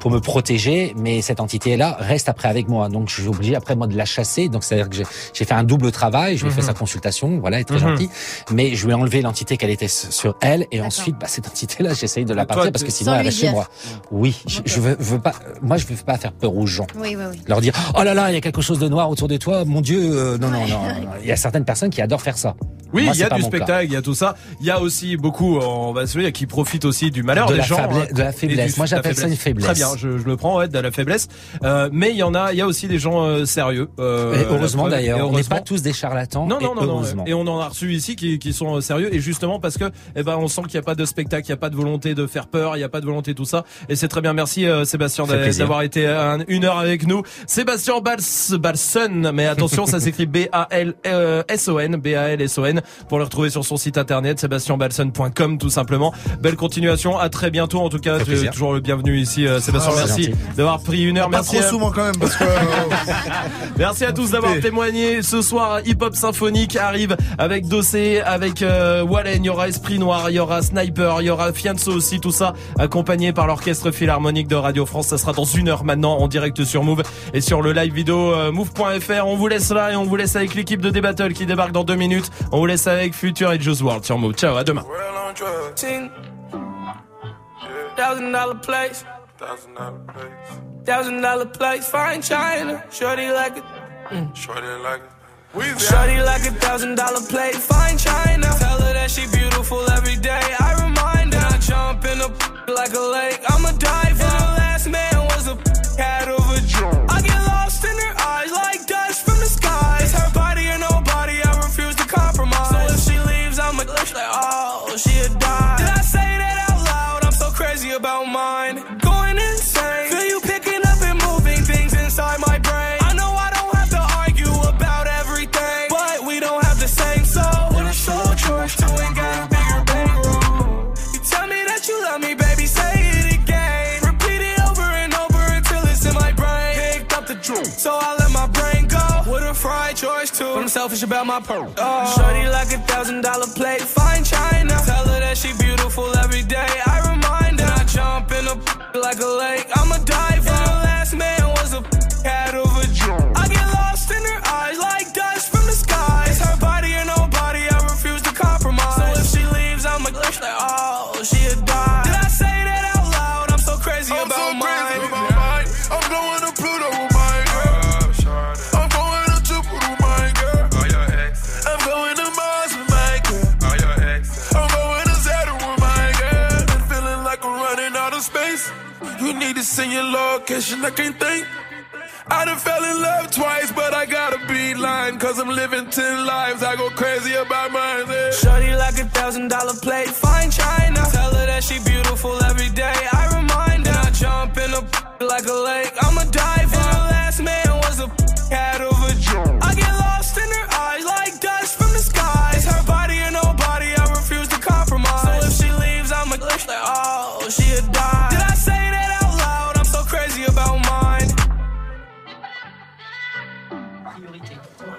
Speaker 40: pour me protéger, mais cette entité-là reste après avec moi. Donc je suis obligé après moi de la chasser. Donc c'est-à-dire que j'ai- fait un double travail, je lui ai fait
Speaker 1: Mhm.
Speaker 40: sa consultation, voilà, elle est très
Speaker 1: Mhm.
Speaker 40: gentille, mais je lui ai enlevé l'entité qu'elle était sur elle et ensuite bah, cette entité-là, j'essaye de la
Speaker 1: Toi,
Speaker 40: partir parce que sinon elle reste chez moi. Oui, je, je veux, veux pas, moi je veux pas faire peur aux gens
Speaker 11: Oui, oui, oui.
Speaker 40: leur dire oh là là il y a quelque chose de noir autour de toi mon dieu euh, non non non il y a certaines personnes qui adorent faire ça
Speaker 1: Oui, il y a du spectacle, il y a tout ça. Il y a aussi beaucoup, on va se dire, qui profitent aussi du malheur
Speaker 40: De
Speaker 1: des
Speaker 40: la
Speaker 1: gens.
Speaker 40: faible-
Speaker 1: hein,
Speaker 40: de la faiblesse. Moi, j'appelle ça une faiblesse.
Speaker 1: Très bien, je, je le prends, ouais, de la faiblesse. Euh, mais il y en a, il y a aussi des gens euh, sérieux. euh,
Speaker 40: Et heureusement d'ailleurs on n'est pas tous des charlatans
Speaker 1: Non,
Speaker 40: et
Speaker 1: non, non, non. Et on en a reçu ici qui, qui sont euh, sérieux. Et justement parce que, eh ben, on sent qu'il n'y a pas de spectacle, il n'y a pas de volonté de faire peur, il n'y a pas de volonté de tout ça. Et c'est très bien. Merci euh, Sébastien d'avoir été un- une heure avec nous. Sébastien Bals, Balson, mais attention, ça s'écrit B-A-L-S-O-N, B-A-L-S-O-N, pour le retrouver sur son site internet, sébastienbalson.com, tout simplement. Belle continuation. À très bientôt. En tout cas, tu es toujours le bienvenu ici, euh, Sébastien.
Speaker 4: Ah,
Speaker 1: merci d'avoir pris une heure.
Speaker 4: Pas
Speaker 1: Merci.
Speaker 4: trop
Speaker 1: à-
Speaker 4: souvent quand même parce que. euh,
Speaker 1: Merci à tous d'avoir témoigné. Ce soir, Hip Hop Symphonique arrive avec Dossé, avec euh, Wallen, il y aura Esprit Noir, il y aura Sniper, il y aura Fianso aussi, tout ça accompagné par l'Orchestre Philharmonique de Radio France. Ça sera dans une heure maintenant en direct sur Move et sur le live vidéo euh, move.fr. On vous laisse là et on vous laisse avec l'équipe de D-Battle qui débarque dans deux minutes. On vous laisse avec Future et Juice WRLD sur Move. Ciao, à demain.
Speaker 51: Thousand dollar place. Thousand dollar place. Fine China. Shorty like it. Mm. Shorty like it. Shorty like a thousand dollar plate, fine china. Tell her that she beautiful every day. I remind her. I jump in a like a lake. I'm a diver. And her last man was a cat too. But I'm selfish about my pearl. Oh. Shorty like a thousand dollar plate, fine china.
Speaker 14: Send your location, I can't think.
Speaker 53: I done fell in love twice, but I got a beeline. Cause I'm living ten lives, I go crazy about mine. Yeah.
Speaker 51: Shorty like a thousand dollar plate, fine china. Tell her that she beautiful every day.